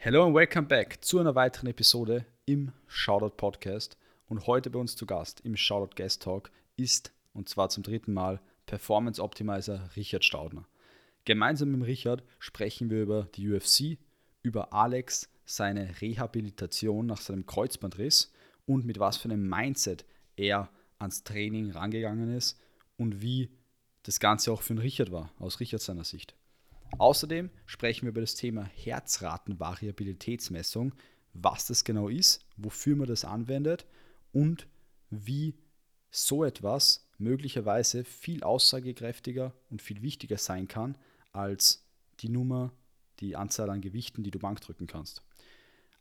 Hello and welcome back zu einer weiteren Episode im Shoutout Podcast. Und heute bei uns zu Gast im Shoutout Guest Talk ist, und zwar zum dritten Mal, Performance Optimizer Richard Staudner. Gemeinsam mit Richard sprechen wir über die UFC, über Alex, seine Rehabilitation nach seinem Kreuzbandriss und mit was für einem Mindset er ans Training rangegangen ist und wie das Ganze auch für den Richard war, aus Richard seiner Sicht. Außerdem sprechen wir über das Thema Herzratenvariabilitätsmessung, was das genau ist, wofür man das anwendet und wie so etwas möglicherweise viel aussagekräftiger und viel wichtiger sein kann als die Nummer, die Anzahl an Gewichten, die du Bankdrücken kannst.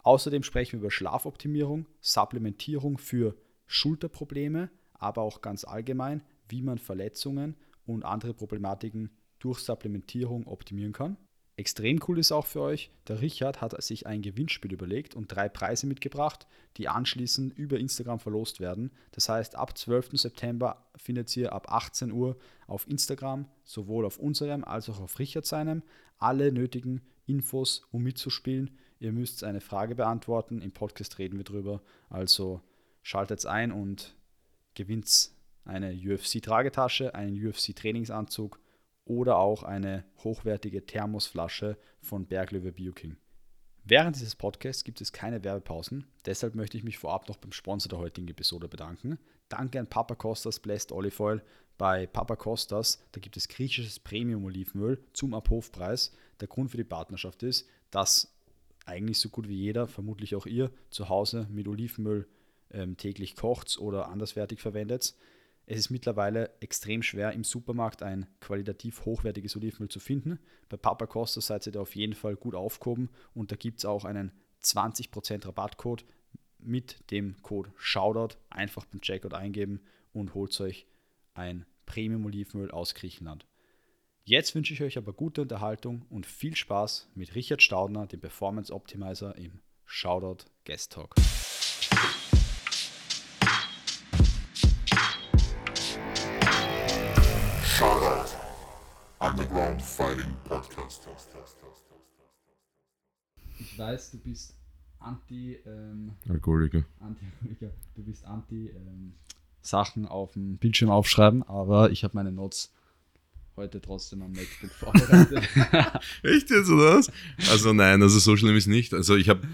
Außerdem sprechen wir über Schlafoptimierung, Supplementierung für Schulterprobleme, aber auch ganz allgemein, wie man Verletzungen und andere Problematiken durch Supplementierung optimieren kann. Extrem cool ist auch für euch, der Richard hat sich ein Gewinnspiel überlegt und drei Preise mitgebracht, die anschließend über Instagram verlost werden. Das heißt, ab 12. September findet ihr ab 18 Uhr auf Instagram, sowohl auf unserem als auch auf Richard seinem, alle nötigen Infos, um mitzuspielen. Ihr müsst eine Frage beantworten, im Podcast reden wir drüber. Also schaltet ein und gewinnt eine UFC-Tragetasche, einen UFC-Trainingsanzug oder auch eine hochwertige Thermosflasche von Berglöwe BioKing. Während dieses Podcasts gibt es keine Werbepausen, deshalb möchte ich mich vorab noch beim Sponsor der heutigen Episode bedanken. Danke an Papa Costas Blessed Olive Oil. Bei Papa Costas, da gibt es griechisches Premium-Olivenöl zum Abhofpreis. Der Grund für die Partnerschaft ist, dass eigentlich so gut wie jeder, vermutlich auch ihr, zu Hause mit Olivenöl ähm, täglich kocht oder anderswertig verwendet. Es ist mittlerweile extrem schwer, im Supermarkt ein qualitativ hochwertiges Olivenöl zu finden. Bei Papa Costa seid ihr da auf jeden Fall gut aufgehoben und da gibt es auch einen 20% Rabattcode mit dem Code Shoutout. Einfach beim Checkout eingeben und holt euch ein Premium-Olivenöl aus Griechenland. Jetzt wünsche ich euch aber gute Unterhaltung und viel Spaß mit Richard Staudner, dem Performance Optimizer im Shoutout Guest Talk. Underground Fighting Podcast. Ich weiß, du bist anti ähm, Alkoholiker. Anti-Alkoholiker, du bist anti ähm, Sachen auf dem Bildschirm aufschreiben, aber ich habe meine Notes heute trotzdem am MacBook vorbereitet. Echt jetzt, oder was? Also nein, also so schlimm ist nicht. Also ich habe,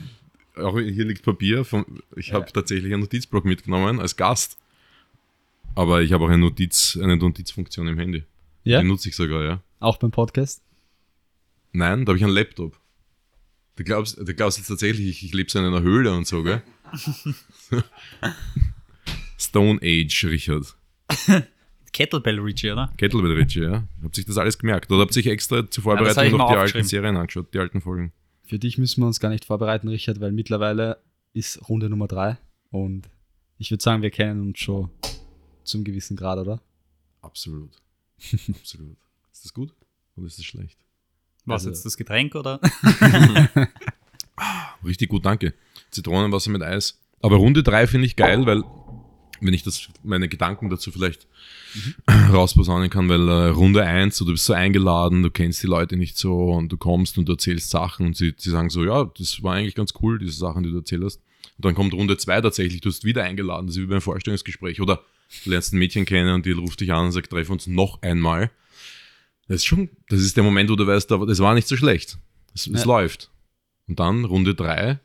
auch hier liegt Papier, von, ich habe Ja. tatsächlich einen Notizblock mitgenommen als Gast. Aber ich habe auch eine, Notiz, eine Notizfunktion im Handy. ja? Die nutze ich sogar, ja. Auch beim Podcast? Nein, da habe ich einen Laptop. Du glaubst, du glaubst jetzt tatsächlich, ich, ich lebe so in einer Höhle und so, gell? Stone Age, Richard. Kettlebell Richie, oder? Kettlebell Richie, ja. Habt sich das alles gemerkt? Oder habt sich extra zur Vorbereitung noch mal die alten. Serien angeschaut, die alten Folgen? Für dich müssen wir uns gar nicht vorbereiten, Richard, weil mittlerweile ist Runde Nummer drei und ich würde sagen, wir kennen uns schon zum gewissen Grad, oder? Absolut. Absolut. Ist das gut oder ist das schlecht? Was Also- jetzt das Getränk, oder? Richtig gut, danke. Zitronenwasser mit Eis. Aber Runde 3 finde ich geil, weil, wenn ich das, meine Gedanken dazu vielleicht rausposaunen kann, weil äh, Runde 1, so, du bist so eingeladen, du kennst die Leute nicht so und du kommst und du erzählst Sachen und sie, sie sagen so, ja, das war eigentlich ganz cool, diese Sachen, die du erzählt hast. Und dann kommt Runde 2 tatsächlich, du hast wieder eingeladen, das ist wie beim Vorstellungsgespräch oder du lernst ein Mädchen kennen und die ruft dich an und sagt, treff uns noch einmal. Das ist schon, das ist der Moment, wo du weißt, das war nicht so schlecht. Es, es Ja. läuft. Und dann Runde 3,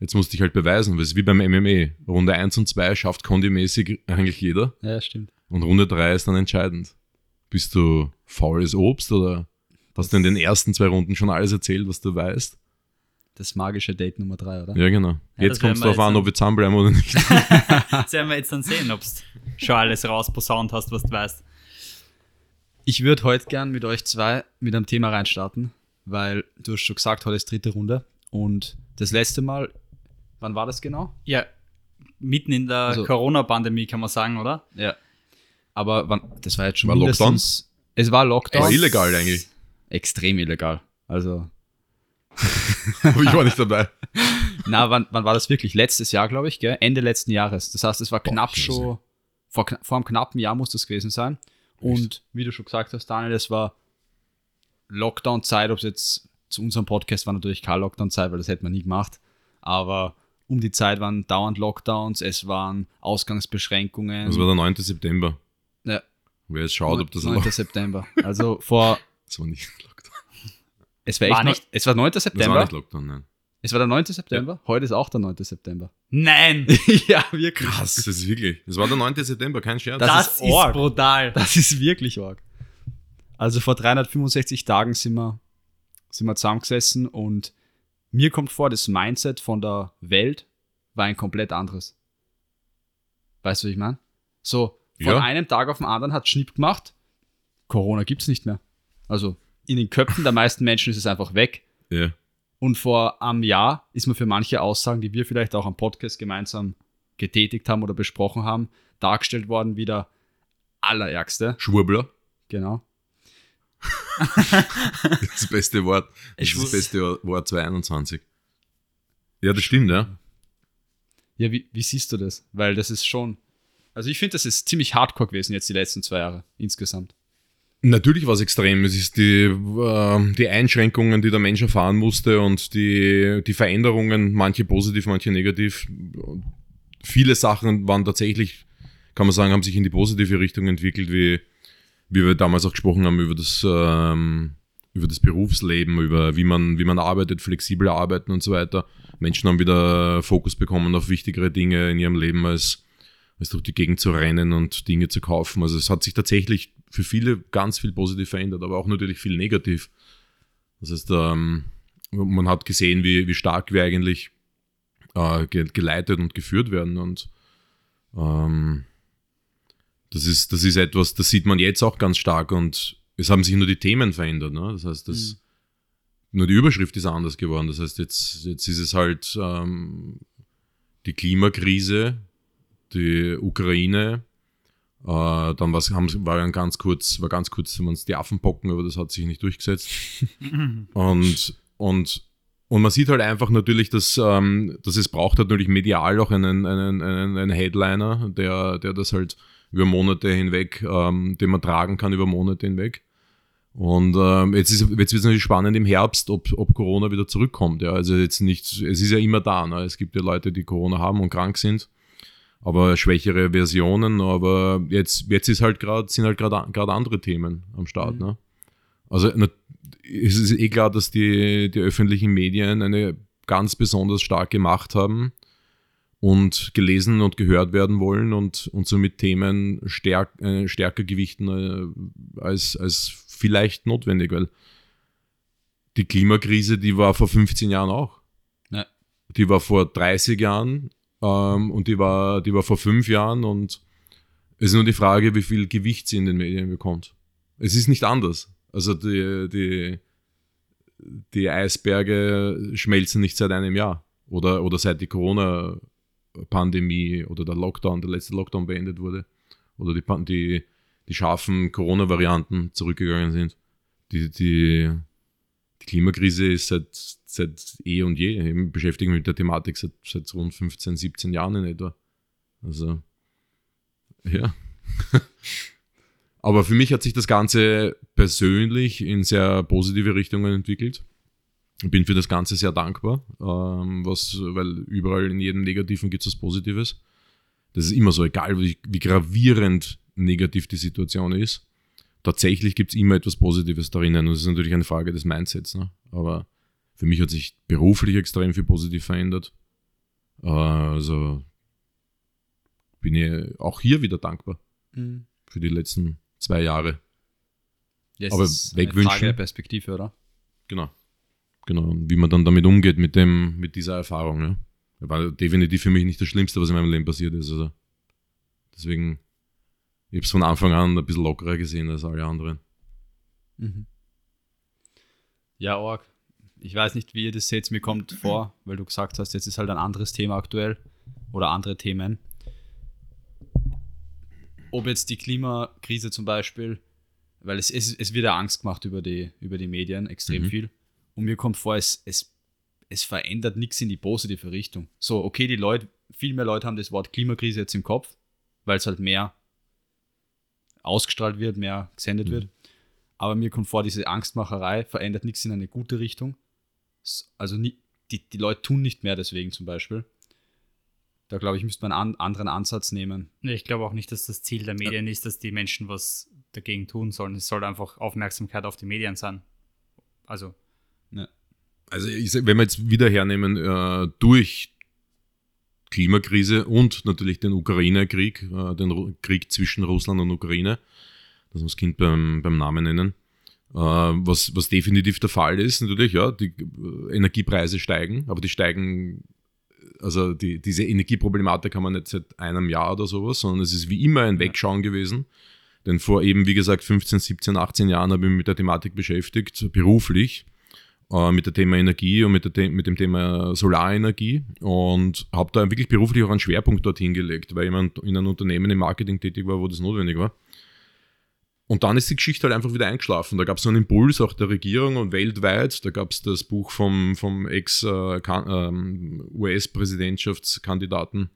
jetzt musst du dich halt beweisen, weil es ist wie beim MMA. Runde 1 und 2 schafft kondimäßig eigentlich jeder. Ja, stimmt. Und Runde 3 ist dann entscheidend. Bist du faules Obst oder hast du in den ersten zwei Runden schon alles erzählt, was du weißt? Das magische Date Nummer drei, oder? Ja, genau. Ja, jetzt kommt es darauf an, ob wir zusammenbleiben oder nicht. Das werden wir jetzt dann sehen, ob du schon alles rausposaunt hast, was du weißt. Ich würde heute gern mit euch zwei mit einem Thema reinstarten, weil du hast schon gesagt, heute ist dritte Runde und das letzte Mal, wann war das genau? Ja, mitten in der Also- Corona-Pandemie kann man sagen, oder? Ja. Aber wann, das war jetzt schon War Lockdown? Es war Lockdown. Aber illegal eigentlich. Extrem illegal. Also, Aber ich war nicht dabei. na, wann, wann war das wirklich? Letztes Jahr, glaube ich, gell? Ende letzten Jahres. Das heißt, es war Boah, knapp schon, vor, vor einem knappen Jahr muss das gewesen sein. Und wie du schon gesagt hast, Daniel, es war Lockdown-Zeit, ob es jetzt zu unserem Podcast war natürlich keine Lockdown-Zeit, weil das hätte man nie gemacht. Aber um die Zeit waren dauernd Lockdowns, es waren Ausgangsbeschränkungen. Das war der 9. September. Ja. Wer jetzt schaut, ob das 9. September. Also vor, Das war nicht Lockdown. es war War echt, nicht- es war 9. Das war September. nicht Lockdown, nein. Es war der 9. September. Heute ist auch der 9. September. Nein, ja, wirklich. Krass, das ist wirklich. Das war der 9. September, kein Scherz. Das das, ist ist, arg. brutal. Das ist wirklich arg. Also vor 365 Tagen sind wir, sind wir zusammengesessen und mir kommt vor, das Mindset von der Welt war ein komplett anderes. Weißt du, was ich meine? So, von Ja. einem Tag auf den anderen hat Schnipp gemacht, Corona gibt's nicht mehr. Also in den Köpfen der meisten Menschen ist es einfach weg. ja. Und vor einem Jahr ist man für manche Aussagen, die wir vielleicht auch am Podcast gemeinsam getätigt haben oder besprochen haben, dargestellt worden wie der allerärgste. Schwurbler. Genau. Das beste Wort. Das ist das beste Wort 2021. Ja, das stimmt, ja. Ja, wie, wie siehst du das? Weil das ist schon. Also ich finde, das ist ziemlich hardcore gewesen jetzt die letzten zwei Jahre insgesamt. Natürlich war es extrem. Es ist die, äh, die Einschränkungen, die der Mensch erfahren musste und die, die Veränderungen, manche positiv, manche negativ. Viele Sachen waren tatsächlich, kann man sagen, haben sich in die positive Richtung entwickelt, wie, wie wir damals auch gesprochen haben über das, ähm, über das Berufsleben, über wie man, wie man arbeitet, flexibel arbeiten und so weiter. Menschen haben wieder Fokus bekommen auf wichtigere Dinge in ihrem Leben als, als durch die Gegend zu rennen und Dinge zu kaufen. Also es hat sich tatsächlich für viele ganz viel positiv verändert, aber auch natürlich viel negativ. Das heißt, ähm, man hat gesehen, wie, wie stark wir eigentlich äh, ge geleitet und geführt werden. Und ähm, das, ist, das ist etwas, das sieht man jetzt auch ganz stark. Und es haben sich nur die Themen verändert. Ne? Das heißt, das, nur die Überschrift ist anders geworden. Das heißt, jetzt, jetzt ist es halt ähm, die Klimakrise, die Ukraine, äh, dann was haben, war dann ganz kurz, war ganz kurz haben uns die Affenpocken, aber das hat sich nicht durchgesetzt. und, und, und man sieht halt einfach natürlich, dass, ähm, dass es braucht halt natürlich medial auch einen, einen, einen, einen Headliner, der, der das halt über Monate hinweg, ähm, den man tragen kann über Monate hinweg. Und ähm, jetzt, ist, jetzt wird es natürlich spannend im Herbst, ob, ob Corona wieder zurückkommt. Ja. Also jetzt nicht, es ist ja immer da. Ne? Es gibt ja Leute, die Corona haben und krank sind aber schwächere Versionen. Aber jetzt, jetzt ist halt gerade, sind halt gerade andere Themen am Start. Ne? Also na, es ist eh klar, dass die, die öffentlichen Medien eine ganz besonders starke Macht haben und gelesen und gehört werden wollen und, und somit Themen stärk, äh, stärker gewichten äh, als, als vielleicht notwendig, weil die Klimakrise, die war vor 15 Jahren auch. Ja. Die war vor 30 Jahren ähm, und die war, die war vor fünf Jahren und es ist nur die Frage, wie viel Gewicht sie in den Medien bekommt. Es ist nicht anders. Also die, die, die Eisberge schmelzen nicht seit einem Jahr oder, oder seit die Corona-Pandemie oder der Lockdown, der letzte Lockdown beendet wurde oder die, die, die scharfen Corona-Varianten zurückgegangen sind. Die, die, die Klimakrise ist seit, seit eh und je. Ich beschäftige mich mit der Thematik seit, seit rund 15, 17 Jahren in etwa. Also, ja. Aber für mich hat sich das Ganze persönlich in sehr positive Richtungen entwickelt. Ich bin für das Ganze sehr dankbar, ähm, was, weil überall in jedem Negativen gibt es was Positives. Das ist immer so, egal wie, wie gravierend negativ die Situation ist. Tatsächlich gibt es immer etwas Positives darin. Und das ist natürlich eine Frage des Mindsets. Ne? Aber für mich hat sich beruflich extrem viel positiv verändert. Also bin ich auch hier wieder dankbar für die letzten zwei Jahre. Ja, es Aber ist eine wegwünschen? Frage der Perspektive, oder? Genau. Genau. Und wie man dann damit umgeht, mit, dem, mit dieser Erfahrung. Ne? War definitiv für mich nicht das Schlimmste, was in meinem Leben passiert ist. Also deswegen, ich habe es von Anfang an ein bisschen lockerer gesehen als alle anderen. Ja, Org. Ich weiß nicht, wie ihr das seht. Mir kommt vor, weil du gesagt hast, jetzt ist halt ein anderes Thema aktuell oder andere Themen. Ob jetzt die Klimakrise zum Beispiel, weil es, es, es wird ja Angst gemacht über die, über die Medien, extrem Mhm. viel. Und mir kommt vor, es, es, es verändert nichts in die positive Richtung. So, okay, die Leute, viel mehr Leute haben das Wort Klimakrise jetzt im Kopf, weil es halt mehr ausgestrahlt wird, mehr gesendet wird. aber mir kommt vor, diese Angstmacherei verändert nichts in eine gute Richtung. Also nie, die, die Leute tun nicht mehr deswegen zum Beispiel. Da glaube ich, müsste man einen an, anderen Ansatz nehmen. Ich glaube auch nicht, dass das Ziel der Medien ist, dass die Menschen was dagegen tun sollen. Es soll einfach Aufmerksamkeit auf die Medien sein. Also, Also ich, sag, wenn wir jetzt wieder hernehmen, äh, durch Klimakrise und natürlich den Ukraine-Krieg, äh, den Ru Krieg zwischen Russland und Ukraine, das muss das Kind beim, beim Namen nennen, äh, was, was definitiv der Fall ist, natürlich, ja, die äh, Energiepreise steigen, aber die steigen, also die, diese Energieproblematik haben wir nicht seit einem Jahr oder sowas, sondern es ist wie immer ein Wegschauen gewesen. Denn vor eben, wie gesagt, 15, 17, 18 Jahren habe ich mich mit der Thematik beschäftigt, beruflich äh, mit dem Thema Energie und mit, The- mit dem Thema Solarenergie und habe da wirklich beruflich auch einen Schwerpunkt dorthin gelegt, weil jemand in einem Unternehmen im Marketing tätig war, wo das notwendig war. Und dann ist die Geschichte halt einfach wieder eingeschlafen. Da gab es so einen Impuls auch der Regierung und weltweit. Da gab es das Buch vom, vom Ex-US-Präsidentschaftskandidaten,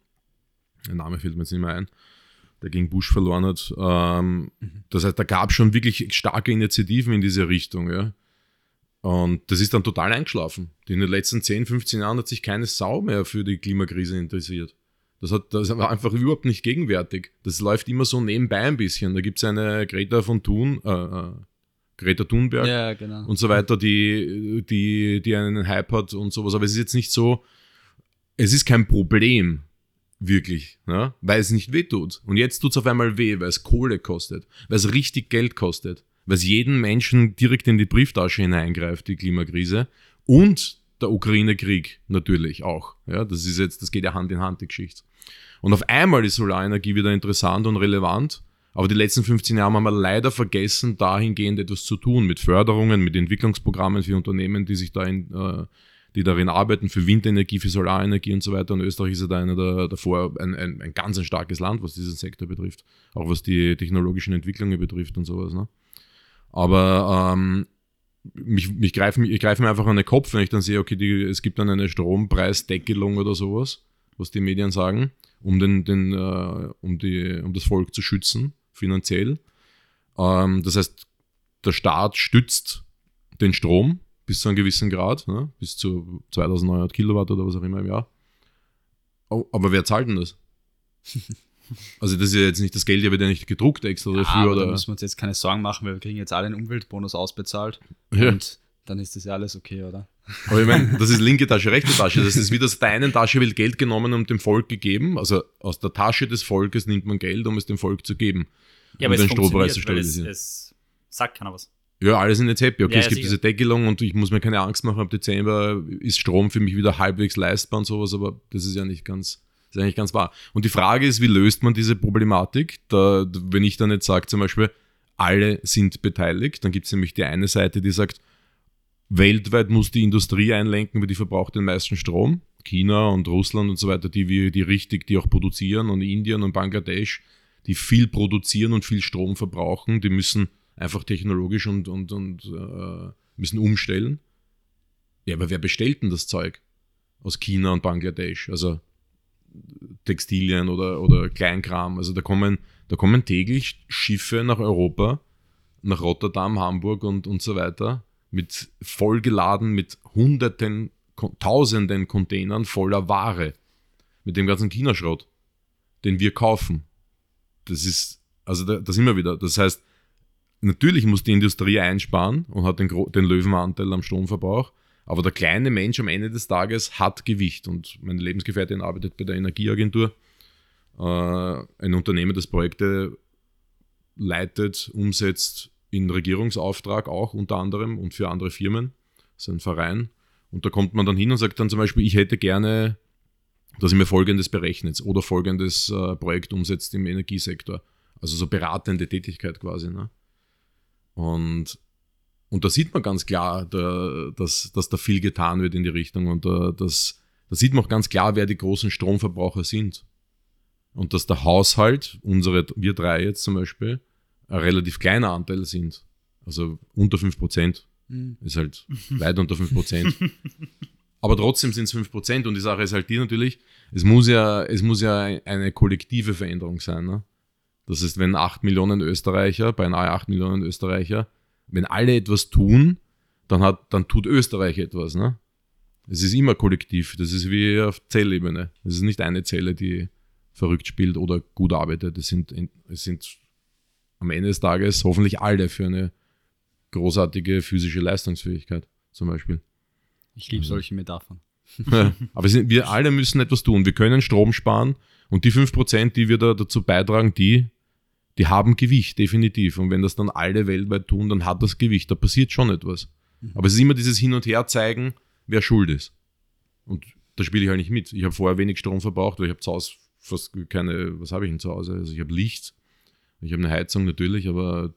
der Name fällt mir jetzt nicht mehr ein, der gegen Bush verloren hat. Ähm, Das heißt, da gab es schon wirklich starke Initiativen in diese Richtung. Ja. Und das ist dann total eingeschlafen. In den letzten 10, 15 Jahren hat sich keine Sau mehr für die Klimakrise interessiert. Das, hat, das war einfach überhaupt nicht gegenwärtig. Das läuft immer so nebenbei ein bisschen. Da gibt es eine Greta von Thun, äh, äh, Greta Thunberg Ja, genau. und so weiter, die, die, die einen Hype hat und sowas. Aber es ist jetzt nicht so, es ist kein Problem, wirklich, ne? weil es nicht weh tut. Und jetzt tut es auf einmal weh, weil es Kohle kostet, weil es richtig Geld kostet, weil es jeden Menschen direkt in die Brieftasche hineingreift, die Klimakrise. Und der Ukraine-Krieg natürlich auch. Ja, das ist jetzt, das geht ja Hand in Hand, die Geschichte. Und auf einmal ist Solarenergie wieder interessant und relevant. Aber die letzten 15 Jahre haben wir leider vergessen, dahingehend etwas zu tun, mit Förderungen, mit Entwicklungsprogrammen für Unternehmen, die sich da in, äh, die darin arbeiten, für Windenergie, für Solarenergie und so weiter. Und Österreich ist ja da einer der, davor ein, ein, ein ganz ein starkes Land, was diesen Sektor betrifft. Auch was die technologischen Entwicklungen betrifft und sowas. Ne? Aber ähm, mich, mich greifen, ich greife mir einfach an den Kopf, wenn ich dann sehe, okay, die, es gibt dann eine Strompreisdeckelung oder sowas, was die Medien sagen, um, den, den, äh, um, die, um das Volk zu schützen, finanziell. Ähm, das heißt, der Staat stützt den Strom bis zu einem gewissen Grad, ne? bis zu 2900 Kilowatt oder was auch immer im Jahr. Oh, aber wer zahlt denn das? Also das ist ja jetzt nicht das Geld, ja wird ja nicht gedruckt extra Ja, dafür. aber da oder? müssen wir uns jetzt keine Sorgen machen, weil wir kriegen jetzt alle einen Umweltbonus ausbezahlt. Ja. Und dann ist das ja alles okay, oder? Aber ich meine, das ist linke Tasche, rechte Tasche. Das ist wieder aus der einen Tasche wird Geld genommen und dem Volk gegeben. Also aus der Tasche des Volkes nimmt man Geld, um es dem Volk zu geben. ja, Um aber es den Strompreis zu weil es, stabilisieren. es sagt keiner was. Ja, alle sind jetzt happy. Okay, Ja, es ja, gibt sicher. diese Deckelung und ich muss mir keine Angst machen, ab Dezember ist Strom für mich wieder halbwegs leistbar und sowas, aber das ist ja nicht ganz, ist ja nicht ganz wahr. Und die Frage ist, wie löst man diese Problematik? Da, wenn ich dann jetzt sage, zum Beispiel, alle sind beteiligt, dann gibt es nämlich die eine Seite, die sagt, weltweit muss die Industrie einlenken, weil die verbraucht den meisten Strom. China und Russland und so weiter, die, die richtig, die auch produzieren und Indien und Bangladesch, die viel produzieren und viel Strom verbrauchen, die müssen einfach technologisch und, und, und äh, müssen umstellen. Ja, aber wer bestellt denn das Zeug aus China und Bangladesch? Also Textilien oder, oder Kleinkram. Also da kommen, da kommen täglich Schiffe nach Europa, nach Rotterdam, Hamburg und, und so weiter, mit vollgeladen mit hunderten, tausenden Containern voller Ware. Mit dem ganzen Chinaschrott, den wir kaufen. Das ist, also da, da sind wir wieder. Das heißt, natürlich muss die Industrie einsparen und hat den, den Löwenanteil am Stromverbrauch, aber der kleine Mensch am Ende des Tages hat Gewicht und meine Lebensgefährtin arbeitet bei der Energieagentur, äh, ein Unternehmen, das Projekte leitet, umsetzt in Regierungsauftrag auch unter anderem und für andere Firmen. Das ist ein Verein. Und da kommt man dann hin und sagt dann zum Beispiel, ich hätte gerne, dass ihr mir Folgendes berechnet oder folgendes äh, Projekt umsetzt im Energiesektor. Also so beratende Tätigkeit quasi. Ne? Und, und da sieht man ganz klar, da, dass, dass da viel getan wird in die Richtung. Und da, das, da sieht man auch ganz klar, wer die großen Stromverbraucher sind. Und dass der Haushalt, unsere, wir drei jetzt zum Beispiel, ein relativ kleiner Anteil sind. Also unter 5%. Ist halt weit unter 5%. Aber trotzdem sind es 5%. Und die Sache ist halt die natürlich, es muss ja, es muss ja eine kollektive Veränderung sein. Ne? Das ist, wenn 8 Millionen Österreicher, beinahe 8 Millionen Österreicher, wenn alle etwas tun, dann, hat, dann tut Österreich etwas. Ne? Es ist immer kollektiv. Das ist wie auf Zellebene. Es ist nicht eine Zelle, die verrückt spielt oder gut arbeitet. Es sind, es sind am Ende des Tages hoffentlich alle für eine großartige physische Leistungsfähigkeit, zum Beispiel. Ich liebe solche Metaphern. Aber sind, wir alle müssen etwas tun. Wir können Strom sparen und die 5%, die wir da dazu beitragen, die, die haben Gewicht, definitiv. Und wenn das dann alle weltweit tun, dann hat das Gewicht. Da passiert schon etwas. Aber es ist immer dieses Hin und Her zeigen, wer schuld ist. Und da spiele ich halt nicht mit. Ich habe vorher wenig Strom verbraucht, weil ich habe zu Hause fast keine, was habe ich denn zu Hause? Also ich habe Licht, ich habe eine Heizung natürlich, aber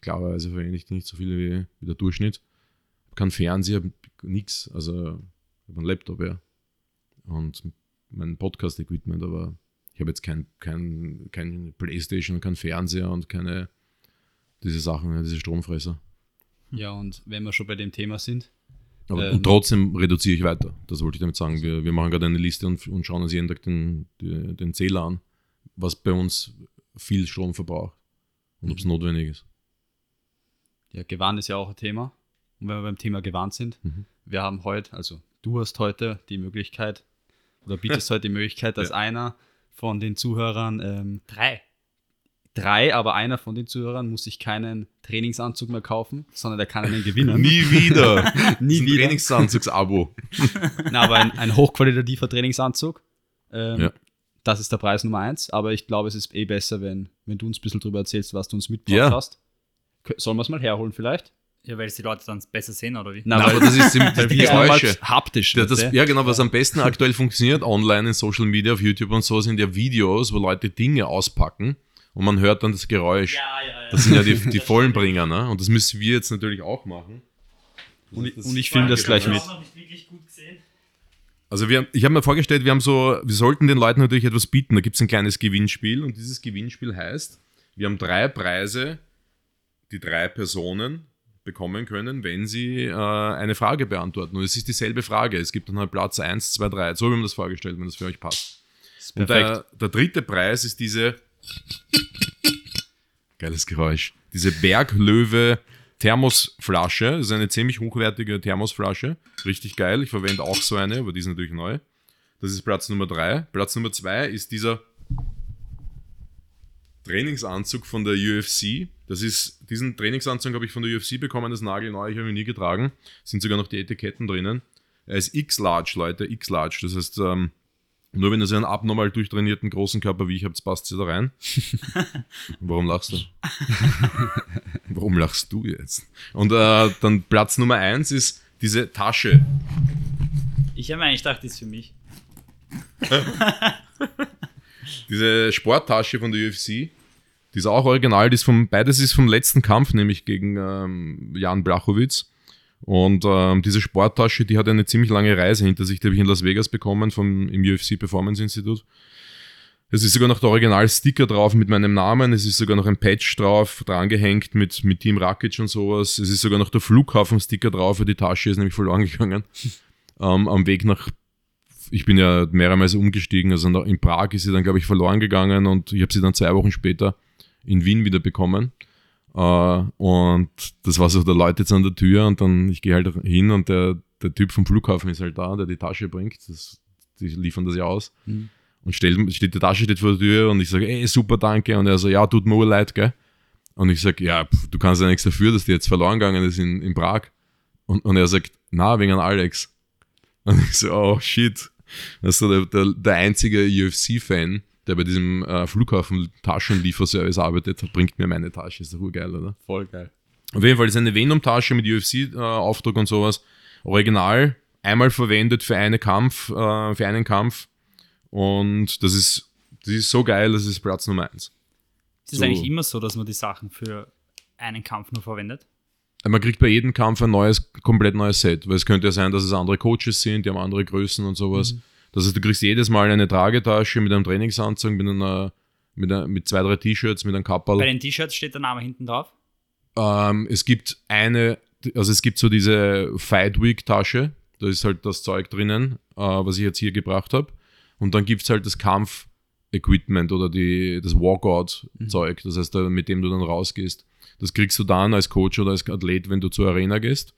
klarerweise verwende ich nicht so viel wie, wie der Durchschnitt. Kein Fernseher, nichts. Also ich habe einen Laptop, ja. Und mein Podcast-Equipment, aber ich habe jetzt kein, kein, kein Playstation, kein Fernseher und keine diese Sachen, diese Stromfresser. Ja, und wenn wir schon bei dem Thema sind. Aber ähm, trotzdem reduziere ich weiter. Das wollte ich damit sagen. Wir, wir machen gerade eine Liste und, und schauen uns jeden Tag den, den, den Zähler an, was bei uns viel Strom verbraucht und ob es mhm. notwendig ist. Ja, gewarnt ist ja auch ein Thema. Und wenn wir beim Thema gewarnt sind, mhm. wir haben heute, also du hast heute die Möglichkeit oder bietest heute die Möglichkeit, dass ja. einer von den Zuhörern ähm, drei drei, aber einer von den Zuhörern muss sich keinen Trainingsanzug mehr kaufen, sondern der kann einen gewinnen. Nie wieder. Nie wieder. Trainingsanzugs-Abo. Na, aber ein, ein hochqualitativer Trainingsanzug. Ähm, ja. Das ist der Preis Nummer eins. Aber ich glaube, es ist eh besser, wenn, wenn du uns ein bisschen drüber erzählst, was du uns mitgebracht ja. hast. Sollen wir es mal herholen vielleicht? Ja, weil es die Leute dann besser sehen, oder wie? Nein, aber das ist die, die Geräusche. haptisch. Das, das, ja, genau, was am besten aktuell funktioniert online in Social Media, auf YouTube und so, sind ja Videos, wo Leute Dinge auspacken und man hört dann das Geräusch. Ja, ja, ja. Das sind ja die, die Vollenbringer, ne? Und das müssen wir jetzt natürlich auch machen. Und, ich, und ich filme das gleich mit. Also wir, ich habe mir vorgestellt, wir haben so, wir sollten den Leuten natürlich etwas bieten. Da gibt es ein kleines Gewinnspiel und dieses Gewinnspiel heißt, wir haben drei Preise, die drei Personen bekommen können, wenn sie äh, eine Frage beantworten. Und es ist dieselbe Frage. Es gibt dann halt Platz 1, 2, 3. So haben wir das vorgestellt, wenn das für euch passt. Und der, der dritte Preis ist diese Geiles Geräusch. Diese Berglöwe Thermosflasche. Das ist eine ziemlich hochwertige Thermosflasche. Richtig geil. Ich verwende auch so eine, aber die ist natürlich neu. Das ist Platz Nummer 3. Platz Nummer 2 ist dieser Trainingsanzug von der UFC. Das ist, diesen Trainingsanzug habe ich von der UFC bekommen, das nagelneu, ich habe ihn nie getragen. Sind sogar noch die Etiketten drinnen. Er ist X-Large, Leute, X-Large. Das heißt, ähm, nur wenn ihr so einen abnormal durchtrainierten großen Körper wie ich habt, passt sie da rein. Warum lachst du? Warum lachst du jetzt? Und äh, dann Platz Nummer eins ist diese Tasche. Ich habe eigentlich gedacht, die ist für mich. diese Sporttasche von der UFC, die ist auch original, die ist vom, beides ist vom letzten Kampf, nämlich gegen ähm, Jan Blachowitz. Und ähm, diese Sporttasche, die hat eine ziemlich lange Reise hinter sich, die habe ich in Las Vegas bekommen vom, im UFC Performance Institute. Es ist sogar noch der Original-Sticker drauf mit meinem Namen, es ist sogar noch ein Patch drauf, drangehängt mit, mit Team Rakic und sowas. Es ist sogar noch der Flughafen-Sticker drauf, für die Tasche ist nämlich verloren gegangen. ähm, am Weg nach, ich bin ja mehrmals umgestiegen, also in Prag ist sie dann, glaube ich, verloren gegangen und ich habe sie dann zwei Wochen später in Wien wieder bekommen. Uh, und das war so, der Leute jetzt an der Tür und dann, ich gehe halt hin und der, der Typ vom Flughafen ist halt da, der die Tasche bringt. Das, die liefern das ja aus. Mhm. Und steht, steht, die Tasche steht vor der Tür und ich sage, ey, super, danke. Und er so, ja, tut mir leid, gell? Und ich sage, ja, pf, du kannst ja nichts dafür, dass die jetzt verloren gegangen ist in, in Prag. Und, und er sagt, na, wegen Alex. Und ich so, oh shit. Das ist so der, der, der einzige UFC-Fan, der bei diesem äh, Flughafen Taschenlieferservice arbeitet, bringt mir meine Tasche. Ist doch geil, oder? Voll geil. Auf jeden Fall ist eine Venom-Tasche mit UFC-Aufdruck äh, und sowas. Original, einmal verwendet für, eine Kampf, äh, für einen Kampf. Und das ist, das ist so geil, das ist Platz Nummer 1. Ist es so. eigentlich immer so, dass man die Sachen für einen Kampf nur verwendet? Man kriegt bei jedem Kampf ein neues, komplett neues Set, weil es könnte ja sein, dass es andere Coaches sind, die haben andere Größen und sowas. Mhm. Das heißt, du kriegst jedes Mal eine Tragetasche mit einem Trainingsanzug, mit, einer, mit, einer, mit zwei, drei T-Shirts, mit einem Kapperl. Bei den T-Shirts steht der Name hinten drauf? Ähm, es gibt eine, also es gibt so diese Fight Week Tasche, da ist halt das Zeug drinnen, äh, was ich jetzt hier gebracht habe. Und dann gibt es halt das Kampf Equipment oder die, das Walkout-Zeug, das heißt, mit dem du dann rausgehst. Das kriegst du dann als Coach oder als Athlet, wenn du zur Arena gehst.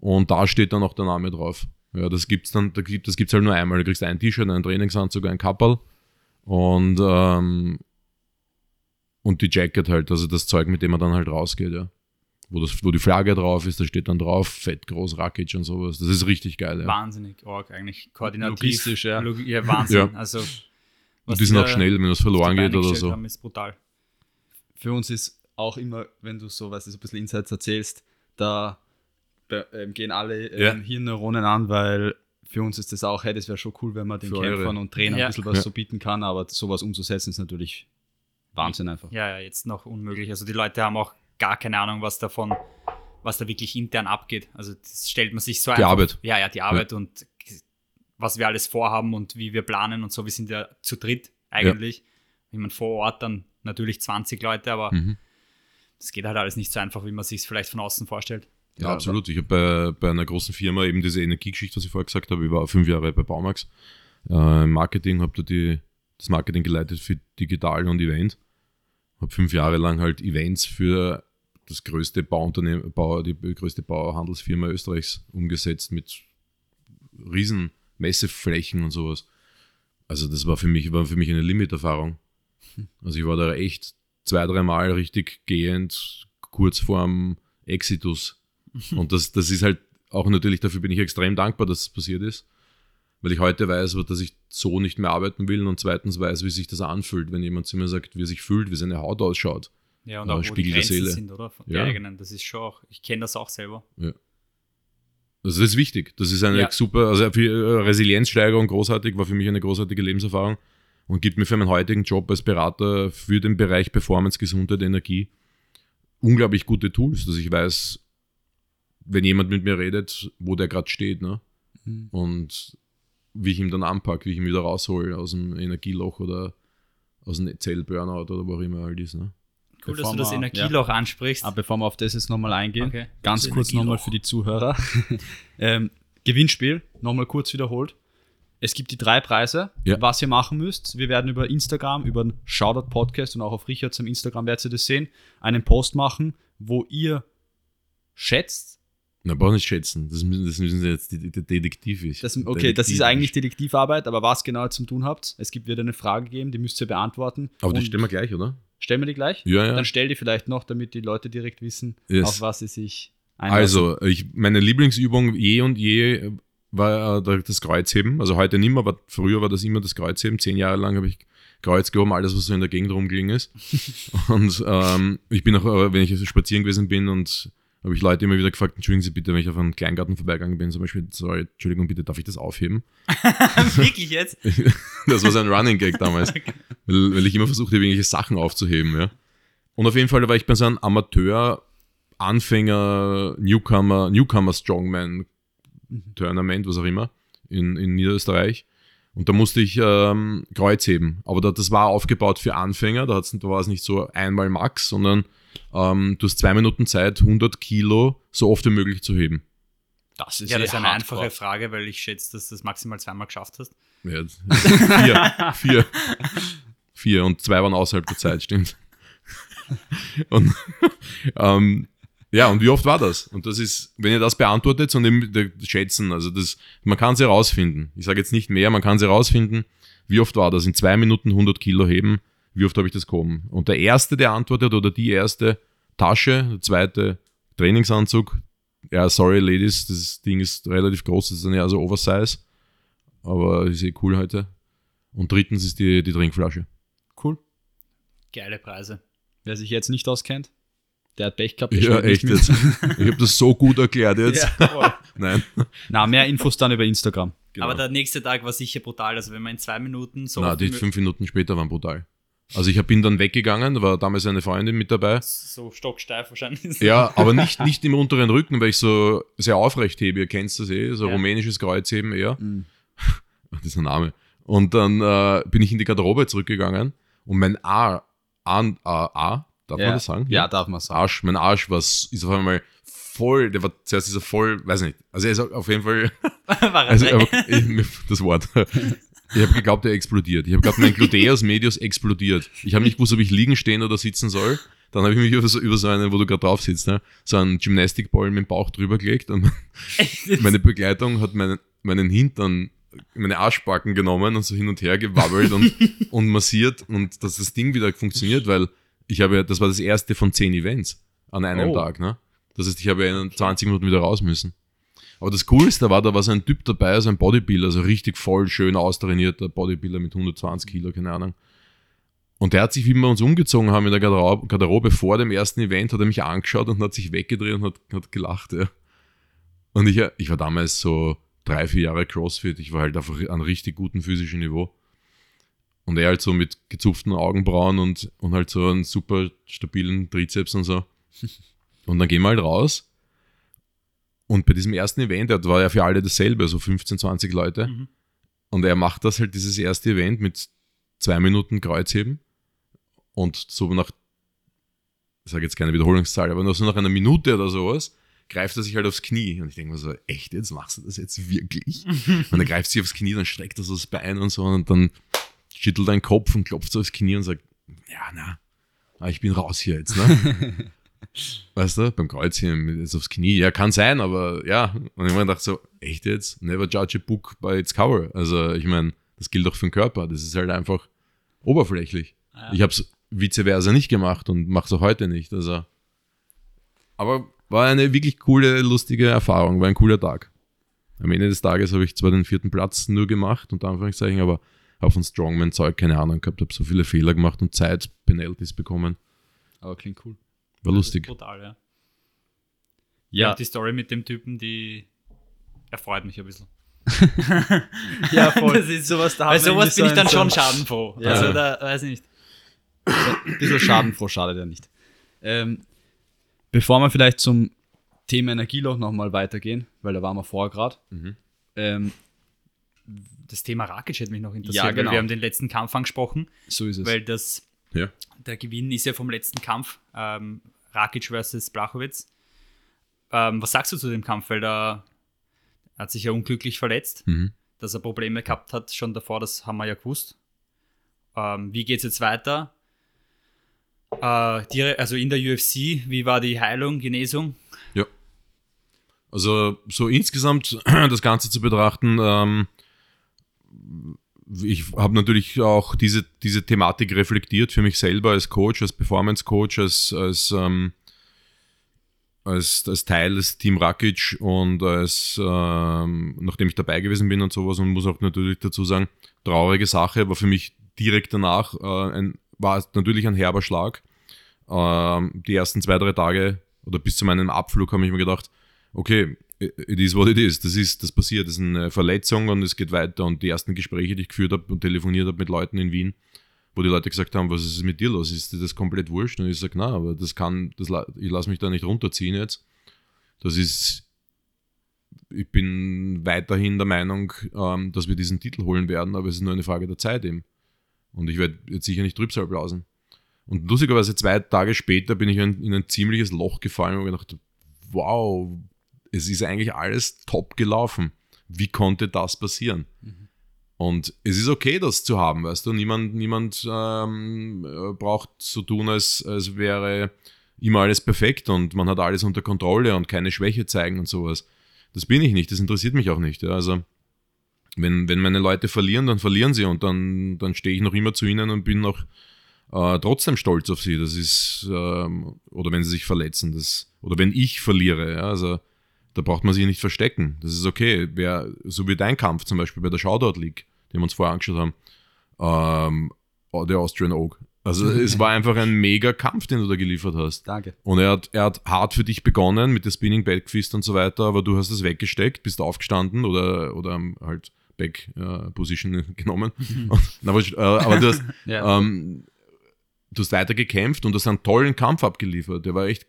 Und da steht dann auch der Name drauf. Ja, das gibt's dann, da gibt, das gibt's halt nur einmal. Du kriegst ein T-Shirt, einen Trainingsanzug, ein Kappel und, ähm, und die Jacket halt, also das Zeug, mit dem man dann halt rausgeht, ja. Wo, das, wo die Flagge drauf ist, da steht dann drauf, fett, groß, Rakic und sowas. Das ist richtig geil, ja. Wahnsinnig arg eigentlich. Koordinativ. Logistisch, ja. Log ja, Wahnsinn. Ja. Also, Und die sind auch schnell, wenn was verloren geht oder so. Haben, ist brutal. Für uns ist auch immer, wenn du so, weißt du, so ein bisschen Insights erzählst, da ähm, gehen alle ähm, Ja. Hirnneuronen an, weil für uns ist das auch, hey, das wäre schon cool, wenn man den Für Kämpfern eure. und Trainern Ja. ein bisschen was Ja. so bieten kann, aber sowas umzusetzen ist natürlich Wahnsinn einfach. Ja, ja, jetzt noch unmöglich. Also die Leute haben auch gar keine Ahnung, was davon, was da wirklich intern abgeht. Also das stellt man sich so Die Arbeit. Ja, ja, die Arbeit und was wir alles vorhaben und wie wir planen und so. Wir sind ja zu dritt eigentlich. Ich meine, vor Ort dann natürlich 20 Leute, aber Mhm. Es geht halt alles nicht so einfach, wie man sich es vielleicht von außen vorstellt. Ja, Ja, absolut. Ich habe bei, bei einer großen Firma eben diese Energiegeschichte, was ich vorher gesagt habe. Ich war fünf Jahre bei Baumax äh, im Marketing, habe da die, das Marketing geleitet für Digital und Event. Habe fünf Jahre lang halt Events für das größte Bauunternehmen, Bau, die größte Bauhandelsfirma Österreichs umgesetzt mit riesen Messeflächen und sowas. Also das war für mich, war für mich eine Limiterfahrung. Also ich war da echt zwei, dreimal richtig gehend, kurz vorm Exitus. Und das, das ist halt auch natürlich, dafür bin ich extrem dankbar, dass es passiert ist. Weil ich heute weiß, dass ich so nicht mehr arbeiten will und zweitens weiß, wie sich das anfühlt, wenn jemand zu mir sagt, wie er sich fühlt, wie seine Haut ausschaut. Ja, und Ja, auch wo die Spiegel der Grenzen Seele. sind, oder? Von Ja. der eigenen. Das ist schon auch, ich kenne das auch selber. Also das ist wichtig. Das ist eine Ja. super, also für äh, Resilienzsteigerung großartig, war für mich eine großartige Lebenserfahrung und gibt mir für meinen heutigen Job als Berater für den Bereich Performance, Gesundheit, Energie unglaublich gute Tools, dass ich weiß, wenn jemand mit mir redet, wo der gerade steht, ne? Mhm. Und wie ich ihn dann anpacke, wie ich ihn wieder raushole aus dem Energieloch oder aus dem Zellburnout oder wo auch immer halt ist, ne? Cool, Bevor dass du das Energieloch ansprichst. Aber bevor wir auf das jetzt nochmal eingehen, Okay. ganz Das kurz nochmal für die Zuhörer. ähm, Gewinnspiel, nochmal kurz wiederholt. Es gibt die drei Preise, Ja. was ihr machen müsst. Wir werden über Instagram, über den Shoutout Podcast und auch auf Richards im Instagram werdet ihr das sehen, einen Post machen, wo ihr schätzt, Na, brauch nicht schätzen. Das müssen, das müssen sie jetzt detektivisch. das, okay, das ist eigentlich Detektivarbeit, aber was genau ihr zum tun habt, es gibt wieder eine Frage geben, die müsst ihr beantworten. Aber die stellen wir gleich, oder? Stellen wir die gleich? Ja, ja. Dann stell die vielleicht noch, damit die Leute direkt wissen, Yes. auf was sie sich einlassen. Also, ich, meine Lieblingsübung je und je war äh, das Kreuzheben. Also heute nicht mehr, aber früher war das immer das Kreuzheben. Zehn Jahre lang habe ich Kreuz gehoben, alles, was so in der Gegend rumgelegen ist. und ähm, ich bin auch, äh, wenn ich spazieren gewesen bin und habe ich Leute immer wieder gefragt, entschuldigen Sie bitte, wenn ich auf einen Kleingarten vorbeigegangen bin, zum Beispiel, sorry, Entschuldigung, bitte, darf ich das aufheben? Wirklich jetzt? Das war so ein Running Gag damals, weil, weil ich immer versucht habe, irgendwelche Sachen aufzuheben. Ja. Und auf jeden Fall war ich bei so einem Amateur, Anfänger, Newcomer, Newcomer Strongman Tournament, was auch immer, in, in Niederösterreich. Und da musste ich ähm, Kreuz heben. Aber da, das war aufgebaut für Anfänger, da, da war es nicht so einmal Max, sondern ähm, du hast zwei Minuten Zeit, 100 Kilo so oft wie möglich zu heben. Das ist Ja, eh das ist eine hardcore. einfache Frage, weil ich schätze, dass du das maximal zweimal geschafft hast. Ja, vier, vier, vier und zwei waren außerhalb der Zeit, stimmt. Und, ähm, ja, und wie oft war das? Und das ist, wenn ihr das beantwortet und der- schätzen, also das, man kann sie herausfinden. Ich sage jetzt nicht mehr, man kann sie herausfinden. Wie oft war das? In zwei Minuten 100 Kilo heben. Wie oft habe ich das gehoben? Und der erste, der antwortet oder die erste Tasche, der zweite Trainingsanzug. Ja, sorry, Ladies, das Ding ist relativ groß, das ist dann ja also Oversize. Aber ist eh cool heute. Und drittens ist die, die Trinkflasche. Cool. Geile Preise. Wer sich jetzt nicht auskennt, der hat Pech gehabt. Ja, echt jetzt. Ich habe das so gut erklärt jetzt. Ja. Nein. Na, mehr Infos dann über Instagram. Genau. Aber der nächste Tag war sicher brutal. Also wenn man in zwei Minuten so, Na, die fünf Minuten später waren brutal. Also ich bin dann weggegangen, da war damals eine Freundin mit dabei. so stocksteif wahrscheinlich. Ja, aber nicht, nicht im unteren Rücken, weil ich so sehr aufrecht hebe. Ihr kennt das eh, so Ja. rumänisches Kreuzheben eher. Mhm. Das ist ein Name. Und dann äh, bin ich in die Garderobe zurückgegangen und mein A, A, A, A darf ja. man das sagen? Ja, darf man sagen. Arsch, mein Arsch war, ist auf einmal voll, der war zuerst ist er voll, weiß nicht, also er ist auf jeden Fall, war also ich, das Wort, Ich habe geglaubt, er explodiert. Ich habe geglaubt, mein Gluteus medius explodiert. Ich habe nicht gewusst, ob ich liegen, stehen oder sitzen soll. Dann habe ich mich über so, über so einen, wo du gerade drauf sitzt, ne? so einen Gymnastikball mit dem Bauch drüber gelegt und meine Begleitung hat meinen, meinen Hintern, meine Arschbacken genommen und so hin und her gewabbelt und, und massiert und dass das Ding wieder funktioniert, weil ich habe ja, das war das erste von zehn Events an einem Oh. Tag. Ne? Das heißt, ich habe ja in 20 Minuten wieder raus müssen. Aber das Coolste war, da war so ein Typ dabei, so ein Bodybuilder, so richtig voll schön austrainierter Bodybuilder mit 120 Kilo, keine Ahnung. Und der hat sich, wie wir uns umgezogen haben in der Garderobe, Garderobe vor dem ersten Event, hat er mich angeschaut und hat sich weggedreht und hat, hat gelacht. Ja. Und ich, ich war damals so drei, vier Jahre Crossfit. Ich war halt auf einem richtig guten physischen Niveau. Und er halt so mit gezupften Augenbrauen und, und halt so einen super stabilen Trizeps und so. Und dann gehen wir halt raus. Und bei diesem ersten Event, das war ja für alle dasselbe, so 15, 20 Leute. Mhm. Und er macht das halt, dieses erste Event mit zwei Minuten Kreuzheben. Und so nach, ich sage jetzt keine Wiederholungszahl, aber nur so nach einer Minute oder sowas, greift er sich halt aufs Knie. Und ich denke mir so, echt, jetzt machst du das jetzt wirklich? und er greift sich aufs Knie, dann streckt er so das Bein und so und dann schüttelt den Kopf und klopft so aufs Knie und sagt, ja, na, ah, ich bin raus hier jetzt, ne? weißt du, beim Kreuzheben jetzt aufs Knie. Ja, kann sein, aber ja. Und ich habe mir gedacht so, echt jetzt? Never judge a book by its cover. Also ich meine, das gilt auch für den Körper. Das ist halt einfach oberflächlich. Ja. Ich habe es vice versa nicht gemacht und mache es auch heute nicht. Also, aber war eine wirklich coole, lustige Erfahrung, war ein cooler Tag. Am Ende des Tages habe ich zwar den vierten Platz nur gemacht, unter Anführungszeichen, aber auf ein Strongman-Zeug keine Ahnung gehabt, habe so viele Fehler gemacht und Zeit, Penalties bekommen. Aber klingt cool. War lustig. Brutal, ja. Ja, Ja. Die Story mit dem Typen, die erfreut mich ein bisschen. ja voll. Das ist- sowas, da wir sowas bin ich so dann ein- schon schadenfroh. Ja. Also da weiß ich nicht. ein bisschen schadenfroh, schadet ja nicht. Ähm, bevor wir vielleicht zum Thema Energieloch nochmal weitergehen, weil da waren wir vorher gerade. Mhm. Ähm, Das Thema Rakic hätte mich noch interessiert, Ja, genau. weil wir haben den letzten Kampf angesprochen, so ist es. weil das, Ja. der Gewinn ist ja vom letzten Kampf, ähm, Rakic versus Blachowitz. Ähm, was sagst du zu dem Kampf? Weil da er hat sich ja unglücklich verletzt, Mhm. dass er Probleme gehabt hat schon davor, das haben wir ja gewusst. Ähm, wie geht es jetzt weiter? Äh, die, also in der UFC, wie war die Heilung, Genesung? Ja. Also so insgesamt das Ganze zu betrachten, ähm, ich habe natürlich auch diese, diese Thematik reflektiert für mich selber als Coach, als Performance-Coach, als, als, ähm, als, als Teil des Team Rakic und als, ähm, nachdem ich dabei gewesen bin und sowas und muss auch natürlich dazu sagen, traurige Sache, war für mich direkt danach, äh, ein, war natürlich ein herber Schlag. Ähm, die ersten zwei, drei Tage oder bis zu meinem Abflug habe ich mir gedacht, okay, it is what it is. Das ist, das passiert, das ist eine Verletzung und es geht weiter. Und die ersten Gespräche, die ich geführt habe und telefoniert habe mit Leuten in Wien, wo die Leute gesagt haben, was ist mit dir los? Ist dir das komplett wurscht? Und ich sage, na, aber das kann, das, ich lasse mich da nicht runterziehen jetzt. Das ist, ich bin weiterhin der Meinung, ähm, dass wir diesen Titel holen werden, aber es ist nur eine Frage der Zeit eben. Und ich werde jetzt sicher nicht Trübsal blasen. Und lustigerweise zwei Tage später bin ich in, in ein ziemliches Loch gefallen und gedacht, wow, es ist eigentlich alles top gelaufen. Wie konnte das passieren? Und es ist okay, das zu haben, weißt du. Niemand, niemand ähm, äh, braucht so tun, als, als wäre immer alles perfekt und man hat alles unter Kontrolle und keine Schwäche zeigen und sowas. Das bin ich nicht, das interessiert mich auch nicht. Ja. Also, wenn, wenn meine Leute verlieren, dann verlieren sie und dann, dann stehe ich noch immer zu ihnen und bin noch äh, trotzdem stolz auf sie. Das ist, ähm, oder wenn sie sich verletzen, das, oder wenn ich verliere, ja, also da braucht man sich nicht verstecken. Das ist okay. Wer, so wie dein Kampf zum Beispiel bei der Shoutout League, den wir uns vorher angeschaut haben, ähm, der Austrian Oak. Also es war einfach ein mega Kampf, den du da geliefert hast. Danke. Und er hat, er hat hart für dich begonnen mit der Spinning Backfist und so weiter, aber du hast es weggesteckt, bist aufgestanden oder, oder halt Back äh, Position genommen. Und, aber, äh, aber du hast, Ja. ähm, du hast weiter gekämpft und hast einen tollen Kampf abgeliefert. Der war echt,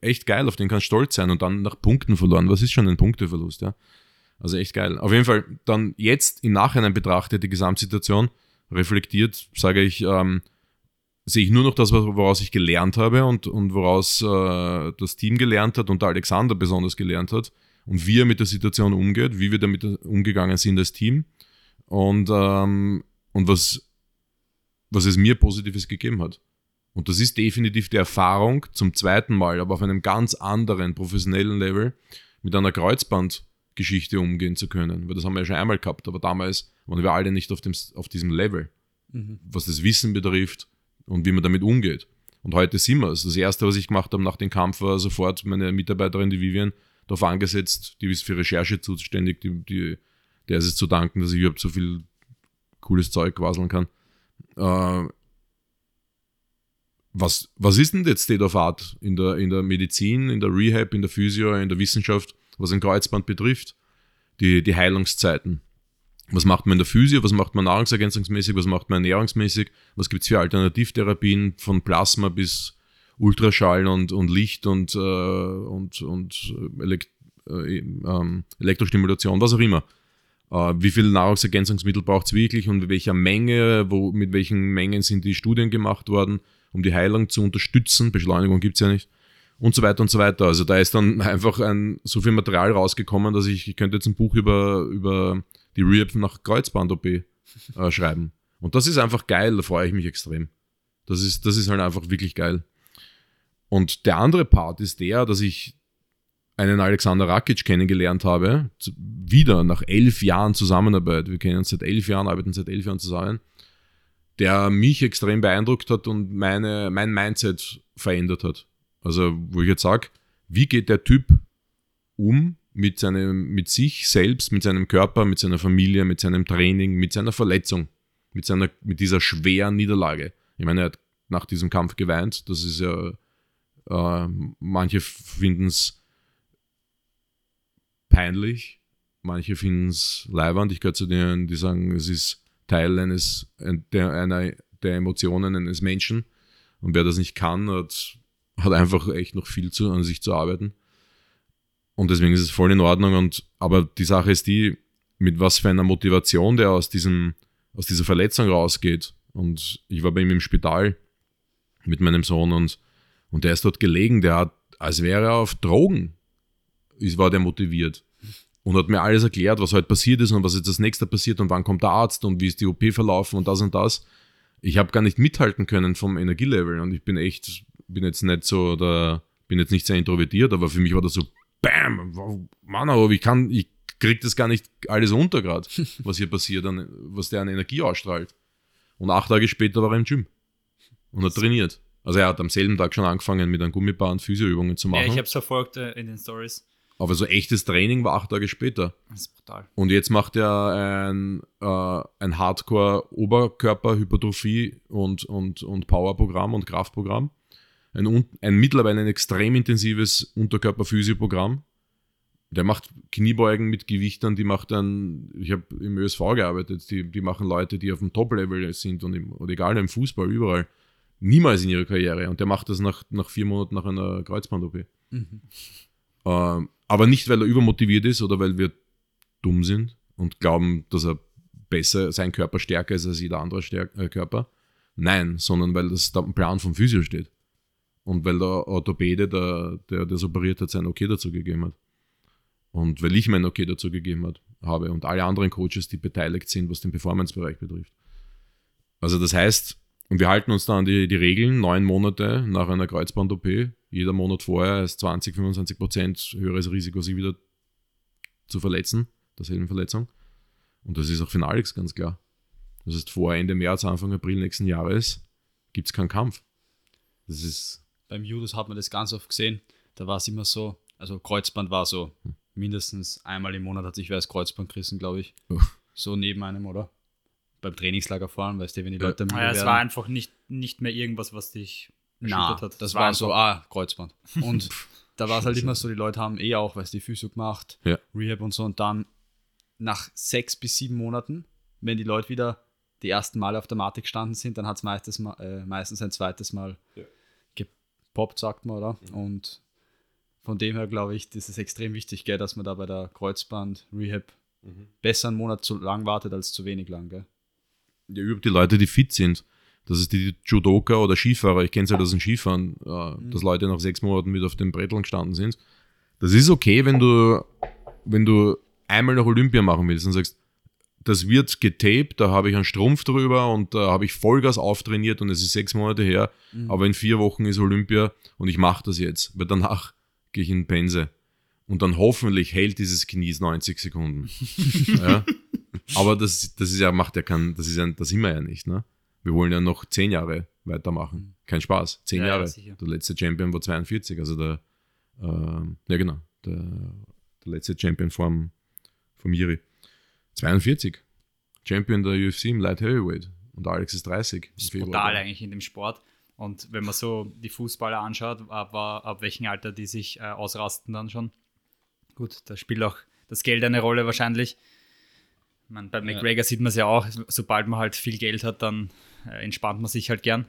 echt geil, auf den kannst du stolz sein und dann nach Punkten verloren. Was ist schon ein Punkteverlust, ja? Also echt geil. Auf jeden Fall dann jetzt im Nachhinein betrachtet die Gesamtsituation, reflektiert, sage ich, ähm, sehe ich nur noch das, woraus ich gelernt habe und, und woraus äh, das Team gelernt hat und der Alexander besonders gelernt hat und wie er mit der Situation umgeht, wie wir damit umgegangen sind als Team. und, ähm, und was, was es mir Positives gegeben hat. Und das ist definitiv die Erfahrung zum zweiten Mal, aber auf einem ganz anderen professionellen Level mit einer Kreuzbandgeschichte umgehen zu können. Weil das haben wir ja schon einmal gehabt, aber damals waren wir alle nicht auf, dem, auf diesem Level, was das Wissen betrifft und wie man damit umgeht. Und heute sind wir es. Das erste, was ich gemacht habe nach dem Kampf, war sofort meine Mitarbeiterin, die Vivian, darauf angesetzt, die ist für Recherche zuständig, die, die, der ist es zu danken, dass ich überhaupt so viel cooles Zeug quasseln kann. Äh, was, was ist denn jetzt State of Art in der, in der Medizin, in der Rehab, in der Physio, in der Wissenschaft, was ein Kreuzband betrifft? Die, die Heilungszeiten. Was macht man in der Physio, was macht man nahrungsergänzungsmäßig, was macht man ernährungsmäßig, was gibt es für Alternativtherapien von Plasma bis Ultraschall und, und Licht und, äh, und, und Elekt äh, ähm, Elektrostimulation, was auch immer. Äh, wie viel Nahrungsergänzungsmittel braucht es wirklich und mit welcher Menge, wo, mit welchen Mengen sind die Studien gemacht worden, um die Heilung zu unterstützen. Beschleunigung gibt es ja nicht. Und so weiter und so weiter. Also da ist dann einfach ein, so viel Material rausgekommen, dass ich, ich könnte jetzt ein Buch über, über die Rehab nach Kreuzband-OP äh, schreiben. Und das ist einfach geil, da freue ich mich extrem. Das ist, das ist halt einfach wirklich geil. Und der andere Part ist der, dass ich einen Alexander Rakic kennengelernt habe, wieder nach elf Jahren Zusammenarbeit. Wir kennen uns seit elf Jahren, arbeiten seit elf Jahren zusammen, der mich extrem beeindruckt hat und meine, mein Mindset verändert hat. Also, wo ich jetzt sage, wie geht der Typ um mit, seinem, mit sich selbst, mit seinem Körper, mit seiner Familie, mit seinem Training, mit seiner Verletzung, mit, seiner, mit dieser schweren Niederlage. Ich meine, er hat nach diesem Kampf geweint. Das ist ja, äh, manche finden es peinlich, manche finden es leibernd. Ich gehöre zu denen, die sagen, es ist Teil eines, ein- der, einer, der Emotionen eines Menschen. Und wer das nicht kann, hat, hat einfach echt noch viel zu, an sich zu arbeiten. Und deswegen ist es voll in Ordnung. Und, aber die Sache ist die, mit was für einer Motivation der aus, diesem, aus dieser Verletzung rausgeht. Und ich war bei ihm im Spital mit meinem Sohn und, und der ist dort gelegen, der hat, als wäre er auf Drogen, ist, war der motiviert. Und hat mir alles erklärt, was heute passiert ist und was jetzt das nächste passiert und wann kommt der Arzt und wie ist die OP verlaufen und das und das. Ich habe gar nicht mithalten können vom Energielevel und ich bin echt, bin jetzt nicht so, der, bin jetzt nicht sehr introvertiert, aber für mich war das so, bam, Mann, aber ich kann, ich krieg das gar nicht alles unter gerade, was hier passiert, an, was der an Energie ausstrahlt. Und acht Tage später war er im Gym und hat trainiert. Also er hat am selben Tag schon angefangen mit einem Gummiband Physioübungen zu Ja, machen. ich habe es verfolgt äh, in den Stories. Aber so echtes Training war acht Tage später. Das ist brutal. Und jetzt macht er ein, äh, ein Hardcore-Oberkörper-Hypertrophie und, und, und Power-Programm und Kraftprogramm. Ein, ein mittlerweile ein extrem intensives Unterkörper-Physio-Programm. Der macht Kniebeugen mit Gewichtern, die macht dann, ich habe im ÖSV gearbeitet, die, die machen Leute, die auf dem Top-Level sind und, im, und egal im Fußball, überall, niemals in ihrer Karriere. Und der macht das nach, nach vier Monaten nach einer Kreuzband-OP. Ähm, aber nicht, weil er übermotiviert ist oder weil wir dumm sind und glauben, dass er besser, sein Körper stärker ist als jeder andere Stärk äh, Körper. Nein, sondern weil das da im Plan vom Physio steht. Und weil der Orthopäde, der, der das operiert hat, sein Okay dazu gegeben hat. Und weil ich mein Okay dazu gegeben hat, habe und alle anderen Coaches, die beteiligt sind, was den Performance-Bereich betrifft. Also das heißt, und wir halten uns da an die, die Regeln, neun Monate nach einer Kreuzband-OP, jeder Monat vorher ist 20, 25 Prozent höheres Risiko, sich wieder zu verletzen, derselben Verletzung. Und das ist auch für den Alex ganz klar. Das heißt, vor Ende März, Anfang April nächsten Jahres gibt es keinen Kampf. Das ist, Beim Judos hat man das ganz oft gesehen. Da war es immer so, also Kreuzband war so mindestens einmal im Monat hat sich wer das Kreuzband gerissen, glaube ich. Oh. So neben einem, oder? Beim Trainingslager fahren, weißt du, wenn die Ja. Leute müde Ah, ja, es werden. war einfach nicht, nicht mehr irgendwas, was dich Na, hat. das Es war, so, ah, Kreuzband. Und da war es halt immer so, die Leute haben eh auch, weißt du, die Physio gemacht, Ja. Rehab und so. Und dann nach sechs bis sieben Monaten, wenn die Leute wieder die ersten Male auf der Matte gestanden sind, dann hat es meistens, äh, meistens ein zweites Mal gepoppt, sagt man, oder? Und von dem her glaube ich, das ist extrem wichtig, gell, dass man da bei der Kreuzband-Rehab besser einen Monat zu lang wartet als zu wenig lang. Gell? Ja, überhaupt die Leute, die fit sind. Das ist die Judoka oder Skifahrer. Ich kenne es halt aus dem Skifahren, äh, dass Leute nach sechs Monaten wieder auf den Bretteln gestanden sind. Das ist okay, wenn du, wenn du einmal nach Olympia machen willst und sagst, das wird getaped, da habe ich einen Strumpf drüber und da habe ich Vollgas auftrainiert und es ist sechs Monate her, aber in vier Wochen ist Olympia und ich mache das jetzt, weil danach gehe ich in Pense und dann hoffentlich hält dieses Knie 90 Sekunden. ja? Aber das, das ist ja, macht ja kein, das ist ja, das sind wir ja nicht, ne? Wir wollen ja noch zehn Jahre weitermachen. Kein Spaß. Zehn Ja, ja, Jahre. sicher. der letzte Champion war 42, also der, ähm, ja genau, der, der letzte Champion vom, vom Jiri. 42. Champion der UFC im Light Heavyweight. Und Alex ist 30. Das ist brutal eigentlich in dem Sport. Und wenn man so die Fußballer anschaut, aber ab welchem Alter die sich äh, ausrasten dann schon. Gut, da spielt auch das Geld eine Rolle wahrscheinlich. Meine, bei McGregor sieht man es ja auch, sobald man halt viel Geld hat, dann äh, entspannt man sich halt gern.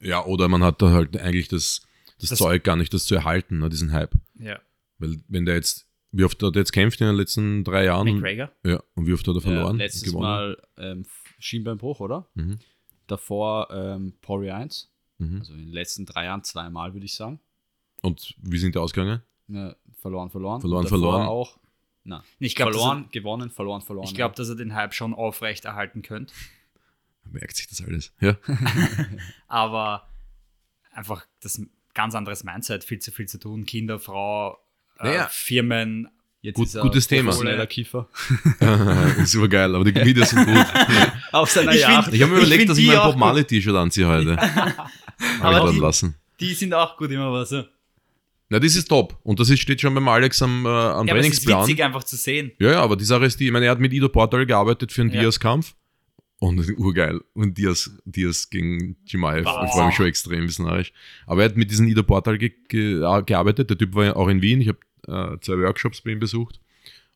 Ja, oder man hat da halt eigentlich das, das, Das- Zeug gar nicht, das zu erhalten, ne, diesen Hype. Ja. Weil wenn der jetzt, wie oft hat er jetzt kämpft in den letzten drei Jahren? McGregor? Ja, und wie oft hat er verloren? Ja, letztes Gewonnen? Mal ähm, Schienbeinbruch, oder? Mhm. Davor ähm, Poirier 1. Mhm. Also in den letzten drei Jahren zweimal, würde ich sagen. Und wie sind die ausgegangen? Ja, verloren, verloren. Verloren, verloren. auch. Na, Ich glaube, verloren, gewonnen, verloren, verloren. Ich glaube, dass er den Hype schon aufrecht erhalten könnte. Merkt sich das alles. Ja. Aber einfach das ganz anderes Mindset, viel zu viel zu tun. Kinder, Frau, äh, Naja. Firmen. Jetzt Gut- ist er gutes Thema. Kiefer. Super geil, aber die Videos sind gut. Auf seiner Ich Yacht. find- Ich habe mir überlegt, dass ich mein auch Bob Marley T-Shirt anziehe heute. Aber die- lassen. Die sind auch gut immer was. Ja, Na, das ist top. Und das ist, steht schon beim Alex am, äh, am aber es ist Trainingsplan. witzig einfach zu sehen. Ja, ja, aber die Sache ist die, ich meine, er hat mit Ido Portal gearbeitet für einen Ja. Diaz-Kampf. Und urgeil. Und Diaz, Diaz gegen Chimaev. Wow. Ich freue mich schon extrem, bisschen narrisch. Aber er hat mit diesem Ido Portal ge ge äh, gearbeitet. Der Typ war ja auch in Wien. Ich habe äh, zwei Workshops bei ihm besucht.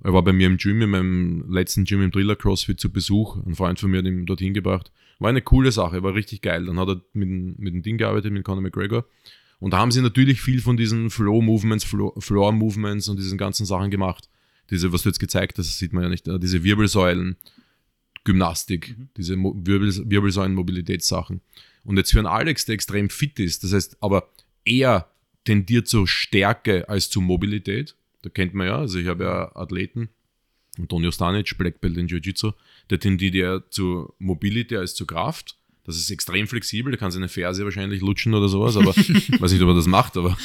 Er war bei mir im Gym, in meinem letzten Gym im Driller CrossFit zu Besuch. Ein Freund von mir hat ihn dorthin gebracht. War eine coole Sache, war richtig geil. Dann hat er mit, mit dem Ding gearbeitet, mit Conor McGregor. Und da haben sie natürlich viel von diesen Flow-Movements, Flo- Floor-Movements und diesen ganzen Sachen gemacht. Diese, was du jetzt gezeigt hast, das sieht man ja nicht, äh, diese Wirbelsäulen, Gymnastik, diese Mo Wirbel Wirbelsäulen-Mobilitätssachen. Und jetzt für einen Alex, der extrem fit ist, das heißt, aber eher tendiert zur Stärke als zur Mobilität. Da kennt man ja, also ich habe ja Athleten, Antonio Stanic, Black Belt in Jiu-Jitsu, der tendiert eher zur Mobility als zur Kraft. Das ist extrem flexibel, der kann seine Ferse wahrscheinlich lutschen oder sowas, aber ich weiß nicht, ob er das macht, aber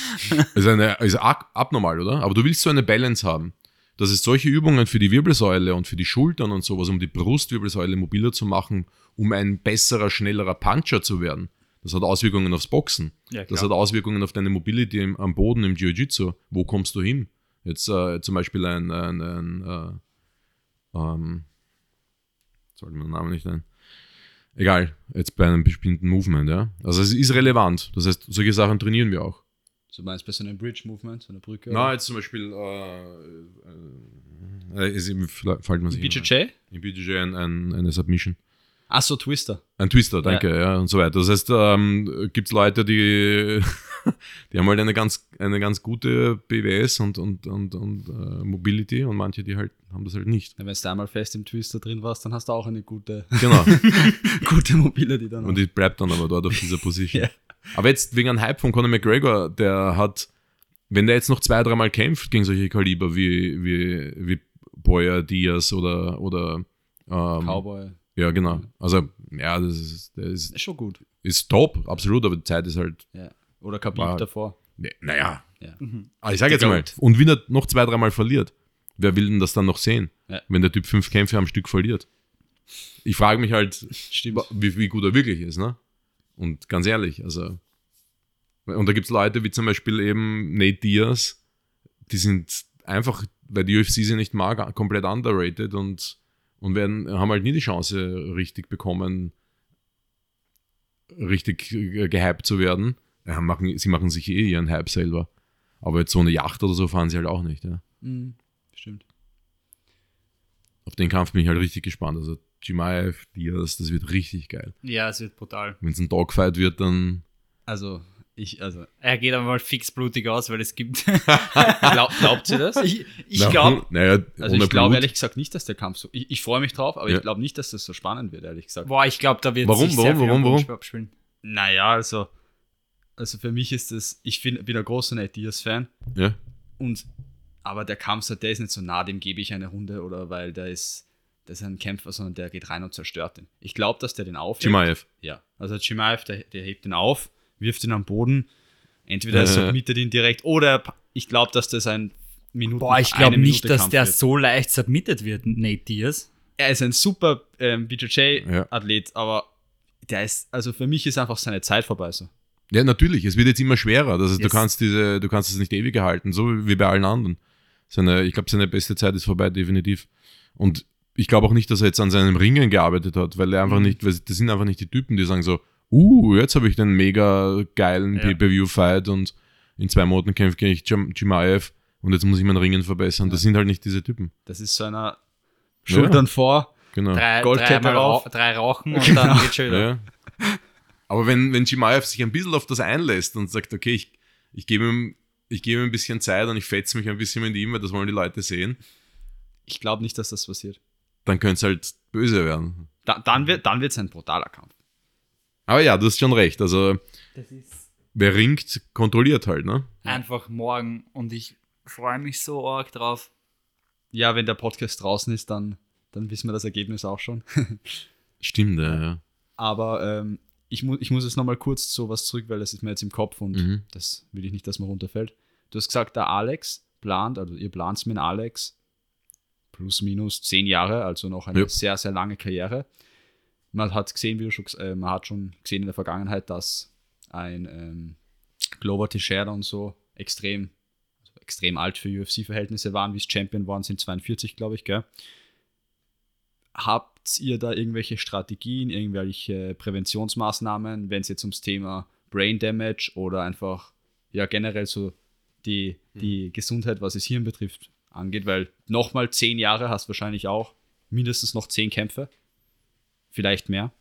ist, eine, ist ab- abnormal, oder? Aber du willst so eine Balance haben. Das ist solche Übungen für die Wirbelsäule und für die Schultern und sowas, um die Brustwirbelsäule mobiler zu machen, um ein besserer, schnellerer Puncher zu werden. Das hat Auswirkungen aufs Boxen. Ja, das hat Auswirkungen auf deine Mobility im, am Boden im Jiu-Jitsu. Wo kommst du hin? Jetzt äh, zum Beispiel ein, ein, ein äh, ähm, sollte mir den Namen nicht ein. Egal, jetzt bei einem bestimmten Movement, ja. Also es ist relevant. Das heißt, solche Sachen trainieren wir auch. Du meinst bei so einem Bridge-Movement, so einer Brücke? Na, jetzt zum Beispiel, äh, äh, ist eben, fällt mir sich BJJ? In BJJ ein, ein, eine Submission. Achso, Twister. Ein Twister, danke, ja. und so weiter. Das heißt, ähm, gibt es Leute, die, die haben halt eine ganz, eine ganz gute BWS und, und, und, und äh, Mobility und manche, die halt haben das halt nicht. Wenn du da einmal fest im Twister drin warst, dann hast du auch eine gute, Genau. gute Mobility dann. Und die bleibt dann aber dort auf dieser Position. Ja. Aber jetzt wegen einem Hype von Conor McGregor, der hat, wenn der jetzt noch zwei, dreimal kämpft gegen solche Kaliber wie, wie, wie Boyer, Diaz oder, oder ähm, Cowboy. Ja, genau. Also, ja, das ist, der ist, Ist schon gut. ist top, absolut, aber die Zeit ist halt, Ja. Oder Khabib War- davor. ne, naja. Ja. Aber ich sage jetzt mal, und wenn er noch zwei, dreimal verliert, wer will denn das dann noch sehen? Ja. Wenn der Typ fünf Kämpfe am Stück verliert. Ich frage mich halt, wie, wie gut er wirklich ist, ne? Und ganz ehrlich, also. Und da gibt es Leute wie zum Beispiel eben Nate Diaz, die sind einfach, weil die UFC sie nicht mag, komplett underrated und, und werden, haben halt nie die Chance richtig bekommen, richtig äh, gehypt zu werden. Ja, machen, sie machen sich eh ihren Hype selber. Aber jetzt so eine Yacht oder so fahren sie halt auch nicht. Ja. Mhm. Stimmt. Auf den Kampf bin ich halt richtig gespannt. Also Chimaev, Diaz, das wird richtig geil. Ja, es wird brutal. Wenn es ein Dogfight wird, dann Also, ich, also, Er geht aber mal fix blutig aus, weil es gibt. glaub, glaubt ihr das? ich ich glaube, naja, Also ich glaube ehrlich gesagt nicht, dass der Kampf so. Ich, ich freue mich drauf, aber Ja. ich glaube nicht, dass das so spannend wird, ehrlich gesagt. boah, ich glaube, da wird Warum, sich warum, sehr viel warum, am warum? Abspielen. Naja, also, also für mich ist das, ich find, bin ein großer Nate Diaz-Fan Ja, und aber der Kampf, der ist nicht so nah, dem gebe ich eine Runde oder weil der ist, das ist ein Kämpfer, sondern der geht rein und zerstört ihn. Ich glaube, dass der den aufhebt. Chimaev. Ja, also Chimaev, der, der hebt ihn auf, wirft ihn am Boden. Entweder er Ja, ja. submittet ihn direkt oder er- ich glaube, dass das ein Minuten Boah, ich glaube nicht, Minute dass Kampf der wird. so leicht submitted wird, Nate Diaz. Er ist ein super ähm, BJJ-Athlet, aber der ist, also für mich ist einfach seine Zeit vorbei. So. Ja, natürlich. Es wird jetzt immer schwerer. Das heißt, du kannst diese, du kannst es nicht ewig erhalten, so wie bei allen anderen. Seine, ich glaube, seine beste Zeit ist vorbei, definitiv. Und ich glaube auch nicht, dass er jetzt an seinem Ringen gearbeitet hat, weil er einfach Mhm. nicht, weil das sind einfach nicht die Typen, die sagen so, uh, jetzt habe ich den mega geilen Ja. Pay-Per-View-Fight und in zwei Monaten kämpfe gegen ich Jim- Chimaev und jetzt muss ich mein Ringen verbessern. Das sind halt nicht diese Typen. Das ist so einer Schultern vor. Genau. Drei, Goldkette rau drei rauchen und Genau. dann geht schon wieder. Aber wenn, wenn Chimaev sich ein bisschen auf das einlässt und sagt, okay, ich, ich gebe ihm, ich gebe ihm ein bisschen Zeit und ich fetze mich ein bisschen mit ihm, weil das wollen die Leute sehen, Ich glaube nicht, dass das passiert. dann könnte es halt böse werden. Da, dann wird dann wird's ein brutaler Kampf. Aber ja, du hast schon recht. Also, Das ist wer ringt, kontrolliert halt, ne? einfach morgen und ich freue mich so arg drauf. Ja, wenn der Podcast draußen ist, dann, dann wissen wir das Ergebnis auch schon. Stimmt, ja. ja. Aber ähm, ich, mu ich muss jetzt nochmal kurz zu was zurück, weil das ist mir jetzt im Kopf und Mhm. das will ich nicht, dass man runterfällt. Du hast gesagt, der Alex plant, also ihr plant mit Alex plus minus zehn Jahre, also noch eine Ja. sehr, sehr lange Karriere. Man hat gesehen, wie du schon, äh, man hat schon gesehen in der Vergangenheit, dass ein ähm, Glover Teixeira und so extrem, also extrem alt für UFC-Verhältnisse waren, wie es Champion waren, sind 42, glaube ich, gell? Habt ihr da irgendwelche Strategien, irgendwelche Präventionsmaßnahmen, wenn es jetzt ums Thema Brain Damage oder einfach ja generell so die, die Gesundheit, was das Hirn betrifft, angeht? Weil nochmal zehn Jahre hast wahrscheinlich auch mindestens noch zehn Kämpfe, vielleicht mehr.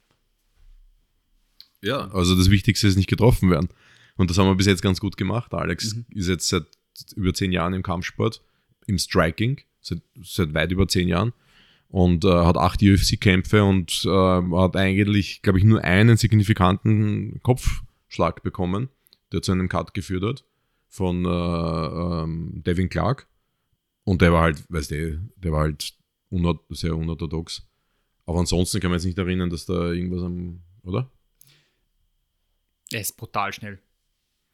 Ja, also das Wichtigste ist nicht getroffen werden. Und das haben wir bis jetzt ganz gut gemacht. Alex Mhm. ist jetzt seit über zehn Jahren im Kampfsport, im Striking, seit, seit weit über zehn Jahren. Und äh, hat acht UFC-Kämpfe und äh, hat eigentlich, glaube ich, nur einen signifikanten Kopfschlag bekommen, der zu einem Cut geführt hat von äh, ähm, Devin Clark. Und der war halt, weißt du, der war halt unort sehr unorthodox. Aber ansonsten kann man jetzt nicht erinnern, dass da irgendwas am, oder? Er ist brutal schnell.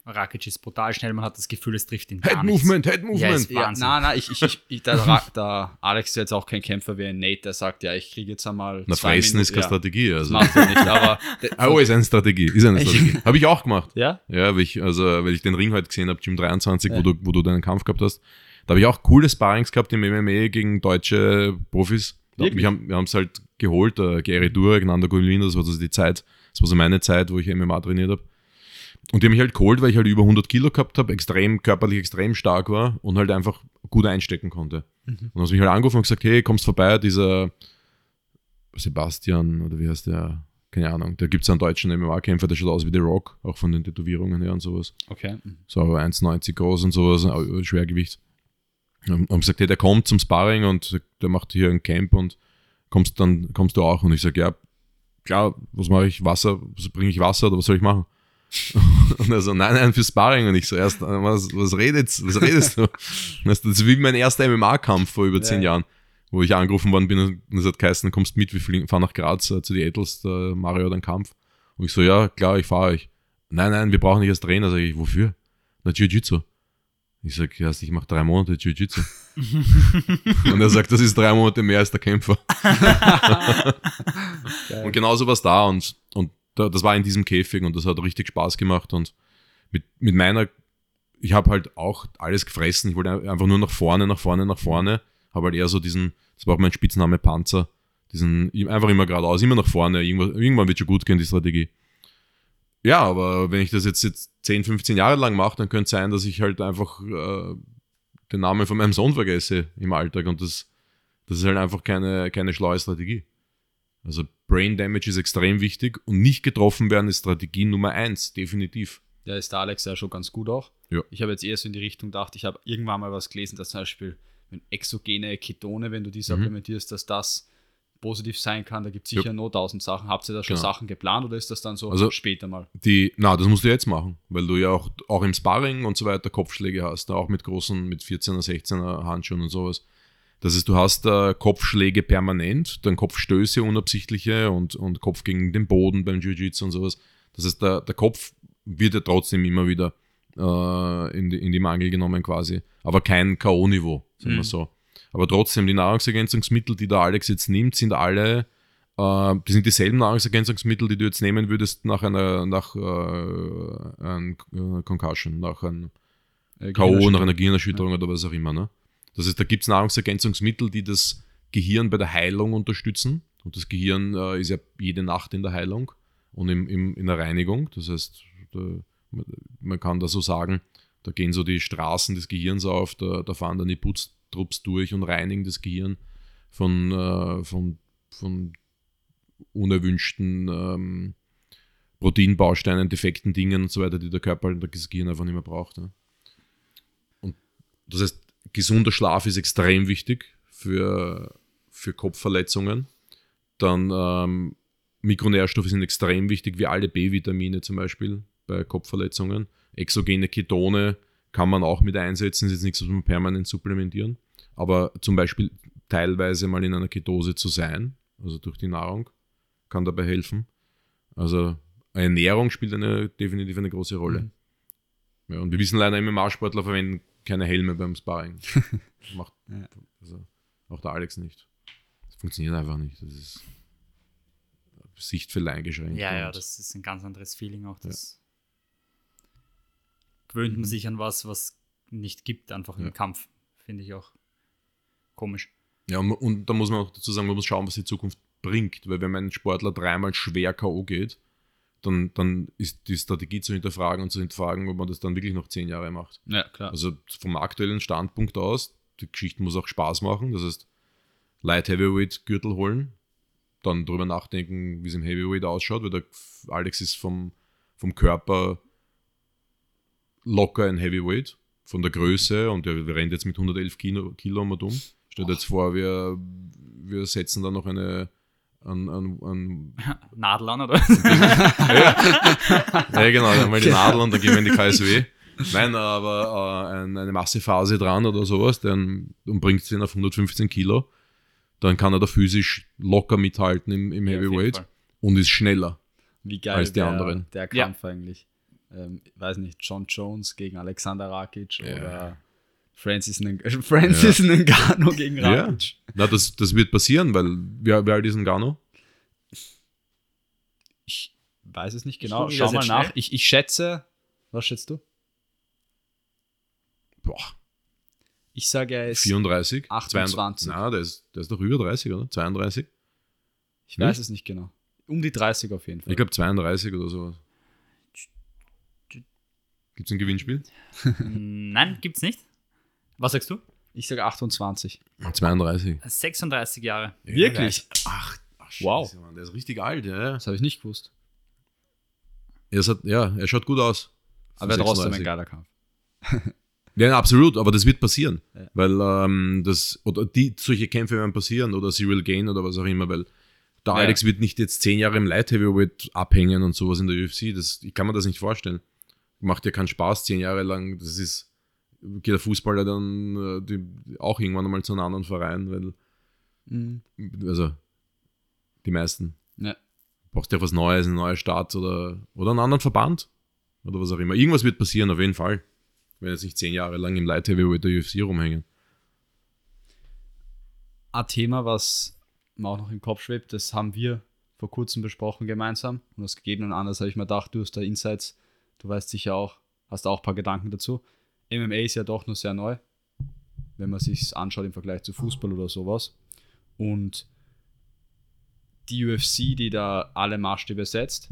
Rakic ist brutal schnell, man hat das Gefühl, es trifft ihn Head gar nichts. Movement, Head Ja, Movement. Ja, Wahnsinn. nein, nein, ich, ich, ich, ich Ra- der Alex ist jetzt auch kein Kämpfer wie ein Nate, der sagt, ja, ich kriege jetzt einmal. Na, zwei fressen ist keine ja, Strategie. Das Also. macht er nicht, aber. Ah, oh, ist eine Strategie. Ist eine Strategie. Habe ich auch gemacht. ja? Ja, weil ich, also, weil ich den Ring heute gesehen habe, Gym 23, Ja. wo, du, wo du deinen Kampf gehabt hast. Da habe ich auch coole Sparrings gehabt im MMA gegen deutsche Profis. Da, Wirklich? wir haben es halt geholt, äh, Gary Durek, Nando Golino, das war so die Zeit, das war so meine Zeit, wo ich MMA trainiert habe. Und die haben mich halt geholt, weil ich halt über 100 Kilo gehabt habe, extrem, körperlich extrem stark war und halt einfach gut einstecken konnte. Und dann hast mich halt angerufen und gesagt, hey, kommst vorbei, dieser Sebastian, oder wie heißt der? Keine Ahnung. Da gibt es einen deutschen MMA-Kämpfer, der schaut aus wie The Rock, auch von den Tätowierungen her und sowas. Okay. So 1,90 groß und sowas, Schwergewicht. Und haben gesagt, hey, der kommt zum Sparring und der macht hier ein Camp und kommst dann, kommst du auch? Und ich sage, ja, klar, was mache ich? Wasser, was bringe ich Wasser oder was soll ich machen? Und er so, nein, nein, für Sparring. Und ich so, erst, was, was redest, was redest du? Das ist wie mein erster MMA-Kampf vor über zehn Ja. Jahren, wo ich angerufen worden bin und es hat geheißen, kommst mit, wir fliegen, fahren nach Graz äh, zu die Edels, der Mario hat einen Kampf. Und ich so, ja, klar, ich fahre euch. Nein, nein, wir brauchen dich als Trainer. Sag ich, wofür? Na, Jiu-Jitsu. Ich sag, ja, ich mache drei Monate Jiu-Jitsu. und er sagt, das ist drei Monate mehr als der Kämpfer. und genauso war es da und, und da, das war in diesem Käfig und das hat richtig Spaß gemacht und mit, mit meiner, ich habe halt auch alles gefressen. Ich wollte einfach nur nach vorne, nach vorne, nach vorne. Habe halt eher so diesen, das war auch mein Spitzname Panzer, diesen, einfach immer geradeaus, immer nach vorne. Irgendwann, irgendwann wird schon gut gehen, die Strategie. Ja, aber wenn ich das jetzt, jetzt 10, 15 Jahre lang mache, dann könnte es sein, dass ich halt einfach äh, den Namen von meinem Sohn vergesse im Alltag und das, das ist halt einfach keine, keine schlaue Strategie. Also Brain Damage ist extrem wichtig und nicht getroffen werden ist Strategie Nummer eins, definitiv. Da ist der Alex ja schon ganz gut auch. Ja. Ich habe jetzt eher so in die Richtung gedacht, ich habe irgendwann mal was gelesen, dass zum Beispiel wenn exogene Ketone, wenn du die supplementierst, dass das positiv sein kann. Da gibt es sicher Ja. nur tausend Sachen. Habt ihr da schon Genau. Sachen geplant oder ist das dann so Also- später mal? Die, na, das musst du jetzt machen, weil du ja auch, auch im Sparring und so weiter Kopfschläge hast, auch mit großen, mit 14er, 16er Handschuhen und sowas. Das heißt, du hast äh, Kopfschläge permanent, dann Kopfstöße unabsichtliche und, und Kopf gegen den Boden beim Jiu-Jitsu und sowas. Das heißt, der, der Kopf wird ja trotzdem immer wieder äh, in, die, in die Mangel genommen quasi. Aber kein K.O.-Niveau, sagen wir Mhm. so. Aber trotzdem, die Nahrungsergänzungsmittel, die der Alex jetzt nimmt, sind alle, äh, die sind dieselben Nahrungsergänzungsmittel, die du jetzt nehmen würdest nach einer, nach äh, einem äh, Concussion, nach einem Äh, K.O., nach einer Gehirnerschütterung oder was auch immer. Ne? Das heißt, da gibt es Nahrungsergänzungsmittel, die das Gehirn bei der Heilung unterstützen. Und das Gehirn äh, ist ja jede Nacht in der Heilung und im, im, in der Reinigung. Das heißt, da, man kann da so sagen, da gehen so die Straßen des Gehirns auf, da, da fahren dann die Putztrupps durch und reinigen das Gehirn von, äh, von, von unerwünschten ähm, Proteinbausteinen, defekten Dingen und so weiter, die der Körper, das Gehirn einfach nicht mehr braucht. Ne? Und das heißt, gesunder Schlaf ist extrem wichtig für, für Kopfverletzungen. Dann ähm, Mikronährstoffe sind extrem wichtig, wie alle B-Vitamine zum Beispiel bei Kopfverletzungen. Exogene Ketone kann man auch mit einsetzen, ist jetzt nichts, was man permanent supplementieren. Aber zum Beispiel teilweise mal in einer Ketose zu sein, also durch die Nahrung, kann dabei helfen. Also Ernährung spielt eine, definitiv eine große Rolle. Ja, und wir wissen leider, MMA-Sportler verwenden keine Helme beim Sparring. Macht Ja. also auch der Alex nicht. Das funktioniert einfach nicht. Das ist Sichtfeld eingeschränkt. Ja, ja, das ist ein ganz anderes Feeling auch. Das gewöhnt man sich an was, was nicht gibt, einfach Ja. im Kampf. Finde ich auch komisch. Ja, und, und da muss man auch dazu sagen, man muss schauen, was die Zukunft bringt. Weil wenn mein Sportler dreimal schwer K.O. geht, dann, dann ist die Strategie zu hinterfragen und zu hinterfragen, ob man das dann wirklich noch zehn Jahre macht. Ja, klar. Also vom aktuellen Standpunkt aus, die Geschichte muss auch Spaß machen. Das heißt, Light Heavyweight Gürtel holen, dann drüber nachdenken, wie es im Heavyweight ausschaut, weil der Alex ist vom, vom Körper locker ein Heavyweight, von der Größe und der rennt jetzt mit 111 Kilo, Kilo um und um. Stellt jetzt vor, wir, wir setzen da noch eine an, an, an Nadel an, oder? ja, genau, dann mal die Nadel und dann gehen wir in die KSW. Nein, aber äh, ein- eine Massephase dran oder sowas, dann bringt ihn auf 115 Kilo. Dann kann er da physisch locker mithalten im, im Ja, Heavyweight und ist schneller. Wie geil als die wär anderen. der Ja. Kampf eigentlich. Ähm, ich weiß nicht, John Jones gegen Alexander Rakic Ja. oder Francis, Ng Francis Ngannou gegen Ja. Rakic. Na, das, das wird passieren, weil wer, wer alt ist Gano? Ich weiß es nicht genau. Schau mal nach. Ich, ich schätze, was schätzt du? Boah, Ich sage, er ist. 34? 28. Na, der ist, der ist doch über 30, oder? 32? Ich weiß es nicht genau. Um die 30 auf jeden Fall. Ich glaube 32 oder so. Gibt es ein Gewinnspiel? Nein, gibt's nicht. Was sagst du? Ich sage 28. 32. 36 Jahre. Wirklich? Ach, ach Wow. Scheiße, Mann, der ist richtig alt, ja. Das habe ich nicht gewusst. Er, halt- ja, er schaut gut aus. Aber er trotzdem ein 36. geiler Kampf. Ja, absolut, aber das wird passieren. Ja. Weil ähm, das, oder die, solche Kämpfe werden passieren oder Cyril Gain oder was auch immer, weil der Ja. Alex wird nicht jetzt zehn Jahre im Light Heavyweight abhängen und sowas in der UFC. Das, ich kann mir das nicht vorstellen. Macht ja keinen Spaß, zehn Jahre lang. Das ist, geht der Fußballer dann äh, die, auch irgendwann einmal zu einem anderen Verein, weil, Mhm. also die meisten. Ja. Brauchst ja was Neues, eine neue Stadt oder, oder einen anderen Verband oder was auch immer. Irgendwas wird passieren, auf jeden Fall. Wenn jetzt nicht zehn Jahre lang im Light Heavyweight der UFC rumhängen. Ein Thema, was mir auch noch im Kopf schwebt, das haben wir vor kurzem besprochen gemeinsam. Und aus gegebenen Anlass habe ich mir gedacht, du hast da Insights, du weißt sicher auch, hast auch ein paar Gedanken dazu. MMA ist ja doch nur sehr neu, wenn man sich anschaut im Vergleich zu Fußball oder sowas. Und die UFC, die da alle Maßstäbe setzt,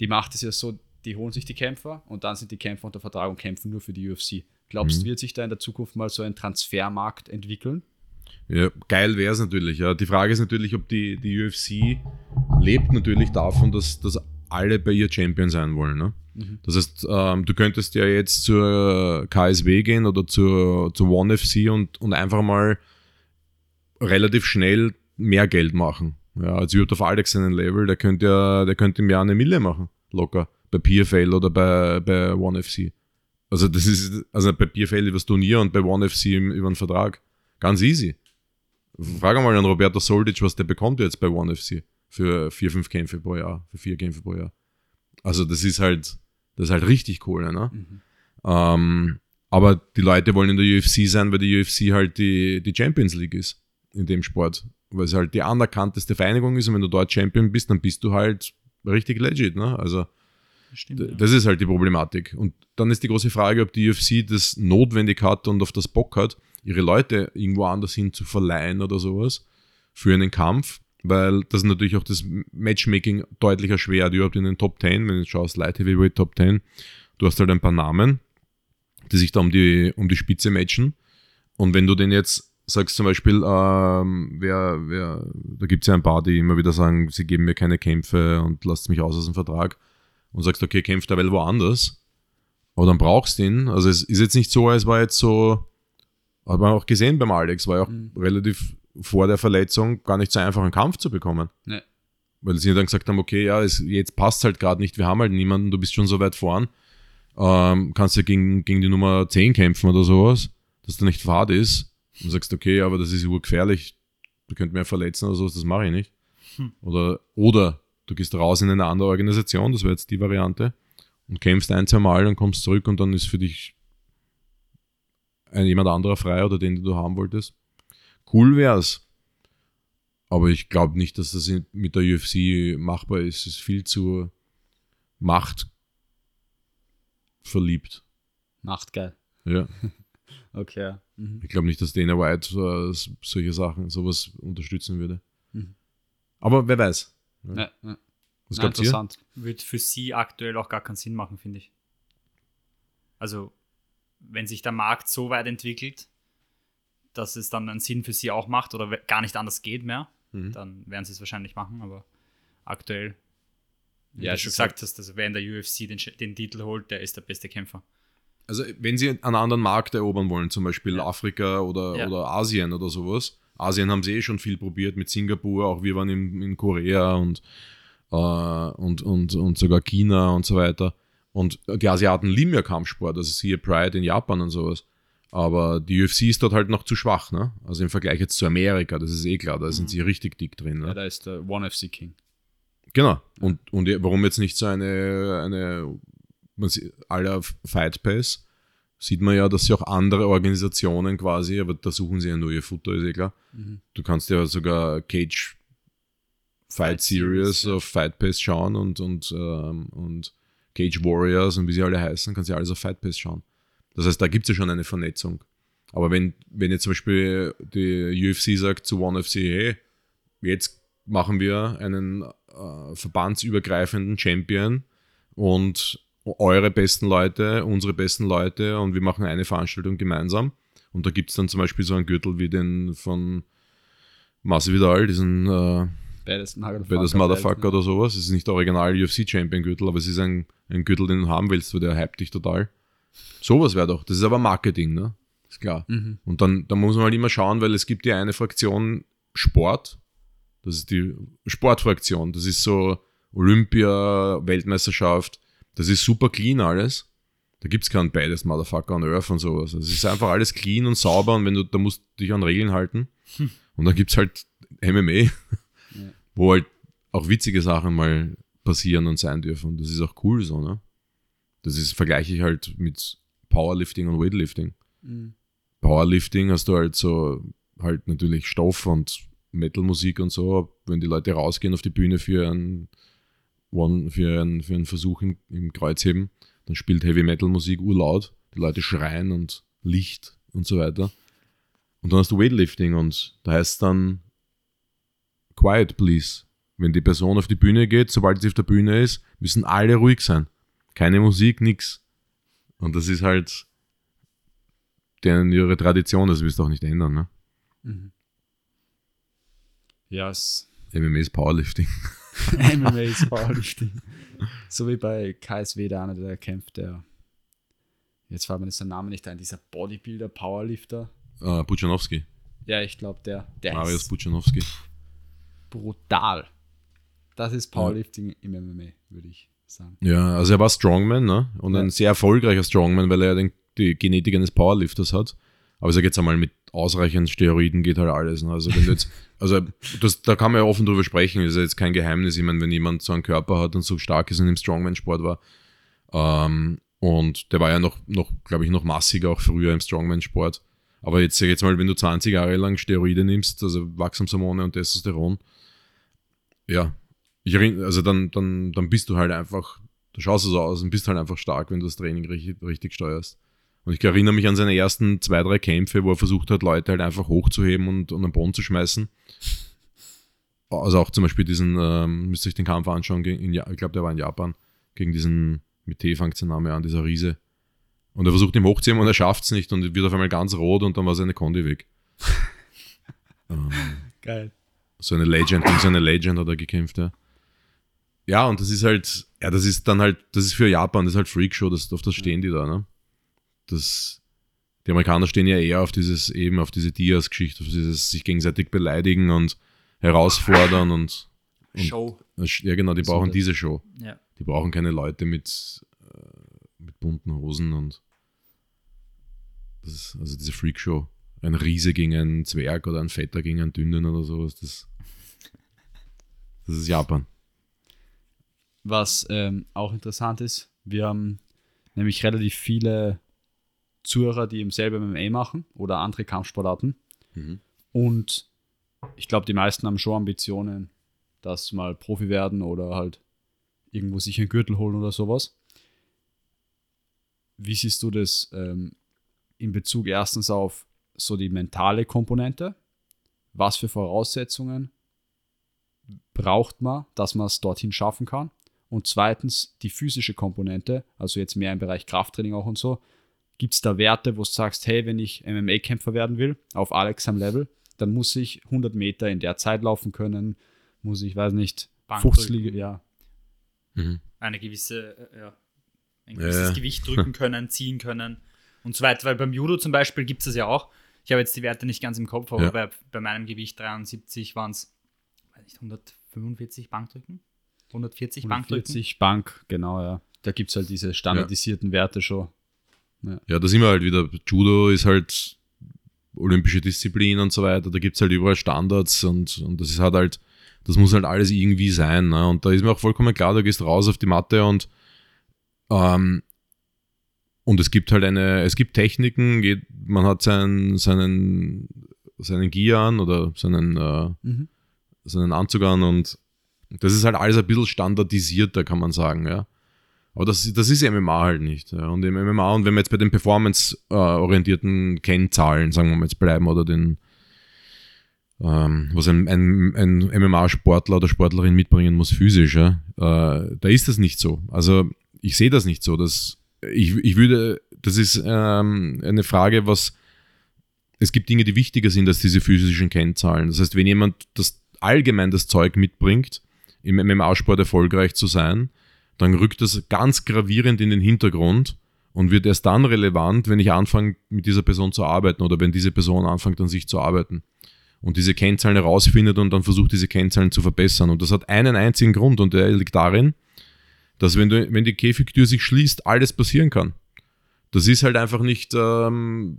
die macht es ja so, die holen sich die Kämpfer und dann sind die Kämpfer unter Vertrag und kämpfen nur für die UFC. Glaubst du, Mhm. wird sich da in der Zukunft mal so ein Transfermarkt entwickeln? Ja, geil wäre es natürlich. Ja. Die Frage ist natürlich, ob die, die UFC lebt natürlich davon, dass, dass alle bei ihr Champion sein wollen. Ne? Mhm. Das heißt, ähm, du könntest ja jetzt zur KSW gehen oder zur, zur One FC und, und einfach mal relativ schnell mehr Geld machen. Ja, als wird auf Alex seinen Level, der könnte ja, der könnte im Jahr eine Mille machen, locker. Bei PFL oder bei, bei One FC. Also das ist, also bei PFL über das Turnier und bei One FC über einen Vertrag. Ganz easy. Frag mal an Roberto Soldic, was der bekommt jetzt bei One FC für vier, fünf Kämpfe pro Jahr, für vier Kämpfe pro Jahr. Also das ist halt, das ist halt richtig Kohle, ne? Ähm, aber die Leute wollen in der UFC sein, weil die UFC halt die, die Champions League ist in dem Sport. Weil es halt die anerkannteste Vereinigung ist und wenn du dort Champion bist, dann bist du halt richtig legit, ne? Also Stimmt. D- Das ist halt die Problematik. Und dann ist die große Frage, ob die UFC das notwendig hat und auf das Bock hat, ihre Leute irgendwo anders hin zu verleihen oder sowas für einen Kampf, weil das natürlich auch das Matchmaking deutlich erschwert, überhaupt in den Top 10, wenn du schaust, Light Heavyweight Top 10, du hast halt ein paar Namen, die sich da um die, um die Spitze matchen. Und wenn du den jetzt sagst zum Beispiel, ähm, wer, wer, da gibt es ja ein paar, die immer wieder sagen, sie geben mir keine Kämpfe und lasst mich aus aus dem Vertrag und sagst, okay, kämpft der Well woanders, aber dann brauchst du ihn. Also es ist jetzt nicht so, es war jetzt so, hat man auch gesehen beim Alex, war ja auch relativ vor der Verletzung gar nicht so einfach, einen Kampf zu bekommen. Nee. Weil sie dann gesagt haben, okay, ja, es, jetzt passt halt gerade nicht, wir haben halt niemanden, du bist schon so weit vorn, ähm, kannst ja gegen, gegen die Nummer 10 kämpfen oder sowas, dass der nicht fad ist und sagst, okay, aber das ist urgefährlich, du könnt mir verletzen oder sowas, das mache ich nicht. Oder, oder du gehst raus in eine andere Organisation, das wäre jetzt die Variante, und kämpfst ein, zwei Mal und kommst zurück und dann ist für dich ein, jemand anderer frei oder den, den du haben wolltest. Cool wär's. Aber ich glaube nicht, dass das mit der UFC machbar ist. Es ist viel zu Macht verliebt. Macht geil. Ja. Okay. ja. Mhm. Ich glaube nicht, dass Dana White äh, solche Sachen, sowas unterstützen würde. Mhm. Aber wer weiß. Ja, ja. Was Na, glaubt ihr? interessant. Wird für sie aktuell auch gar keinen Sinn machen, finde ich. Also, wenn sich der Markt so weit entwickelt, dass es dann einen Sinn für sie auch macht oder gar nicht anders geht mehr, Mhm. dann werden sie es wahrscheinlich machen, aber aktuell, wie Ja, du schon gesagt hast, also wer in der UFC den, den Titel holt, der ist der beste Kämpfer. Also, wenn sie einen anderen Markt erobern wollen, zum Beispiel Ja. Afrika oder, Ja. oder Asien oder sowas. Asien haben sie eh schon viel probiert mit Singapur, auch wir waren in, in Korea und, äh, und, und, und sogar China und so weiter. Und die Asiaten lieben ja Kampfsport, also siehe Pride in Japan und sowas. Aber die UFC ist dort halt noch zu schwach, ne? Also im Vergleich jetzt zu Amerika, das ist eh klar, da sind sie richtig dick drin. Ne? Ja, da ist der One FC King. Genau. Und, und warum jetzt nicht so eine, eine man sieht, aller Fight Pass, sieht man ja, dass sie auch andere Organisationen quasi, aber da suchen sie ja nur ihr Futter, ist eh klar. Du kannst ja sogar Cage Fight, Fight Series ja. auf Fight Pass schauen und, und, ähm, und Cage Warriors und wie sie alle heißen, kannst ja alles auf Fight Pass schauen. Das heißt, da gibt es ja schon eine Vernetzung. Aber wenn, wenn jetzt zum Beispiel die UFC sagt zu One FC, hey, jetzt machen wir einen äh, verbandsübergreifenden Champion und eure besten Leute, unsere besten Leute und wir machen eine Veranstaltung gemeinsam. Und da gibt es dann zum Beispiel so einen Gürtel wie den von Masvidal, diesen äh, Beides Badass Motherfucker oder sowas. Es ist nicht der Original UFC Champion Gürtel, aber es ist ein, ein Gürtel, den du haben willst, weil der hypt dich total. Sowas wäre doch. Das ist aber Marketing, ne? Ist klar. Mhm. Und dann, dann muss man halt immer schauen, weil es gibt ja eine Fraktion Sport. Das ist die Sportfraktion. Das ist so Olympia, Weltmeisterschaft. Das ist super clean alles. Da gibt es keinen Badass Motherfucker on Earth und sowas. Es ist einfach alles clean und sauber und wenn du, da musst du dich an Regeln halten. Und dann gibt es halt MMA, wo halt auch witzige Sachen mal passieren und sein dürfen. Und das ist auch cool so, ne? Das ist, vergleiche ich halt mit Powerlifting und Weightlifting. Mhm. Powerlifting hast du halt so halt natürlich Stoff und Metalmusik und so. Wenn die Leute rausgehen auf die Bühne für einen, One, für einen, für einen Versuch im, im Kreuzheben, dann spielt Heavy Metal Musik urlaut. Die Leute schreien und Licht und so weiter. Und dann hast du Weightlifting und da heißt es dann Quiet, please. Wenn die Person auf die Bühne geht, sobald sie auf der Bühne ist, müssen alle ruhig sein. Keine Musik, nix. Und das ist halt deren ihre Tradition, das wirst du auch nicht ändern, ne? Ja, es MMA ist Powerlifting. MMA ist Powerlifting. so wie bei KSW, der einer, der kämpft, der. Jetzt fällt mir jetzt der Name nicht ein, dieser Bodybuilder, Powerlifter. Äh, Buchanowski. Ja, ich glaube, der, der Marius ist brutal. Das ist Powerlifting im MMA, würde ich sagen. Ja, also er war Strongman, ne? Und Ja. ein sehr erfolgreicher Strongman, weil er den, die Genetik eines Powerlifters hat. Aber ich sage jetzt einmal, mit ausreichend Steroiden geht halt alles. Ne? Also, wenn du jetzt, also das, da kann man ja offen drüber sprechen, das ist ja jetzt kein Geheimnis. Ich meine, wenn jemand so einen Körper hat und so stark ist und im Strongman-Sport war, ähm, und der war ja noch, noch glaube ich, noch massiger auch früher im Strongman-Sport. Aber jetzt sag jetzt mal, wenn du 20 Jahre lang Steroide nimmst, also Wachstumshormone und Testosteron, ja, also dann, dann, dann bist du halt einfach, du schaust so aus und bist halt einfach stark, wenn du das Training richtig, richtig steuerst. Und ich erinnere mich an seine ersten zwei, drei Kämpfe, wo er versucht hat, Leute halt einfach hochzuheben und, und am Boden zu schmeißen. Also auch zum Beispiel diesen, ähm, müsst ihr euch den Kampf anschauen, in, Ja- ich glaube, der war in Japan, gegen diesen, mit T fängt sein Name an, dieser Riese. Und er versucht ihn hochzuheben und er schafft es nicht und wird auf einmal ganz rot und dann war seine Kondi weg. ähm, Geil. so eine Legend, gegen so eine Legend hat er gekämpft, ja. Ja, und das ist halt, ja, das ist dann halt, das ist für Japan, das ist halt Freakshow, das, auf das stehen die da, ne? Das, die Amerikaner stehen ja eher auf dieses, eben auf diese Diaz-Geschichte, auf dieses sich gegenseitig beleidigen und herausfordern und, und Show. ja genau, die brauchen diese Show. Ja. Die brauchen keine Leute mit, äh, mit bunten Hosen und das ist, also diese Freakshow. Ein Riese gegen einen Zwerg oder ein Vetter gegen einen Dünnen oder sowas. Das, das ist Japan. Was ähm, auch interessant ist, wir haben nämlich relativ viele Zuhörer, die im selben MMA machen oder andere Kampfsportarten. Mhm. Und ich glaube, die meisten haben schon Ambitionen, dass mal Profi werden oder halt irgendwo sich einen Gürtel holen oder sowas. Wie siehst du das ähm, in Bezug erstens auf so die mentale Komponente? Was für Voraussetzungen braucht man, dass man es dorthin schaffen kann? Und zweitens die physische Komponente, also jetzt mehr im Bereich Krafttraining auch und so. Gibt es da Werte, wo du sagst, hey, wenn ich MMA-Kämpfer werden will, auf Alexam Level, dann muss ich 100 Meter in der Zeit laufen können, muss ich, weiß nicht, Bank 50 drücken. Liege, ja. Mhm. Eine gewisse, äh, ja, ein gewisses ja. Gewicht drücken können, ziehen können und so weiter. Weil beim Judo zum Beispiel gibt es das ja auch. Ich habe jetzt die Werte nicht ganz im Kopf, aber Ja. bei, bei meinem Gewicht 73 waren es, weiß nicht, 145 Bankdrücken? 140 Bankdrücken? 140 Bank, genau, ja. Da gibt es halt diese standardisierten Werte schon. Ja, da sind wir halt wieder. Judo ist halt olympische Disziplin und so weiter. Da gibt es halt überall Standards und, und das ist halt halt, das muss halt alles irgendwie sein. Ne? Und da ist mir auch vollkommen klar, du gehst raus auf die Matte und ähm, und es gibt halt eine, es gibt Techniken, geht, man hat seinen, seinen, seinen Gear an oder seinen, äh, Mhm. seinen Anzug an und das ist halt alles ein bisschen standardisierter, kann man sagen, ja. Aber das, das ist MMA halt nicht. Ja. Und im MMA, und wenn wir jetzt bei den performance-orientierten Kennzahlen, sagen wir mal jetzt bleiben, oder den, ähm, was ein, ein, ein MMA-Sportler oder Sportlerin mitbringen muss, physisch, ja, äh, da ist das nicht so. Also ich sehe das nicht so. Dass ich, ich würde, das ist ähm, eine Frage, was es gibt Dinge, die wichtiger sind als diese physischen Kennzahlen. Das heißt, wenn jemand das allgemein das Zeug mitbringt, im MMA-Sport erfolgreich zu sein, dann rückt das ganz gravierend in den Hintergrund und wird erst dann relevant, wenn ich anfange, mit dieser Person zu arbeiten oder wenn diese Person anfängt, an sich zu arbeiten und diese Kennzahlen herausfindet und dann versucht, diese Kennzahlen zu verbessern. Und das hat einen einzigen Grund und der liegt darin, dass wenn, du, wenn die Käfigtür sich schließt, alles passieren kann. Das ist halt einfach nicht, ähm,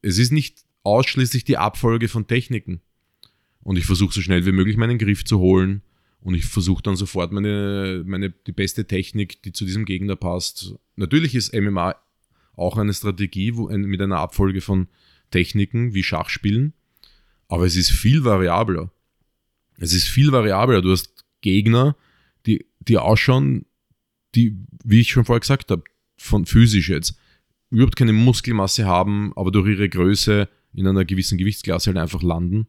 es ist nicht ausschließlich die Abfolge von Techniken. Und ich versuche so schnell wie möglich meinen Griff zu holen und ich versuche dann sofort meine, meine, die beste Technik, die zu diesem Gegner passt. Natürlich ist MMA auch eine Strategie wo, ein, mit einer Abfolge von Techniken wie Schachspielen, aber es ist viel variabler. Es ist viel variabler. Du hast Gegner, die, die ausschauen, die, wie ich schon vorher gesagt habe, von physisch jetzt, überhaupt keine Muskelmasse haben, aber durch ihre Größe in einer gewissen Gewichtsklasse halt einfach landen,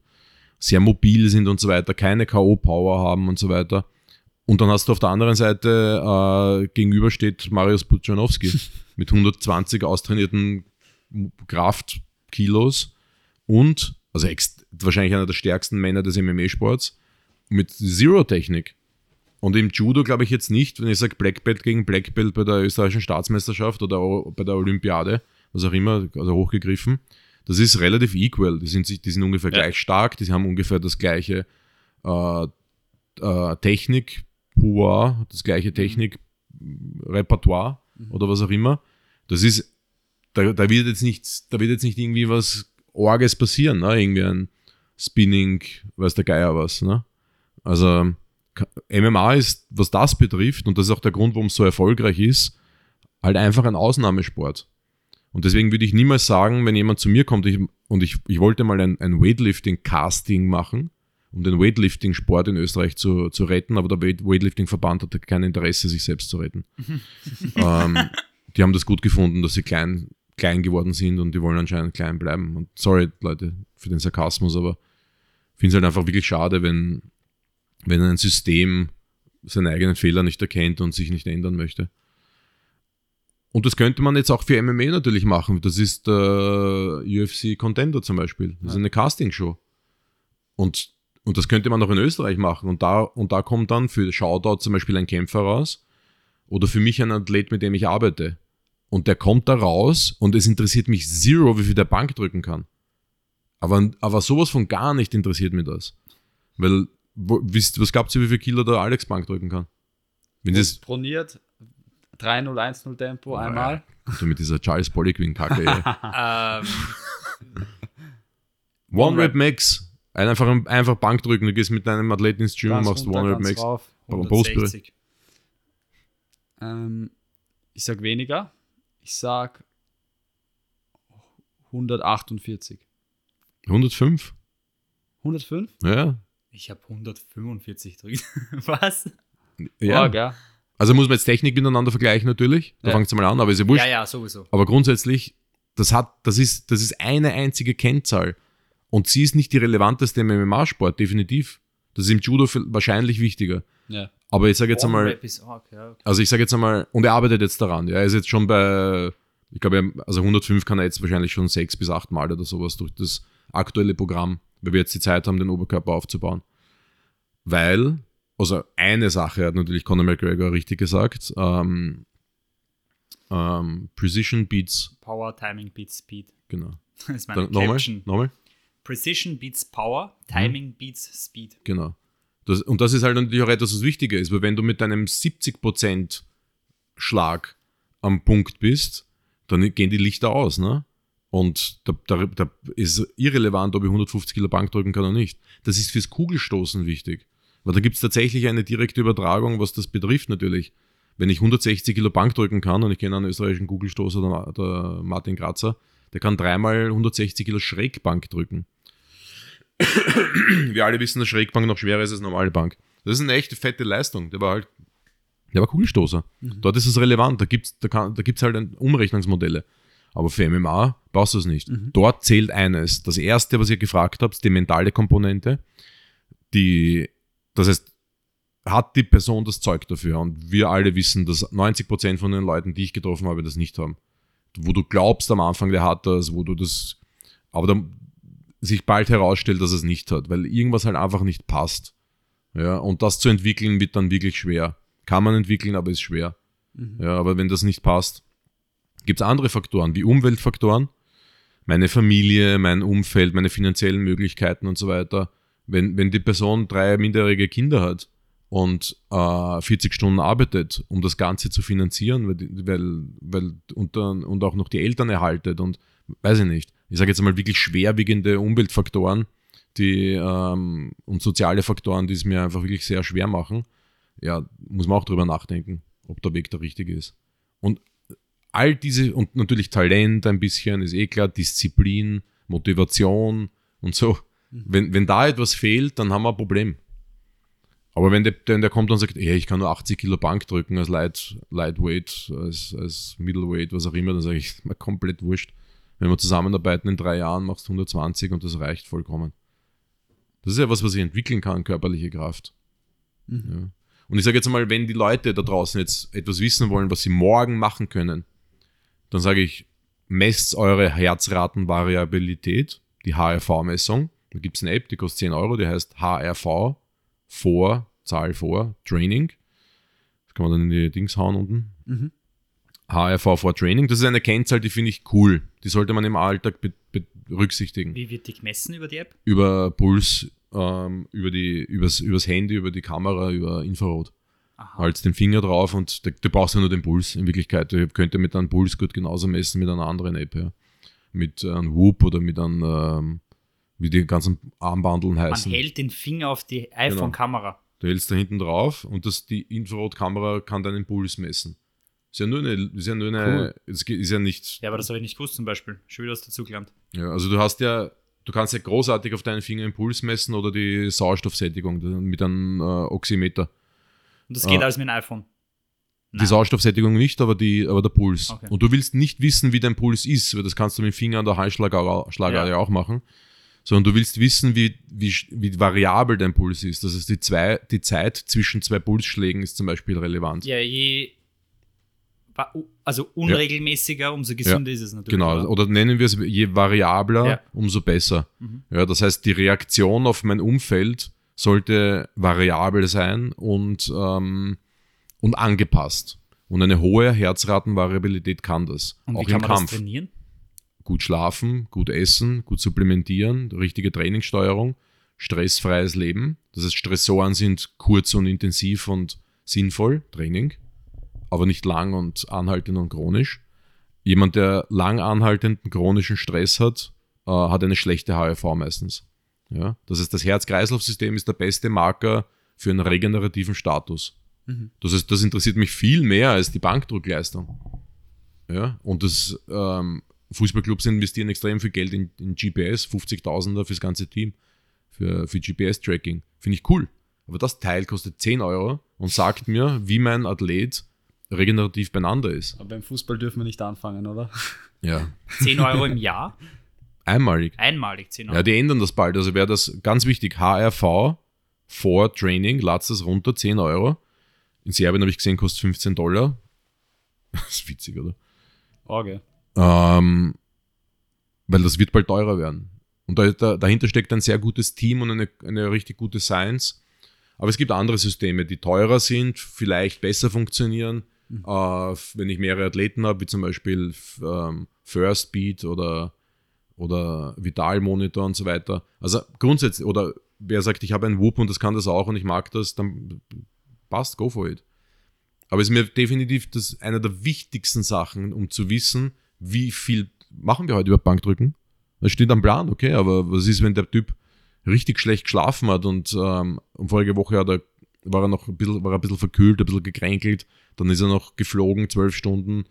sehr mobil sind und so weiter, keine K.O.-Power haben und so weiter. Und dann hast du auf der anderen Seite äh, gegenüber steht Marius Puchanowski mit 120 austrainierten Kraftkilos und, also wahrscheinlich einer der stärksten Männer des MMA-Sports, mit Zero-Technik. Und im Judo glaube ich jetzt nicht, wenn ich sage Black Belt gegen Black Belt bei der österreichischen Staatsmeisterschaft oder bei der Olympiade, was auch immer, also hochgegriffen, das ist relativ equal. Die sind, die sind ungefähr Ja. gleich stark, die haben ungefähr das gleiche äh, äh, Technik, Pouvoir, das gleiche Technik, Repertoire oder was auch immer. Das ist da, da wird jetzt nichts, da wird jetzt nicht irgendwie was Orges passieren, ne? Irgendwie ein Spinning, weiß der Geier was, ne? Also MMA ist, was das betrifft, und das ist auch der Grund, warum es so erfolgreich ist, halt einfach ein Ausnahmesport. Und deswegen würde ich niemals sagen, wenn jemand zu mir kommt ich, und ich, ich wollte mal ein, ein Weightlifting-Casting machen, um den Weightlifting-Sport in Österreich zu, zu retten, aber der Weight- Weightlifting-Verband hatte kein Interesse, sich selbst zu retten. ähm, die haben das gut gefunden, dass sie klein, klein geworden sind und die wollen anscheinend klein bleiben. Und sorry, Leute, für den Sarkasmus, aber ich finde es halt einfach wirklich schade, wenn, wenn ein System seine eigenen Fehler nicht erkennt und sich nicht ändern möchte. Und das könnte man jetzt auch für MMA natürlich machen. Das ist der UFC Contender zum Beispiel. Das ist eine Castingshow. Und, und das könnte man auch in Österreich machen. Und da, und da kommt dann für Shoutout zum Beispiel ein Kämpfer raus oder für mich ein Athlet, mit dem ich arbeite. Und der kommt da raus und es interessiert mich zero, wie viel der Bank drücken kann. Aber, aber sowas von gar nicht interessiert mich das. Weil, wo, wisst, was glaubt ihr, wie viel Kilo der Alex Bank drücken kann? Wenn das Proniert, 3-0, 1-0 Tempo einmal. so mit dieser Charles Poliquin-Kacke. ey. Ähm, One Rep Max. Ein- Einfach, einfach Bank drücken. Du gehst mit deinem Athleten ins Gym und machst runter, One Rep ganz Max. rauf. Brustbrille. 160. Ähm, ich sag weniger. Ich sag 148. 105? 105? Ja. Ich habe 145 drückt. Was? ja. Oh, gell? Also muss man jetzt Technik miteinander vergleichen natürlich. Da Ja. fängt es mal an, aber ist ja wurscht. Ja, ja, sowieso. Aber grundsätzlich, das hat, das ist, das ist eine einzige Kennzahl. Und sie ist nicht die relevanteste im MMA-Sport, definitiv. Das ist im Judo wahrscheinlich wichtiger. Ja. Aber ich sage jetzt einmal, also ich sage jetzt einmal, und er arbeitet jetzt daran. Ja, er ist jetzt schon bei, ich glaube, also 105 kann er jetzt wahrscheinlich schon sechs bis acht Mal oder sowas durch das aktuelle Programm, weil wir jetzt die Zeit haben, den Oberkörper aufzubauen. Weil, also eine Sache hat natürlich Conor McGregor richtig gesagt, ähm, ähm, Precision Beats, Power, Timing beats Speed. genau. Das ist meine Dann, nochmal, nochmal, Precision beats Power, Timing beats Speed. genau. Das, und das ist halt natürlich auch etwas, was wichtiger ist, weil wenn du mit deinem 70% Schlag am Punkt bist, dann gehen die Lichter aus, ne? Und da, da, da ist irrelevant, ob ich 150 Kilo Bank drücken kann oder nicht. Das ist fürs Kugelstoßen wichtig. Weil da gibt es tatsächlich eine direkte Übertragung, was das betrifft natürlich. Wenn ich 160 Kilo Bank drücken kann und ich kenne einen österreichischen Kugelstoßer, der, der Martin Grazer, der kann dreimal 160 Kilo Schrägbank drücken. Wir alle wissen, dass Schrägbank noch schwerer ist als normale Bank. Das ist eine echte fette Leistung. Der war halt, der war Kugelstoßer. Dort ist es relevant. Da gibt es da kann, da gibt's halt Umrechnungsmodelle. Aber für MMA brauchst du es nicht. Dort zählt eines. Das erste, was ihr gefragt habt, die mentale Komponente. Die, das heißt, hat die Person das Zeug dafür? Und wir alle wissen, dass 90% von den Leuten, die ich getroffen habe, das nicht haben. Wo du glaubst am Anfang, der hat das, wo du das, aber dann sich bald herausstellt, dass es nicht hat, weil irgendwas halt einfach nicht passt. Ja, und das zu entwickeln wird dann wirklich schwer. Kann man entwickeln, aber ist schwer. Ja, aber wenn das nicht passt, gibt es andere Faktoren, wie Umweltfaktoren, meine Familie, mein Umfeld, meine finanziellen Möglichkeiten und so weiter. Wenn, wenn die Person drei minderjährige Kinder hat und äh, 40 Stunden arbeitet, um das Ganze zu finanzieren, weil, weil, weil und, dann, und auch noch die Eltern erhaltet und weiß ich nicht. Ich sage jetzt mal wirklich schwerwiegende Umweltfaktoren die, ähm, und soziale Faktoren, die es mir einfach wirklich sehr schwer machen. Ja, muss man auch drüber nachdenken, ob der Weg der richtige ist. Und all diese, und natürlich Talent ein bisschen, ist eh klar, Disziplin, Motivation und so. Wenn, wenn da etwas fehlt, dann haben wir ein Problem. Aber wenn der, wenn der kommt und sagt, hey, ich kann nur 80 Kilo Bank drücken als Light, Lightweight, als, als Middleweight, was auch immer, dann sage ich, mir komplett wurscht. Wenn wir zusammenarbeiten in drei Jahren, machst du 120 und das reicht vollkommen. Das ist ja was, was ich entwickeln kann, körperliche Kraft. Ja. Und ich sage jetzt mal, wenn die Leute da draußen jetzt etwas wissen wollen, was sie morgen machen können, dann sage ich, messt eure Herzratenvariabilität, die HRV-Messung. Da gibt es eine App, die kostet 10 Euro, die heißt HRV vor, Zahl vor, Training. Das kann man dann in die Dings hauen unten. HRV vor Training, das ist eine Kennzahl, die finde ich cool. Die sollte man im Alltag be be berücksichtigen Wie wird die gemessen über die App? über Puls, ähm, über die, übers, übers Handy, über die Kamera, über Infrarot. Halt den Finger drauf und du, du brauchst ja nur den Puls in Wirklichkeit. Du könnt ja mit einem Puls gut genauso messen mit einer anderen App. Ja. Mit einem Whoop oder mit einem, ähm, wie die ganzen Armbandeln Man heißen. hält den Finger auf die iPhone-Kamera. Du hältst da hinten drauf und das, die Infrarotkamera kann deinen Puls messen. Ist ja nur eine, ist ja nur eine, ge- ist ja nicht, Ja, aber das habe ich nicht gewusst zum Beispiel. Schon wieder was dazugelernt. ja, also du hast ja, du kannst ja großartig auf deinen Finger den Puls messen oder die Sauerstoffsättigung mit einem äh, Oximeter. Und das geht Ah. alles mit dem iPhone. Die Nein. Sauerstoffsättigung nicht, aber, die, aber der Puls. Okay. Und du willst nicht wissen, wie dein Puls ist, weil das kannst du mit dem Finger an der Halsschlagader Schlagader Ja. auch machen. Sondern du willst wissen, wie, wie, wie variabel dein Puls ist. Das heißt, die, zwei, die Zeit zwischen zwei Pulsschlägen ist zum Beispiel relevant. Ja, je. Also unregelmäßiger, umso gesünder ist es natürlich. Genau, oder? oder nennen wir es, je variabler, Ja. umso besser. Mhm. Ja, das heißt, die Reaktion auf mein Umfeld sollte variabel sein und, ähm, und angepasst. Und eine hohe Herzratenvariabilität kann das. Und auch wie kann im man Kampf. das trainieren? Gut schlafen, gut essen, gut supplementieren, richtige Trainingssteuerung, stressfreies Leben. Das heißt, Stressoren sind kurz und intensiv und sinnvoll, Training, aber nicht lang und anhaltend und chronisch. Jemand, der lang anhaltenden chronischen Stress hat, äh, hat eine schlechte HRV meistens. Ja? Das heißt, das Herz-Kreislauf-System ist der beste Marker für einen regenerativen Status. Das heißt, das interessiert mich viel mehr als die Bankdruckleistung. Ja? Und das ähm, Fußballclubs investieren extrem viel Geld in, in GPS, 50.000er fürs ganze Team, für, für GPS-Tracking. Finde ich cool. Aber das Teil kostet 10 Euro und sagt mir, wie mein Athlet regenerativ beieinander ist. Aber beim Fußball dürfen wir nicht anfangen, oder? Ja. 10 Euro im Jahr? Einmalig. Einmalig 10 Euro. Ja, die ändern das bald. Also wäre das ganz wichtig. HRV vor Training, ladst das runter, 10 Euro. In Serbien habe ich gesehen, kostet 15 Dollar. Das ist witzig, oder? Orge. Ähm, weil das wird bald teurer werden. Und da, da, dahinter steckt ein sehr gutes Team und eine, eine richtig gute Science. Aber es gibt andere Systeme, die teurer sind, vielleicht besser funktionieren. Äh, wenn ich mehrere Athleten habe, wie zum Beispiel ähm, First Beat oder, oder Vital Monitor und so weiter. Also grundsätzlich, oder wer sagt, ich habe einen Whoop und das kann das auch und ich mag das, dann passt, go for it. Aber es ist mir definitiv das einer der wichtigsten Sachen, um zu wissen, wie viel machen wir heute über Bankdrücken. Das steht am Plan, okay, aber was ist, wenn der Typ richtig schlecht geschlafen hat und, ähm, vorige Woche hat er, war er noch ein bisschen, war er ein bisschen verkühlt, ein bisschen gekränkelt, dann ist er noch geflogen, zwölf Stunden,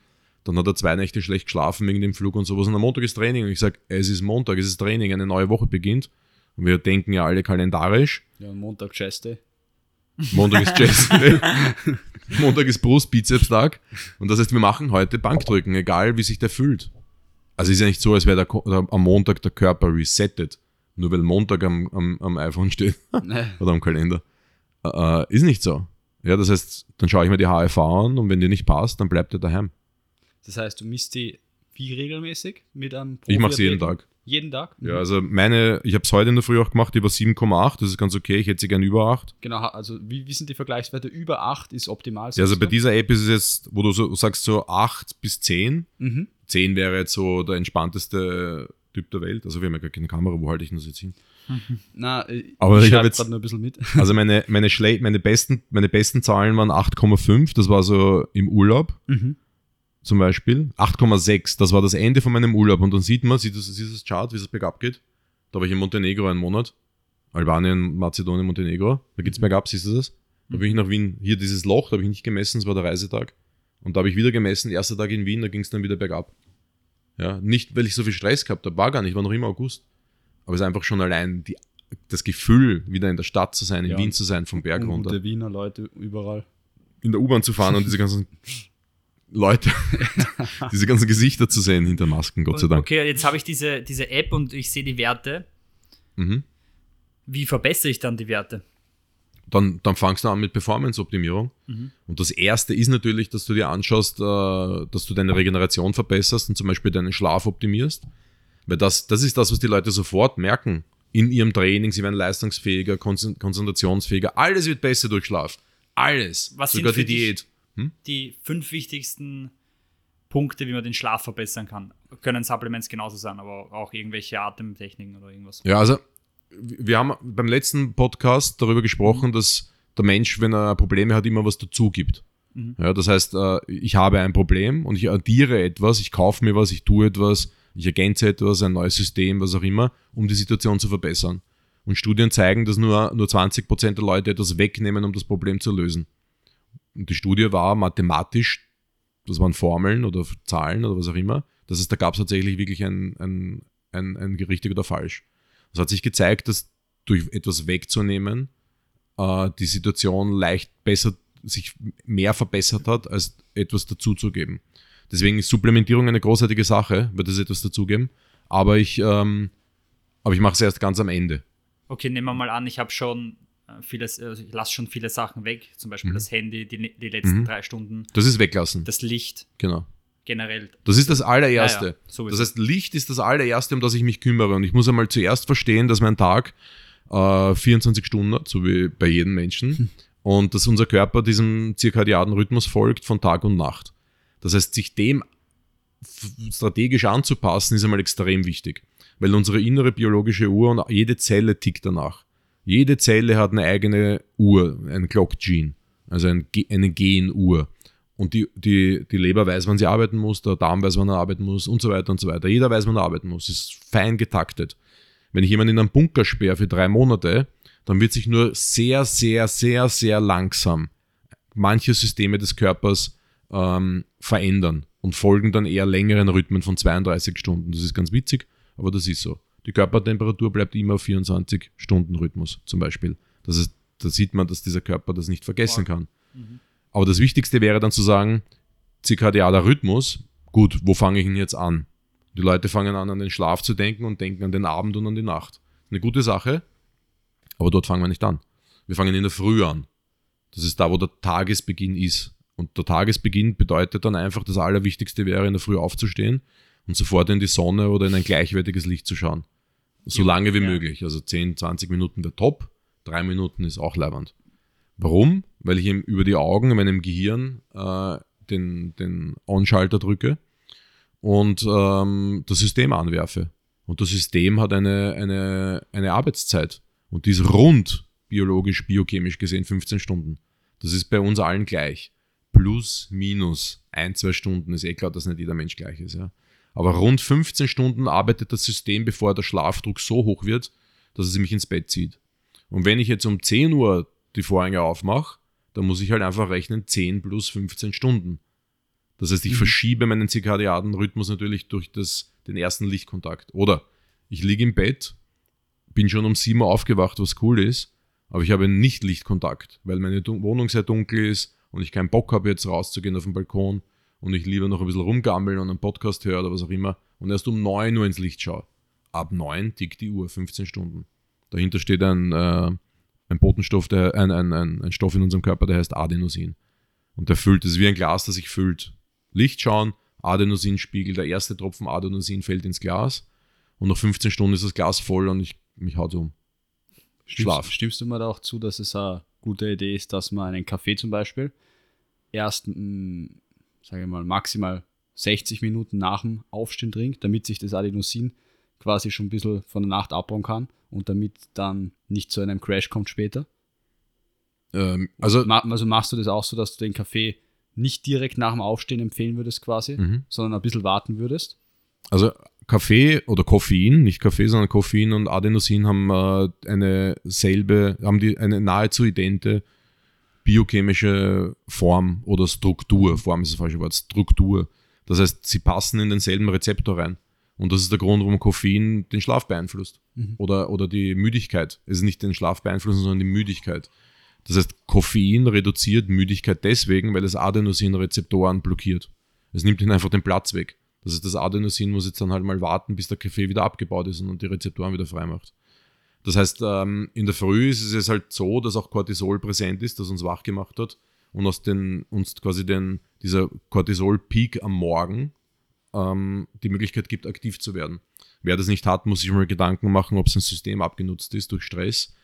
dann hat er zwei Nächte schlecht geschlafen wegen dem Flug und sowas. Und am Montag ist Training und ich sage, es ist Montag, es ist Training, eine neue Woche beginnt. Und wir denken ja alle kalendarisch. Ja, Montag Chess Day. Montag ist Chest Day. Montag ist Brust-Bizeps-Tag. Und das heißt, wir machen heute Bankdrücken, egal wie sich der fühlt. Also ist ja nicht so, als wäre am Montag der Körper resettet. Nur weil Montag am, am, am iPhone steht Nee. oder am Kalender. Äh, ist nicht so. Ja, das heißt, dann schaue ich mir die HRV an und wenn die nicht passt, dann bleibt er daheim. Das heißt, du misst die wie regelmäßig mit einem Ich mache es jeden? Tag. Jeden Tag? Ja, also meine, ich habe es heute in der Früh auch gemacht, die war 7,8, das ist ganz okay, ich hätte sie gern über 8. Genau, also wie, wie sind die Vergleichswerte? Über 8 ist optimal. Ja, also bei du? dieser App ist es jetzt, wo du so sagst, so 8 bis 10. Mhm. 10 wäre jetzt so der entspannteste Typ der Welt. Also wir haben ja gar keine Kamera, wo halte ich das jetzt hin? Na, äh, Aber ich schreib hab jetzt- grad nur ein bisschen mit. Also meine, meine, Schle meine, besten, meine besten Zahlen waren 8,5, das war so im Urlaub Mhm. Zum Beispiel. 8,6, das war das Ende von meinem Urlaub. Und dann sieht man, sieht das, das Chart, wie es bergab geht. Da war ich in Montenegro einen Monat. Albanien, Mazedonien, Montenegro. Da geht's bergab, siehst du das? Da bin ich nach Wien, hier dieses Loch, da habe ich nicht gemessen, das war der Reisetag. Und da habe ich wieder gemessen, erster Tag in Wien, da ging es dann wieder bergab. Ja, nicht, weil ich so viel Stress gehabt habe, war gar nicht, war noch immer August. Aber es ist einfach schon allein die, das Gefühl, wieder in der Stadt zu sein, in Ja. Wien zu sein, vom Berg runter Gute Wiener Leute überall. in der U-Bahn zu fahren und diese ganzen Leute, diese ganzen Gesichter zu sehen hinter Masken, Gott sei Dank. Okay, jetzt habe ich diese, diese App und ich sehe die Werte. Mhm. Wie verbessere ich dann die Werte? Dann, dann fangst du an mit Performance-Optimierung. Und das erste ist natürlich, dass du dir anschaust, äh, dass du deine Regeneration verbesserst und zum Beispiel deinen Schlaf optimierst. Weil das, das ist das, was die Leute sofort merken in ihrem Training. Sie werden leistungsfähiger, konzent- konzentrationsfähiger. Alles wird besser durch Schlaf. Alles. Was Sogar die dich- Diät. Die fünf wichtigsten Punkte, wie man den Schlaf verbessern kann. Können Supplements genauso sein, aber auch irgendwelche Atemtechniken oder irgendwas. Ja, also wir haben beim letzten Podcast darüber gesprochen, dass der Mensch, wenn er Probleme hat, immer was dazu gibt. Ja, das heißt, äh, ich habe ein Problem und ich addiere etwas, ich kaufe mir was, ich tue etwas, ich ergänze etwas, ein neues System, was auch immer, um die Situation zu verbessern. Und Studien zeigen, dass nur, nur 20% der Leute etwas wegnehmen, um das Problem zu lösen. Und die Studie war mathematisch, das waren Formeln oder Zahlen oder was auch immer. Das heißt, da gab es tatsächlich wirklich ein, ein, ein, ein richtig oder falsch. Es hat sich gezeigt, dass durch etwas wegzunehmen, äh, die Situation leicht besser, sich mehr verbessert hat, als etwas dazuzugeben. Deswegen ist Supplementierung eine großartige Sache, wird es etwas dazugeben. Aber ich, ähm, aber ich mache es erst ganz am Ende. Okay, nehmen wir mal an, ich habe schon vieles, also ich lasse schon viele Sachen weg, zum Beispiel Mhm. das Handy, die, die letzten Mhm. drei Stunden, Das ist weglassen. das Licht genau. generell. Das ist das allererste. Ja, ja, das heißt, Licht ist das allererste, um das ich mich kümmere. Und ich muss einmal zuerst verstehen, dass mein Tag äh, 24 Stunden hat, so wie bei jedem Menschen. Und dass unser Körper diesem zirkadianen Rhythmus folgt von Tag und Nacht. Das heißt, sich dem strategisch anzupassen, ist einmal extrem wichtig. Weil unsere innere biologische Uhr und jede Zelle tickt danach. Jede Zelle hat eine eigene Uhr, ein Clock Gene, also ein, eine Genuhr. Und die, die, die Leber weiß, wann sie arbeiten muss, der Darm weiß, wann er arbeiten muss und so weiter und so weiter. Jeder weiß, wann er arbeiten muss. Ist fein getaktet. Wenn ich jemanden in einen Bunker sperre für drei Monate, dann wird sich nur sehr, sehr, sehr, sehr langsam manche Systeme des Körpers ähm, verändern und folgen dann eher längeren Rhythmen von 32 Stunden. Das ist ganz witzig, aber das ist so. Die Körpertemperatur bleibt immer auf 24 Stunden Rhythmus zum Beispiel. Das ist, da sieht man, dass dieser Körper das nicht vergessen kann. Aber das Wichtigste wäre dann zu sagen, zirkadianer Rhythmus, gut, wo fange ich ihn jetzt an? Die Leute fangen an, an den Schlaf zu denken und denken an den Abend und an die Nacht. Eine gute Sache, aber dort fangen wir nicht an. Wir fangen in der Früh an. Das ist da, wo der Tagesbeginn ist. Und der Tagesbeginn bedeutet dann einfach, das Allerwichtigste wäre, in der Früh aufzustehen und sofort in die Sonne oder in ein gleichwertiges Licht zu schauen. So lange wie Ja. möglich. Also 10, 20 Minuten wäre top, drei Minuten ist auch leibend. Warum? Weil ich ihm über die Augen in meinem Gehirn äh, den, den On-Schalter drücke und ähm, das System anwerfe. Und das System hat eine, eine, eine Arbeitszeit. Und die ist rund biologisch, biochemisch gesehen 15 Stunden. Das ist bei uns allen gleich. Plus, minus, ein, zwei Stunden ist eh klar, dass nicht jeder Mensch gleich ist. Ja. Aber rund 15 Stunden arbeitet das System, bevor der Schlafdruck so hoch wird, dass es mich ins Bett zieht. Und wenn ich jetzt um 10 Uhr die Vorhänge aufmache, dann muss ich halt einfach rechnen 10 plus 15 Stunden. Das heißt, ich verschiebe meinen zirkadianen Rhythmus natürlich durch das, den ersten Lichtkontakt. Oder ich liege im Bett, bin schon um 7 Uhr aufgewacht, was cool ist, aber ich habe nicht Lichtkontakt, weil meine Wohnung sehr dunkel ist und ich keinen Bock habe, jetzt rauszugehen auf den Balkon und ich lieber noch ein bisschen rumgammeln und einen Podcast höre oder was auch immer und erst um 9 Uhr ins Licht schaue. Ab 9 tickt die Uhr, 15 Stunden. Dahinter steht ein, äh, ein Botenstoff, der, ein, ein, ein, ein Stoff in unserem Körper, der heißt Adenosin. Und der füllt, ist wie ein Glas, das sich füllt. Licht schauen, Adenosinspiegel, der erste Tropfen Adenosin fällt ins Glas und nach 15 Stunden ist das Glas voll und ich, mich haut um. Schlaf. Stimmst, stimmst du mir da auch zu, dass es eine gute Idee ist, dass man einen Kaffee zum Beispiel erst, mh, sage ich mal, maximal 60 Minuten nach dem Aufstehen trinkt, damit sich das Adenosin quasi schon ein bisschen von der Nacht abbauen kann und damit dann nicht zu einem Crash kommt später? Ähm, also, Ma also machst du das auch so, dass du den Kaffee nicht direkt nach dem Aufstehen empfehlen würdest quasi, Mhm. sondern ein bisschen warten würdest? also Kaffee oder Koffein, nicht Kaffee, sondern Koffein und Adenosin haben äh, eine selbe, haben die eine nahezu idente biochemische Form oder Struktur. Form ist das falsche Wort, Struktur. Das heißt, sie passen in denselben Rezeptor rein. Und das ist der Grund, warum Koffein den Schlaf beeinflusst. Oder, oder die Müdigkeit. Es ist nicht den Schlaf beeinflussen, sondern die Müdigkeit. Das heißt, Koffein reduziert Müdigkeit deswegen, weil es Adenosin-Rezeptoren blockiert. Es nimmt ihnen einfach den Platz weg. Das heißt, das Adenosin muss jetzt dann halt mal warten, bis der Kaffee wieder abgebaut ist und die Rezeptoren wieder frei macht. Das heißt, ähm, in der Früh ist es halt so, dass auch Cortisol präsent ist, das uns wach gemacht hat und aus den, uns quasi den, dieser Cortisol-Peak am Morgen ähm, die Möglichkeit gibt, aktiv zu werden. Wer das nicht hat, muss sich mal Gedanken machen, ob sein System abgenutzt ist durch Stress,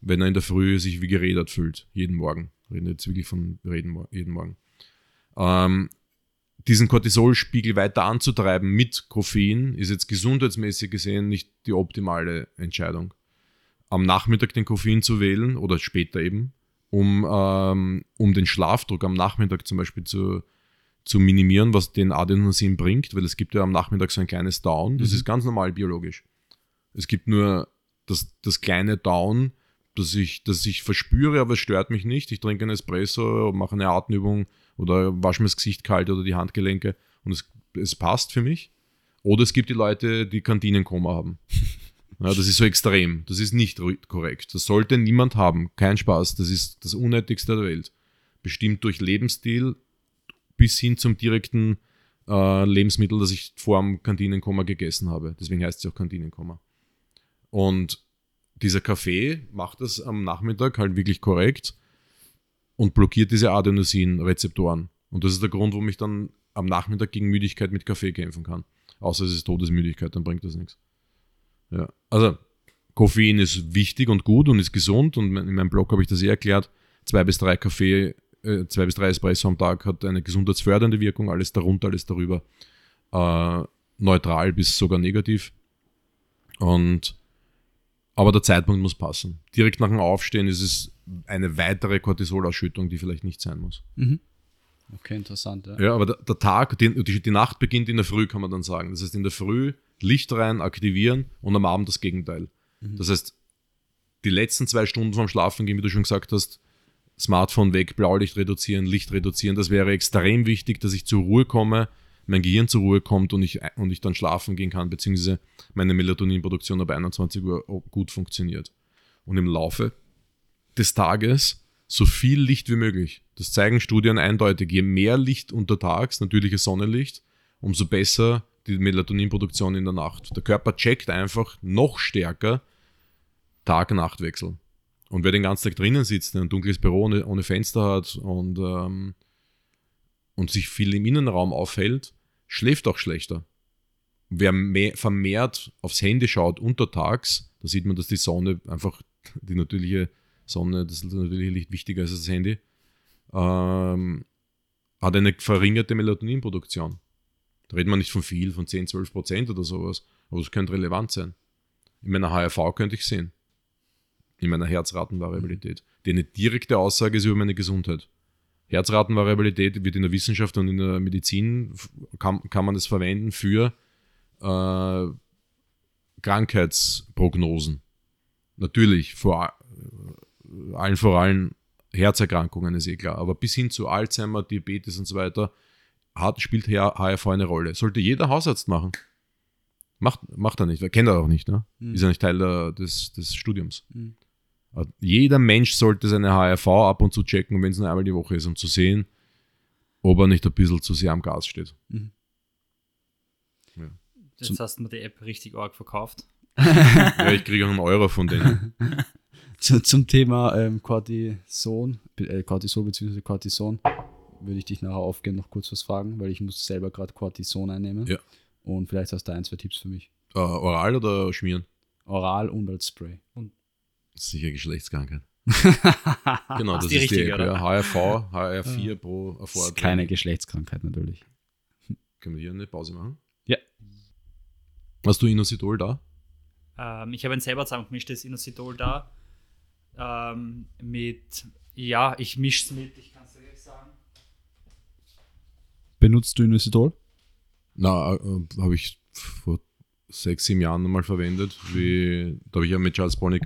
wenn er in der Früh sich wie gerädert fühlt, jeden Morgen. Wir reden jetzt wirklich von reden, jeden Morgen. Ähm, diesen Cortisolspiegel weiter anzutreiben mit Koffein ist jetzt gesundheitsmäßig gesehen nicht die optimale Entscheidung. Am Nachmittag den Koffein zu wählen oder später eben, um, ähm, um den Schlafdruck am Nachmittag zum Beispiel zu, zu minimieren, was den Adenosin bringt, weil es gibt ja am Nachmittag so ein kleines Down. Das ist ganz normal biologisch. Es gibt nur das, das kleine Down, das ich, das ich verspüre, aber es stört mich nicht. Ich trinke einen Espresso, mache eine Atemübung oder wasche mir das Gesicht kalt oder die Handgelenke und es, es passt für mich. Oder es gibt die Leute, die Kantinenkoma haben. Ja, das ist so extrem. Das ist nicht korrekt. Das sollte niemand haben. Kein Spaß. Das ist das Unnötigste der Welt. Bestimmt durch Lebensstil bis hin zum direkten äh, Lebensmittel, das ich vor dem Kantinenkoma gegessen habe. Deswegen heißt es auch Kantinenkoma. Und dieser Kaffee macht das am Nachmittag halt wirklich korrekt und blockiert diese Adenosin-Rezeptoren. Und das ist der Grund, warum ich dann am Nachmittag gegen Müdigkeit mit Kaffee kämpfen kann. Außer es ist Todesmüdigkeit, dann bringt das nichts. Ja. Also, Koffein ist wichtig und gut und ist gesund und in meinem Blog habe ich das eh erklärt. Zwei bis drei Kaffee, äh, zwei bis drei Espresso am Tag hat eine gesundheitsfördernde Wirkung, alles darunter, alles darüber. Äh, neutral bis sogar negativ. Und aber der Zeitpunkt muss passen. Direkt nach dem Aufstehen ist es eine weitere Cortisolausschüttung, die vielleicht nicht sein muss. Okay, interessant. Ja. Ja, aber der, der Tag, die, die, Nacht beginnt in der Früh, kann man dann sagen. Das heißt, in der Früh Licht rein, aktivieren und am Abend das Gegenteil. Das heißt, die letzten zwei Stunden vom Schlafen gehen, wie du schon gesagt hast, Smartphone weg, Blaulicht reduzieren, Licht reduzieren. Das wäre extrem wichtig, dass ich zur Ruhe komme, mein Gehirn zur Ruhe kommt und ich, und ich dann schlafen gehen kann, beziehungsweise meine Melatoninproduktion ab 21 Uhr gut funktioniert. Und im Laufe des Tages so viel Licht wie möglich. Das zeigen Studien eindeutig. Je mehr Licht untertags, natürliches Sonnenlicht, umso besser die Melatoninproduktion in der Nacht. Der Körper checkt einfach noch stärker Tag-Nacht-Wechsel. Und wer den ganzen Tag drinnen sitzt, ein dunkles Büro ohne, ohne Fenster hat und, ähm, und sich viel im Innenraum aufhält, schläft auch schlechter. Wer mehr, vermehrt aufs Handy schaut untertags, da sieht man, dass die Sonne einfach, die natürliche Sonne, das natürliche Licht wichtiger ist als das Handy, ähm, hat eine verringerte Melatoninproduktion. Da redet man nicht von viel, von 10, 12 Prozent oder sowas, aber das könnte relevant sein. In meiner HRV könnte ich sehen. In meiner Herzratenvariabilität. Die eine direkte Aussage ist über meine Gesundheit. Herzratenvariabilität wird in der Wissenschaft und in der Medizin, kann, kann man das verwenden für äh, Krankheitsprognosen. Natürlich, vor a- äh, allen vor allem Herzerkrankungen ist eh klar, aber bis hin zu Alzheimer, Diabetes und so weiter hat, spielt HRV eine Rolle. Sollte jeder Hausarzt machen. Macht, macht er nicht, weil kennt er auch nicht, ne? Ist ja nicht Teil der, des, des Studiums. Aber Jeder Mensch sollte seine HRV ab und zu checken, wenn es nur einmal die Woche ist, um zu sehen, ob er nicht ein bisschen zu sehr am Gas steht. Jetzt hast du mir die App richtig arg verkauft. Ja, ich kriege auch einen Euro von denen. Zu, zum Thema ähm, Cortison, äh, Cortisol bzw. Cortison würde ich dich nachher aufgehen noch kurz was fragen, weil ich muss selber gerade Cortison einnehmen. Ja. Und vielleicht hast du ein, zwei Tipps für mich. Äh, oral oder schmieren? Oral und als Spray. Sicher Geschlechtskrankheit. genau, das die ist die richtige? Ja. HRV, HR4 pro Das ist Erfolg. keine Geschlechtskrankheit natürlich. Können wir hier eine Pause machen? Ja. Hast du Inositol da? Ähm, ich habe ein selber zusammengemischtes Inositol da. Ähm, mit, ja, ich mische es mit, ich kann es direkt sagen. Benutzt du Inositol? Na, äh, habe ich vor sechs, sieben Jahren mal verwendet. Wie, da habe ich ja mit Charles Bonnick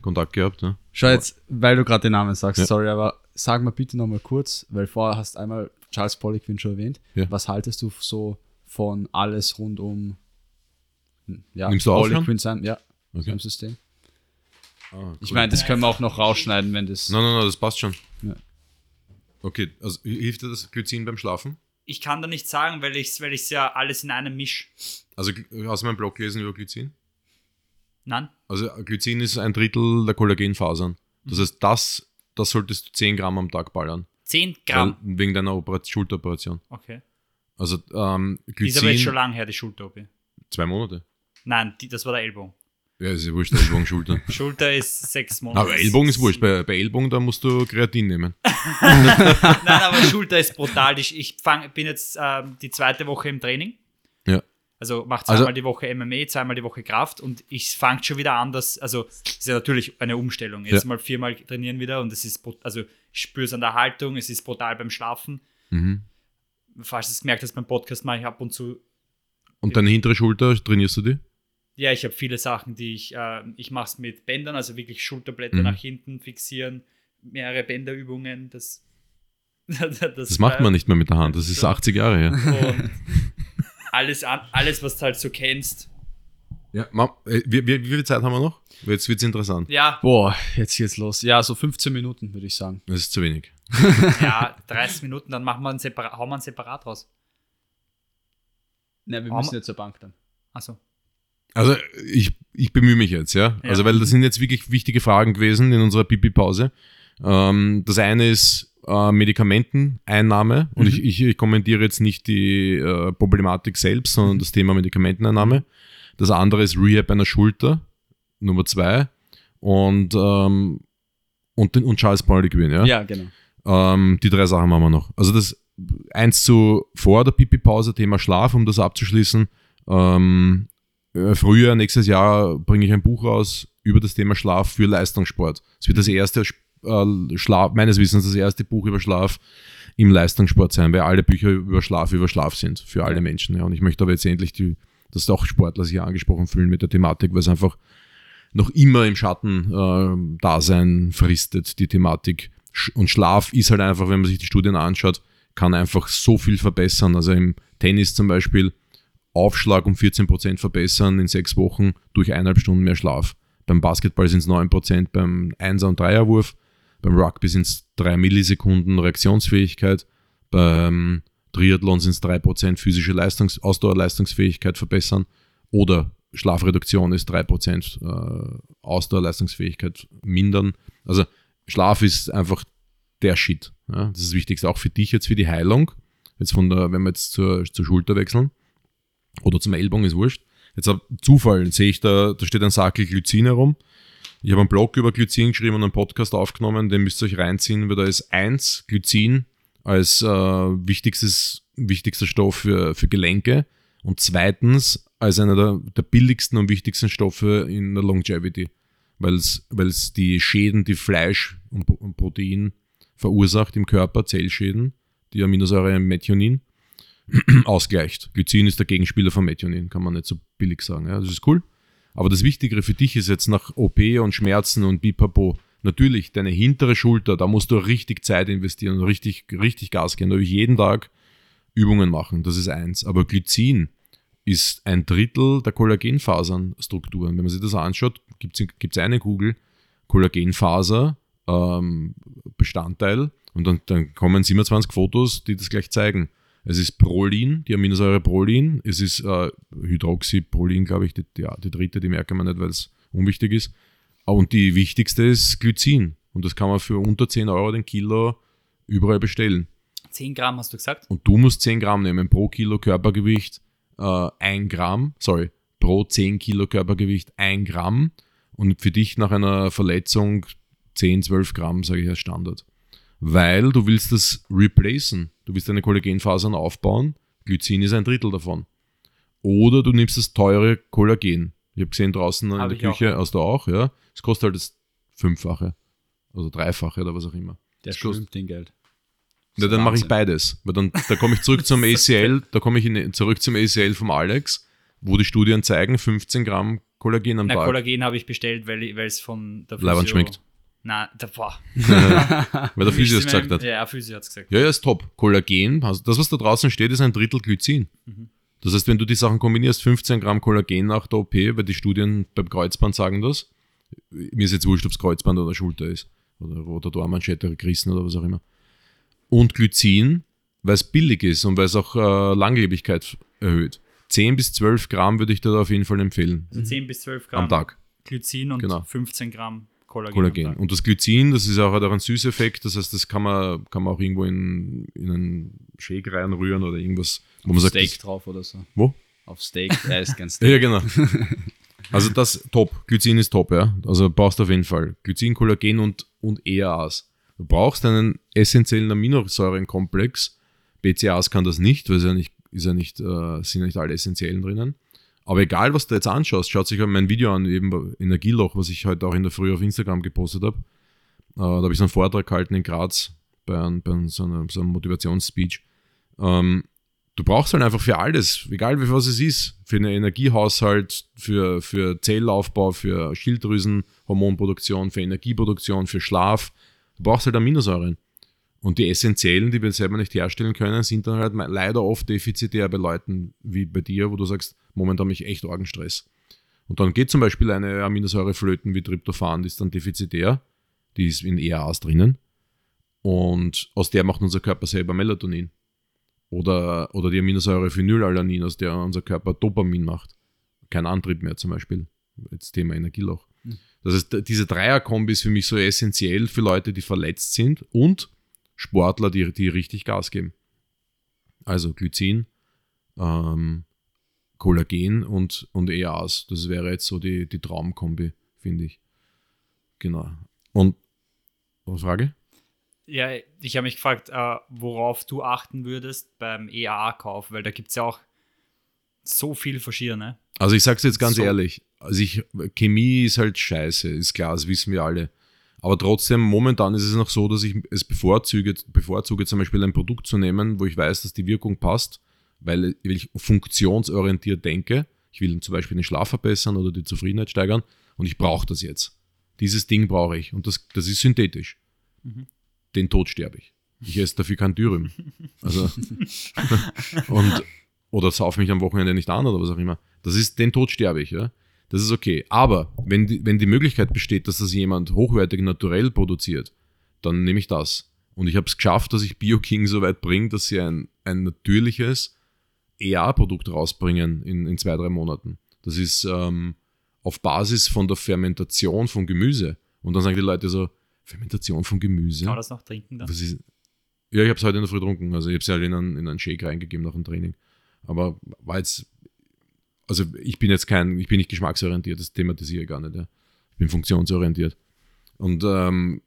Kontakt gehabt. Ne? Schau jetzt, weil du gerade den Namen sagst, Ja. sorry, aber sag mal bitte nochmal kurz, weil vorher hast du einmal Charles Poliquin schon erwähnt. Ja. Was haltest du so von alles rund um hm, ja, Nimmst du? Poliquin sein, ja, Okay. im System? Ah, Ich cool. meine, das können wir auch noch rausschneiden, wenn das. Nein, nein, nein, das passt schon. Ja. Okay, also hilft dir das Glycin beim Schlafen? Ich kann da nicht sagen, weil ich es weil ich's ja alles in einem misch. Also Gly- hast du meinen Blog gelesen über Glycin? Nein? Also Glycin ist ein Drittel der Kollagenfasern. Das heißt, das, das solltest du 10 Gramm am Tag ballern. 10 Gramm. Weil, wegen deiner Operat Schulteroperation. Okay. Also ähm, Die ist aber jetzt schon Glycin, lang her, die Schulter-OP. zwei Monate. Nein, die, das war der Ellbogen. Ja, ist ja wurscht, Ellbogen, Schulter. Schulter ist sechs Monate. Aber Ellbogen ist wurscht. Bei, bei Ellbogen, da musst du Kreatin nehmen. Nein, aber Schulter ist brutal. Ich, ich fang, bin jetzt ähm, die zweite Woche im Training. Ja. Also mache Also- zweimal die Woche MMA, zweimal die Woche Kraft und ich fange schon wieder an, dass, also ist ja natürlich eine Umstellung. Jetzt Ja. mal viermal trainieren wieder und es ist, also ich spüre es an der Haltung, es ist brutal beim Schlafen. Mhm. Falls du es gemerkt hast beim Podcast, mache ich ab und zu Und deine hintere Schulter, trainierst du die? Ja, ich habe viele Sachen, die ich, äh, ich mache es mit Bändern, also wirklich Schulterblätter Mhm. nach hinten fixieren, mehrere Bänderübungen, das, das, Das macht man nicht mehr mit der Hand, das ist Ja. 80 Jahre her. Und alles, alles, was du halt so kennst. Ja, äh, wie, wie, wie viel Zeit haben wir noch? Jetzt wird es interessant. Ja, Boah, jetzt geht's los. Ja, so 15 Minuten, würde ich sagen. Das ist zu wenig. ja, 30 Minuten, dann machen wir ein Separat, hauen wir ein Separat raus. Ne, wir Aber- müssen jetzt zur Bank dann. Achso. Also ich, ich bemühe mich jetzt, ja. Ja. Also weil das sind jetzt wirklich wichtige Fragen gewesen in unserer Pipi-Pause. Ähm, das eine ist äh, Medikamenteneinnahme und ich, ich, ich kommentiere jetzt nicht die äh, Problematik selbst, sondern das Thema Medikamenteneinnahme. Das andere ist Rehab einer Schulter, Nummer zwei. Und, ähm, und, den, und Charles Paul Quinn, ja. Ja, genau. Ähm, die drei Sachen machen wir noch. Also das eins zu vor der Pipi-Pause, Thema Schlaf, um das abzuschließen. Ähm, äh, Frühjahr, nächstes Jahr bringe ich ein Buch raus über das Thema Schlaf für Leistungssport. Es wird das erste äh, Schlaf, meines Wissens das erste Buch über Schlaf im Leistungssport sein, weil alle Bücher über Schlaf über Schlaf sind für alle Menschen. Ja. Und ich möchte aber jetzt endlich, die, dass auch Sportler sich angesprochen fühlen mit der Thematik, weil es einfach noch immer im Schatten äh, Dasein fristet, die Thematik. Und Schlaf ist halt einfach, wenn man sich die Studien anschaut, kann einfach so viel verbessern. Also im Tennis zum Beispiel Aufschlag um 14% verbessern in sechs Wochen durch eineinhalb Stunden mehr Schlaf. Beim Basketball sind es 9%, beim Einser- und Dreierwurf, beim Rugby sind es 3 Millisekunden Reaktionsfähigkeit, beim Triathlon sind es 3% physische Leistungs Ausdauerleistungsfähigkeit verbessern oder Schlafreduktion ist 3% äh, Ausdauerleistungsfähigkeit mindern. Also Schlaf ist einfach der Shit. Ja? Das ist das Wichtigste auch für dich jetzt für die Heilung. Jetzt von der, wenn wir jetzt zur, zur Schulter wechseln oder zum Ellbogen, ist wurscht. Jetzt ab Zufall sehe ich da, da steht ein Sakel Glycin herum. Ich habe einen Blog über Glycin geschrieben und einen Podcast aufgenommen, den müsst ihr euch reinziehen, weil da ist eins Glycin als äh, wichtigstes, wichtigster Stoff für, für Gelenke und zweitens als einer der, der billigsten und wichtigsten Stoffe in der Longevity, weil es die Schäden, die Fleisch und, und Protein verursacht im Körper, Zellschäden, die Aminosäure Methionin, ausgleicht. Glycin ist der Gegenspieler von Methionin, kann man nicht so billig sagen. Ja, das ist cool. Aber das Wichtigere für dich ist jetzt nach OP und Schmerzen und Bipapo, natürlich deine hintere Schulter, da musst du richtig Zeit investieren und richtig, richtig Gas geben. Da will ich jeden Tag Übungen machen, das ist eins. Aber Glycin ist ein Drittel der Kollagenfasernstrukturen. Wenn man sich das anschaut, gibt es eine Kugel Kollagenfaser, ähm, Bestandteil und dann, dann kommen 27 Fotos, die das gleich zeigen. Es ist Prolin, die Aminosäure Prolin, es ist äh, Hydroxyprolin, glaube ich, die, ja, die dritte, die merkt man nicht, weil es unwichtig ist. Und die wichtigste ist Glycin. Und das kann man für unter 10 Euro den Kilo überall bestellen. 10 Gramm hast du gesagt? Und du musst 10 Gramm nehmen pro Kilo Körpergewicht, äh, 1 Gramm, sorry, pro 10 Kilo Körpergewicht 1 Gramm. Und für dich nach einer Verletzung 10, 12 Gramm, sage ich als Standard. Weil du willst das replacen. Du willst deine Kollagenfasern aufbauen. Glycin ist ein Drittel davon. Oder du nimmst das teure Kollagen. Ich habe gesehen draußen in Hab der ich auch. Küche, hast du auch, ja. Es kostet halt das Fünffache. Also Dreifache oder was auch immer. Der Das kostet- schwimmt den Geld. ja, dann mache ich beides. Weil dann, da komme ich zurück zum ACL, da komme ich in, zurück zum ACL vom Alex, wo die Studien zeigen, 15 Gramm Kollagen am Na, Tag. Kollagen habe ich bestellt, weil weil es von der Leibwand schmeckt. Na, da, boah. Weil der Physio es gesagt hat. Ja, Physio hat es gesagt. Ja, ja, ist top. Kollagen, also das, was da draußen steht, ist ein Drittel Glycin. Mhm. Das heißt, wenn du die Sachen kombinierst, 15 Gramm Kollagen nach der OP, weil die Studien beim Kreuzband sagen das. Mir ist jetzt wurscht, ob es Kreuzband oder Schulter ist. Oder roter Dornmanschette oder Gerissen oder was auch immer. Und Glycin, weil es billig ist und weil es auch äh, Langlebigkeit erhöht. 10 bis 12 Gramm würde ich dir da auf jeden Fall empfehlen. Also 10 bis 12 Gramm Am Tag. Glycin und Genau. 15 Gramm Kollagen. Kollagen. Und das Glycin, das ist auch, hat auch einen Süßeffekt, das heißt, das kann man, kann man auch irgendwo in, in einen Shake reinrühren oder irgendwas, wo man sagt, Steak das, drauf oder so. wo? Auf Steak. Er ist ganz Steak. Ja, genau. Also das top. Glycin ist top, ja. Also brauchst du auf jeden Fall. Glycin, Kollagen und, und EAAs. Du brauchst einen essentiellen Aminosäurenkomplex. BCAAs kann das nicht, weil es ja nicht ist ja nicht, äh, sind ja nicht alle Essentiellen drinnen. Aber egal, was du jetzt anschaust, schaut sich halt mein Video an, eben Energieloch, was ich heute auch in der Früh auf Instagram gepostet habe. Äh, da habe ich so einen Vortrag gehalten in Graz bei, ein, bei so, einer, so einem Motivationsspeech. Ähm, du brauchst halt einfach für alles, egal wie was es ist, für einen Energiehaushalt, für, für Zellaufbau, für Schilddrüsenhormonproduktion, für Energieproduktion, für Schlaf. Du brauchst halt Aminosäuren. Und die essentiellen, die wir selber nicht herstellen können, sind dann halt leider oft defizitär bei Leuten wie bei dir, wo du sagst, momentan habe ich echt Orgenstress. Und dann geht zum Beispiel eine Aminosäure flöten wie Tryptophan, die ist dann defizitär, die ist in ERAs drinnen. Und aus der macht unser Körper selber Melatonin. Oder, oder die Aminosäure Phenylalanin, aus der unser Körper Dopamin macht. Kein Antrieb mehr zum Beispiel. Jetzt Thema Energieloch. Das heißt, diese Dreierkombi ist für mich so essentiell für Leute, die verletzt sind und Sportler, die, die richtig Gas geben. Also Glycin, ähm, Kollagen und, und EAs. Das wäre jetzt so die, die Traumkombi, finde ich. Genau. Und eine Frage? Ja, ich habe mich gefragt, äh, worauf du achten würdest beim EAA-Kauf, weil da gibt es ja auch so viel verschiedene. Also ich sage es jetzt ganz So. ehrlich, also ich, Chemie ist halt scheiße, ist klar, das wissen wir alle. Aber trotzdem, momentan ist es noch so, dass ich es bevorzuge, bevorzuge zum Beispiel ein Produkt zu nehmen, wo ich weiß, dass die Wirkung passt, weil ich funktionsorientiert denke. Ich will zum Beispiel den Schlaf verbessern oder die Zufriedenheit steigern und ich brauche das jetzt. Dieses Ding brauche ich und das, das ist synthetisch. Den Tod sterbe ich. Ich esse dafür kein Dürüm. Also, und, oder sauf mich am Wochenende nicht an oder was auch immer. Das ist, den Tod sterbe ich, ja. Das ist okay. Aber wenn die, wenn die Möglichkeit besteht, dass das jemand hochwertig naturell produziert, dann nehme ich das. Und ich habe es geschafft, dass ich BioKing so weit bringe, dass sie ein, ein natürliches EA-Produkt rausbringen in, in zwei, drei Monaten. Das ist ähm, auf Basis von der Fermentation von Gemüse. Und dann sagen die Leute so, Fermentation von Gemüse? Kann man das noch trinken dann? Ja, ich habe es heute in der Früh getrunken. Also ich habe es halt in einen, in einen Shake reingegeben nach dem Training. Aber war jetzt, also ich bin jetzt kein, ich bin nicht geschmacksorientiert, das thematisiere ich gar nicht. Ja. Ich bin funktionsorientiert. Und, ähm,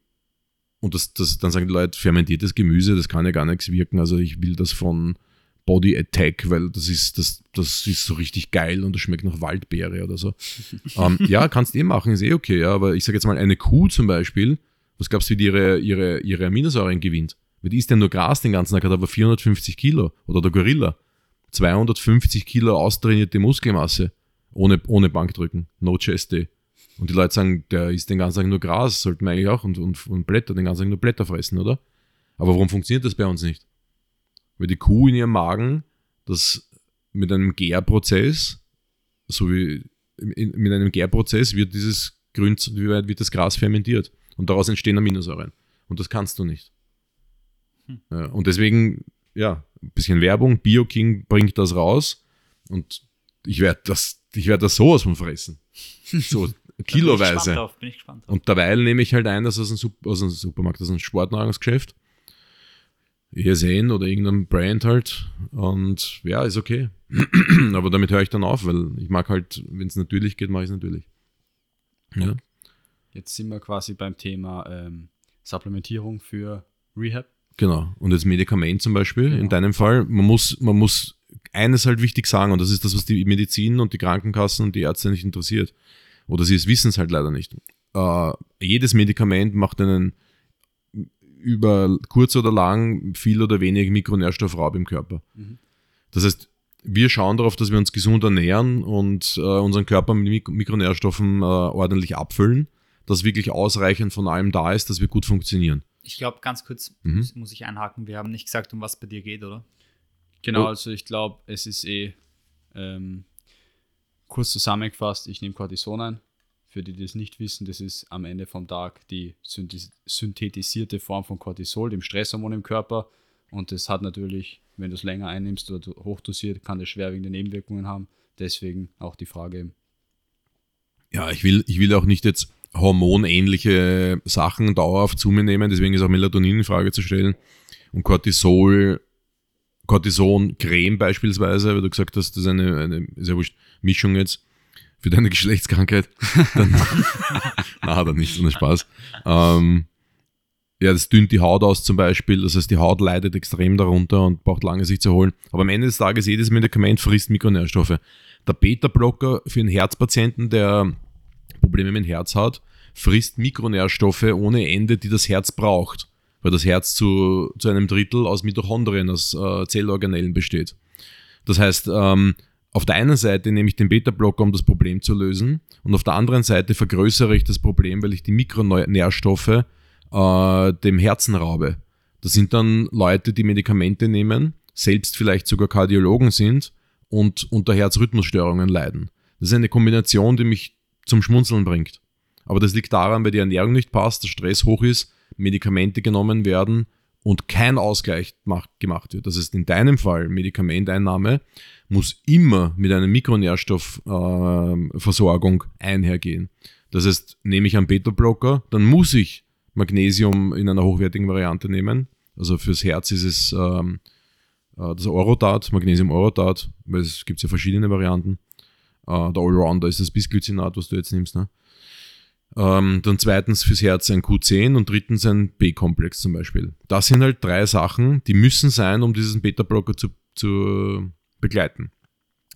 und das, das, dann sagen die Leute, fermentiertes Gemüse, das kann ja gar nichts wirken. Also ich will das von Body Attack, weil das ist, das, das ist so richtig geil und das schmeckt nach Waldbeere oder so. ähm, ja, kannst eh machen, ist eh okay, ja, aber ich sage jetzt mal, eine Kuh zum Beispiel, was glaubst du, wie die ihre, ihre, ihre Aminosäuren gewinnt? Weil die isst ja nur Gras den ganzen Tag, hat aber 450 Kilo. Oder der Gorilla. 250 Kilo austrainierte Muskelmasse. Ohne, ohne Bankdrücken. No chest day. Und die Leute sagen, der isst den ganzen Tag nur Gras, sollten wir eigentlich auch und, und, und Blätter, den ganzen Tag nur Blätter fressen, oder? Aber warum funktioniert das bei uns nicht? Weil die Kuh in ihrem Magen das mit einem Gärprozess, so wie in, mit einem Gärprozess wird dieses Grün, wird das Gras fermentiert. Und daraus entstehen Aminosäuren. Und das kannst du nicht. Ja, und deswegen, ja, ein bisschen Werbung. BioKing bringt das raus. Und ich werde das, ich werde das sowas von fressen. So Bin kiloweise. drauf, bin ich gespannt drauf. Und derweil nehme ich halt ein, das aus einem, Sup aus einem Supermarkt, aus einem Sportnahrungsgeschäft. ESN oder irgendein Brand halt. Und ja, ist okay. Aber damit höre ich dann auf, weil ich mag halt, wenn es natürlich geht, mache ich es natürlich. Ja. Jetzt sind wir quasi beim Thema ähm, Supplementierung für Rehab. Genau. Und das Medikament zum Beispiel, in Genau. deinem Fall, man muss, man muss eines halt wichtig sagen, und das ist das, was die Medizin und die Krankenkassen und die Ärzte nicht interessiert. Oder sie wissen es halt leider nicht. Äh, jedes Medikament macht einen über kurz oder lang viel oder wenig Mikronährstoffraub im Körper. Das heißt, wir schauen darauf, dass wir uns gesund ernähren und äh, unseren Körper mit Mik Mikronährstoffen äh, ordentlich abfüllen, dass wirklich ausreichend von allem da ist, dass wir gut funktionieren. Ich glaube, ganz kurz Mhm. muss, ich einhaken. Wir haben nicht gesagt, um was bei dir geht, oder? Genau, Oh. also ich glaube, es ist eh ähm, kurz zusammengefasst, ich nehme Cortison ein. Für die, die das nicht wissen, das ist am Ende vom Tag die synthetisierte Form von Cortisol, dem Stresshormon im Körper. Und das hat natürlich, wenn du es länger einnimmst oder hochdosiert, kann das schwerwiegende Nebenwirkungen haben. Deswegen auch die Frage, ja, ich will, ich will auch nicht jetzt hormonähnliche Sachen dauerhaft zu mir nehmen, deswegen ist auch Melatonin in Frage zu stellen und Cortisol, Cortison-Creme beispielsweise, weil du gesagt hast, das ist eine, eine sehr wurscht, Mischung jetzt für deine Geschlechtskrankheit. Dann, na, dann nicht, sondern Spaß. Ähm, ja, das dünnt die Haut aus zum Beispiel. Das heißt, die Haut leidet extrem darunter und braucht lange sich zu erholen. Aber am Ende des Tages, jedes Medikament frisst Mikronährstoffe. Der Beta-Blocker für einen Herzpatienten, der Probleme mit dem Herz hat, frisst Mikronährstoffe ohne Ende, die das Herz braucht. Weil das Herz zu, zu einem Drittel aus Mitochondrien, aus äh, Zellorganellen besteht. Das heißt, ähm, auf der einen Seite nehme ich den Beta-Blocker, um das Problem zu lösen, und auf der anderen Seite vergrößere ich das Problem, weil ich die Mikronährstoffe äh, dem Herzen raube. Das sind dann Leute, die Medikamente nehmen, selbst vielleicht sogar Kardiologen sind und unter Herzrhythmusstörungen leiden. Das ist eine Kombination, die mich zum Schmunzeln bringt. Aber das liegt daran, weil die Ernährung nicht passt, der Stress hoch ist, Medikamente genommen werden und kein Ausgleich gemacht wird. Das heißt, in deinem Fall, Medikamenteinnahme, muss immer mit einer Mikronährstoffversorgung äh, einhergehen. Das heißt, nehme ich einen Beta-Blocker, dann muss ich Magnesium in einer hochwertigen Variante nehmen. Also fürs Herz ist es ähm, äh, das Orotat, Magnesium Orotat, weil es gibt ja verschiedene Varianten. Äh, der Allrounder ist das Bisglycinat, was du jetzt nimmst. Ne? Ähm, dann zweitens fürs Herz ein Q10 und drittens ein B-Komplex zum Beispiel. Das sind halt drei Sachen, die müssen sein, um diesen Beta-Blocker zu, zu begleiten.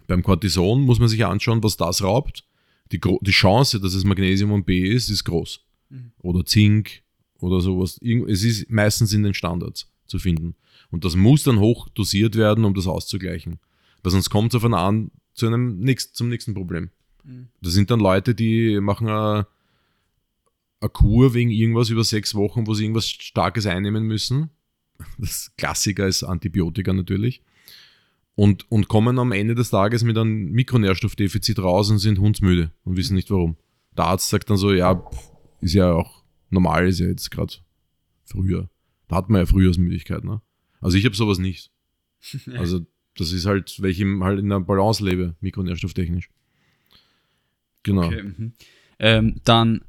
Beim Cortison muss man sich anschauen, was das raubt. Die, die Chance, dass es Magnesium und B ist, ist groß. Mhm. Oder Zink oder sowas. Es ist meistens in den Standards zu finden. Und das muss dann hoch dosiert werden, um das auszugleichen. Weil sonst kommt es auf einen an zu einem nächsten, zum nächsten Problem. Mhm. Das sind dann Leute, die machen eine, eine Kur wegen irgendwas über sechs Wochen, wo sie irgendwas Starkes einnehmen müssen. Das Klassiker ist Antibiotika natürlich. Und, und kommen am Ende des Tages mit einem Mikronährstoffdefizit raus und sind hundsmüde und wissen nicht warum. Der Arzt sagt dann so, ja, ist ja auch normal, ist ja jetzt gerade früher. Da hat man ja Frühjahrsmüdigkeit, ne? Also ich habe sowas nicht. Also das ist halt, weil ich halt in der Balance lebe, mikronährstofftechnisch. Genau. Okay, mhm. ähm, dann,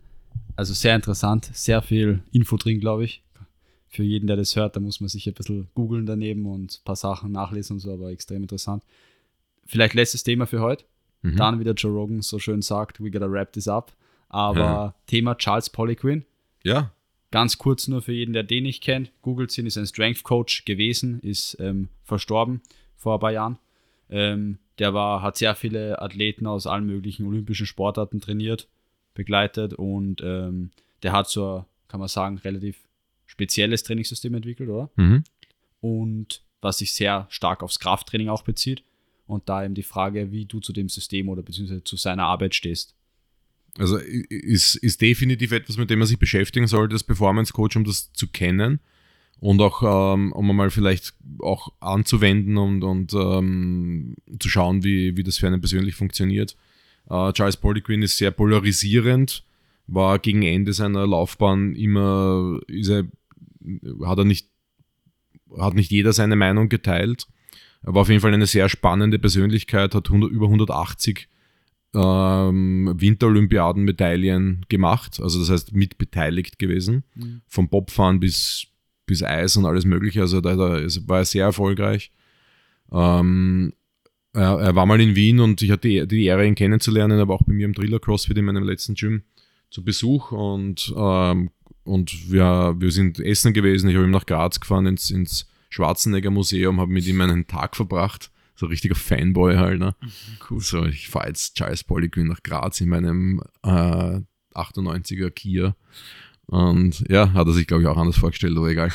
also sehr interessant, sehr viel Info drin, glaube ich. Für jeden, der das hört, da muss man sich ein bisschen googeln daneben und ein paar Sachen nachlesen und so, aber extrem interessant. Vielleicht letztes Thema für heute. Mhm. Dann, wie der Joe Rogan so schön sagt, we gotta wrap this up. Aber ja. Thema Charles Poliquin. Ja. Ganz kurz nur für jeden, der den nicht kennt. Googelt ihn, ist ein Strength Coach gewesen, ist ähm, verstorben vor ein paar Jahren. Ähm, der war, hat sehr viele Athleten aus allen möglichen olympischen Sportarten trainiert, begleitet und ähm, der hat so, kann man sagen, relativ spezielles Trainingssystem entwickelt, oder? Mhm. Und was sich sehr stark aufs Krafttraining auch bezieht. Und da eben die Frage, wie du zu dem System oder beziehungsweise zu seiner Arbeit stehst. Also ist, ist definitiv etwas, mit dem man sich beschäftigen sollte, als Performance Coach, um das zu kennen und auch, ähm, um mal vielleicht auch anzuwenden und, und ähm, zu schauen, wie, wie das für einen persönlich funktioniert. Äh, Charles Poliquin ist sehr polarisierend, war gegen Ende seiner Laufbahn immer, ist er, hat er nicht, hat nicht jeder seine Meinung geteilt. Er war auf jeden Fall eine sehr spannende Persönlichkeit, hat 100, über 180 ähm, Winterolympiaden-Medaillen gemacht, also das heißt mitbeteiligt gewesen, mhm. vom Bobfahren bis, bis Eis und alles Mögliche. Also da, da war er sehr erfolgreich. Ähm, er, er, war mal in Wien und ich hatte die, die Ehre, ihn kennenzulernen. Er war auch bei mir im Driller CrossFit in meinem letzten Gym zu Besuch und, ähm, und wir, wir sind essen gewesen. Ich habe ihm nach Graz gefahren ins, ins Schwarzenegger Museum, habe mit ihm einen Tag verbracht so richtiger Fanboy halt. Ne? Mhm, cool. So, ich fahre jetzt Charles Polyquin nach Graz in meinem äh, 98er Kia. Und ja, hat er sich, glaube ich, auch anders vorgestellt, aber egal.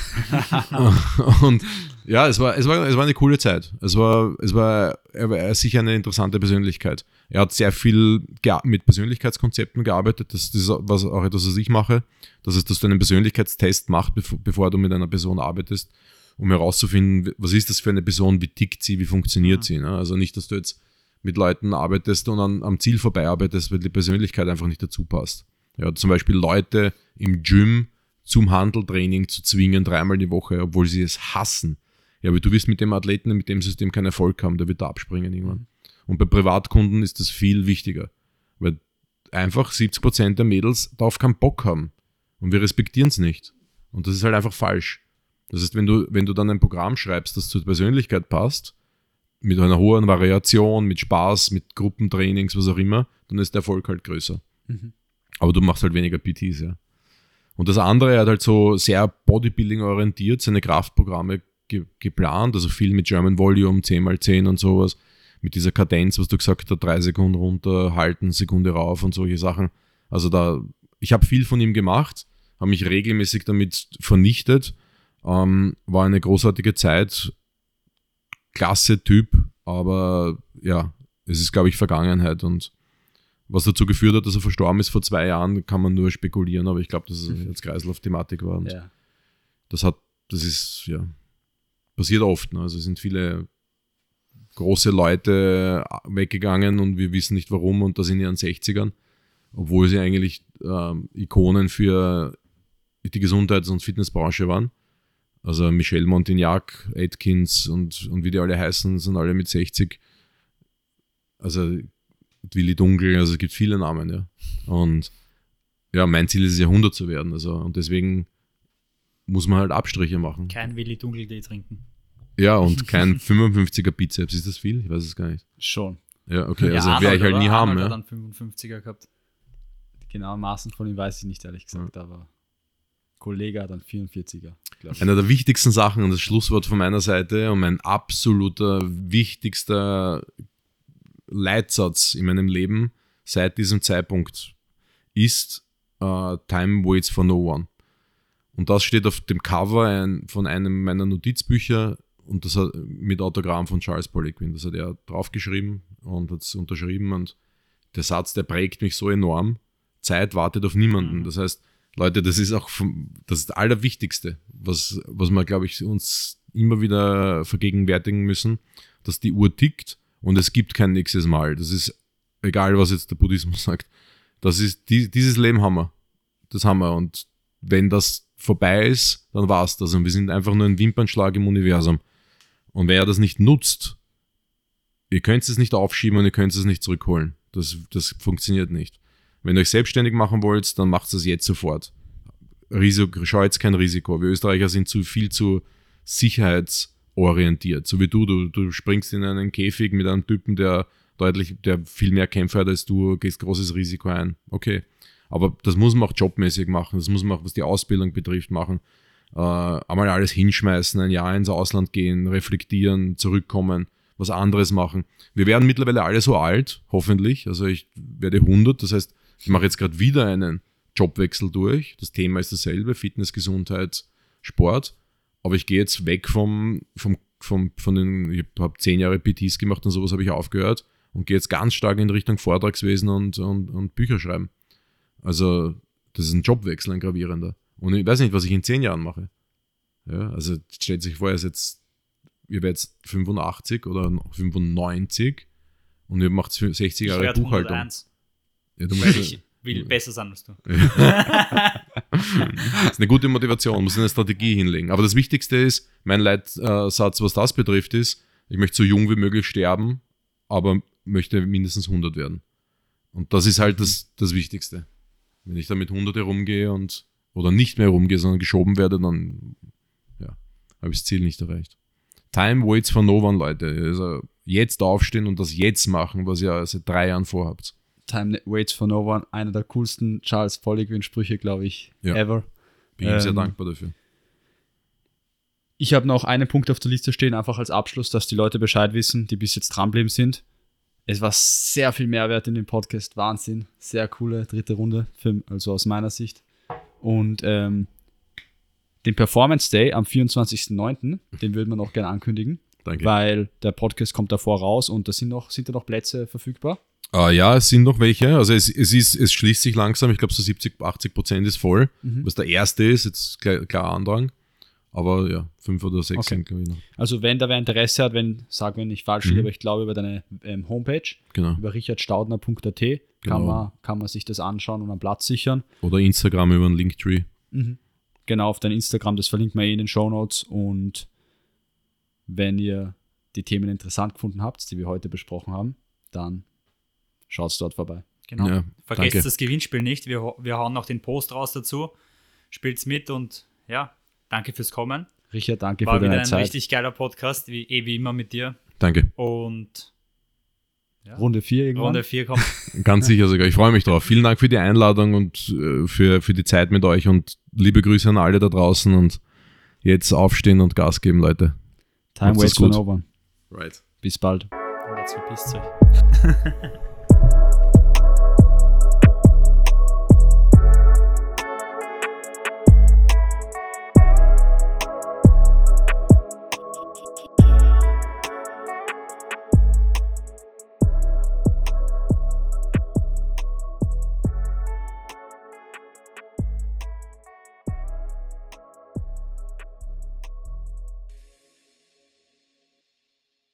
und ja, es war, es, war, es war eine coole Zeit. Es war, es war, er war sicher eine interessante Persönlichkeit. Er hat sehr viel mit Persönlichkeitskonzepten gearbeitet. Das, das ist was, auch etwas, was ich mache. Das ist, dass du einen Persönlichkeitstest machst, bevor, bevor du mit einer Person arbeitest um herauszufinden, was ist das für eine Person, wie tickt sie, wie funktioniert mhm. sie. Ne? Also nicht, dass du jetzt mit Leuten arbeitest und an, am Ziel vorbei arbeitest, weil die Persönlichkeit einfach nicht dazu passt. Ja, zum Beispiel Leute im Gym zum Handeltraining zu zwingen, dreimal die Woche, obwohl sie es hassen. Ja, aber du wirst mit dem Athleten, mit dem System keinen Erfolg haben, der wird da abspringen irgendwann. Mhm. Und bei Privatkunden ist das viel wichtiger, weil einfach 70% der Mädels darauf keinen Bock haben. Und wir respektieren es nicht. Und das ist halt einfach falsch. Das heißt, wenn du, wenn du dann ein Programm schreibst, das zur Persönlichkeit passt, mit einer hohen Variation, mit Spaß, mit Gruppentrainings, was auch immer, dann ist der Erfolg halt größer. Mhm. Aber du machst halt weniger PTs, ja. Und das andere, er hat halt so sehr Bodybuilding orientiert, seine Kraftprogramme ge geplant, also viel mit German Volume, 10x10 und sowas, mit dieser Kadenz, was du gesagt hast, drei Sekunden runter, halten, Sekunde rauf und solche Sachen. Also da, ich habe viel von ihm gemacht, habe mich regelmäßig damit vernichtet, ähm, war eine großartige Zeit, klasse Typ, aber ja, es ist, glaube ich, Vergangenheit und was dazu geführt hat, dass er verstorben ist vor zwei Jahren, kann man nur spekulieren, aber ich glaube, dass es jetzt Kreislauf-Thematik war. Und Ja. das hat, das ist, ja, passiert oft. Ne? Also es sind viele große Leute weggegangen und wir wissen nicht warum und das in ihren 60ern, obwohl sie eigentlich ähm, Ikonen für die Gesundheits- und Fitnessbranche waren. Also Michel Montignac, Atkins und, und wie die alle heißen, sind alle mit 60. Also Willi Dunkel, also es gibt viele Namen, ja. Und ja, mein Ziel ist es, Jahrhundert zu werden. Also, und deswegen muss man halt Abstriche machen. Kein Willi Dunkeltee trinken. Ja, und kein 55er Bizeps. Ist das viel? Ich weiß es gar nicht. Schon. Ja, okay, Ja, also werde ich halt nie haben. Arnold Ja. dann 55er gehabt. Genaue Maßen von ihm weiß ich nicht, ehrlich gesagt, aber Kollege hat einen 44er, glaube ich. Einer der wichtigsten Sachen und das Schlusswort von meiner Seite und mein absoluter wichtigster Leitsatz in meinem Leben seit diesem Zeitpunkt ist äh, Time waits for no one. Und das steht auf dem Cover ein, von einem meiner Notizbücher und das hat, mit Autogramm von Charles Poliquin. Das hat er draufgeschrieben und hat es unterschrieben und der Satz, der prägt mich so enorm. Zeit wartet auf niemanden. Das heißt, Leute, das ist auch vom, das, ist das Allerwichtigste, was, was wir, glaube ich, uns immer wieder vergegenwärtigen müssen, dass die Uhr tickt und es gibt kein nächstes Mal. Das ist egal, was jetzt der Buddhismus sagt. Das ist, die, dieses Leben haben wir. Das haben wir. Und wenn das vorbei ist, dann war es das. Und wir sind einfach nur ein Wimpernschlag im Universum. Und wer das nicht nutzt, ihr könnt es nicht aufschieben und ihr könnt es nicht zurückholen. Das, das funktioniert nicht. Wenn ihr euch selbstständig machen wollt, dann macht es jetzt sofort. Risiko, scheut kein Risiko. Wir Österreicher sind zu viel zu sicherheitsorientiert. So wie du, du, du springst in einen Käfig mit einem Typen, der deutlich, der viel mehr Kämpfer hat als du, gehst großes Risiko ein. Okay. Aber das muss man auch jobmäßig machen. Das muss man auch, was die Ausbildung betrifft, machen. Äh, einmal alles hinschmeißen, ein Jahr ins Ausland gehen, reflektieren, zurückkommen, was anderes machen. Wir werden mittlerweile alle so alt, hoffentlich. Also ich werde 100, das heißt, ich mache jetzt gerade wieder einen Jobwechsel durch. Das Thema ist dasselbe, Fitness, Gesundheit, Sport. Aber ich gehe jetzt weg vom, vom, vom von den, ich habe zehn Jahre PTs gemacht und sowas habe ich aufgehört und gehe jetzt ganz stark in Richtung Vortragswesen und, und, und Bücher schreiben. Also, das ist ein Jobwechsel, ein gravierender. Und ich weiß nicht, was ich in zehn Jahren mache. Ja, also stellt sich vor, er ist jetzt, ihr werdet jetzt 85 oder 95 und ihr macht 60 Ich Jahre Buchhaltung. 101. Ja, du ich will besser sein als du. Das ist eine gute Motivation, muss eine Strategie hinlegen. Aber das Wichtigste ist, mein Leitsatz, was das betrifft, ist, ich möchte so jung wie möglich sterben, aber möchte mindestens 100 werden. Und das ist halt das, das Wichtigste. Wenn ich da mit 100 herumgehe und, oder nicht mehr herumgehe, sondern geschoben werde, dann, ja, habe ich das Ziel nicht erreicht. Time waits for no one, Leute. Also jetzt aufstehen und das jetzt machen, was ihr seit drei Jahren vorhabt. Time waits for no one, einer der coolsten Charles Poliquin-Sprüche, glaube ich, Ja. ever. Bin ihm sehr Ähm, dankbar dafür. Ich habe noch einen Punkt auf der Liste stehen, einfach als Abschluss, dass die Leute Bescheid wissen, die bis jetzt dranbleiben sind. Es war sehr viel Mehrwert in dem Podcast, Wahnsinn. Sehr coole dritte Runde, für, also aus meiner Sicht. Und ähm, den Performance Day am 24.09., den würden wir noch gerne ankündigen, Danke. weil der Podcast kommt davor raus und da sind, noch, sind da noch Plätze verfügbar. Ah, ja, es sind noch welche. Also es, es, ist, es schließt sich langsam. Ich glaube, so 70, 80 Prozent ist voll. Was der erste ist, jetzt klar, klar Andrang. Aber ja, fünf oder sechs Okay. sind, glaube ich, noch. Also wenn da wer Interesse hat, wenn, sag wenn ich falsch liege, aber ich glaube über deine ähm, Homepage, Genau. über richardstaudner.at kann, Genau. man, kann man sich das anschauen und einen Platz sichern. Oder Instagram über einen Linktree. Genau, auf dein Instagram, das verlinkt man eh in den Show Notes. Und wenn ihr die Themen interessant gefunden habt, die wir heute besprochen haben, dann schaut dort vorbei. Genau. Ja, Vergesst danke. das Gewinnspiel nicht. Wir, wir hauen noch den Post raus dazu. Spielt's mit und ja, danke fürs Kommen. Richard, danke War für wieder deine ein Zeit. richtig geiler Podcast, wie, eh wie immer mit dir. Danke. Und Runde 4 irgendwann. Runde 4 kommt. Ganz sicher sogar. Ich freue mich drauf. Vielen Dank für die Einladung und äh, für, für die Zeit mit euch. Und liebe Grüße an alle da draußen und jetzt aufstehen und Gas geben, Leute. Time waits for no one. Right. Bis bald. Und jetzt verpisst euch.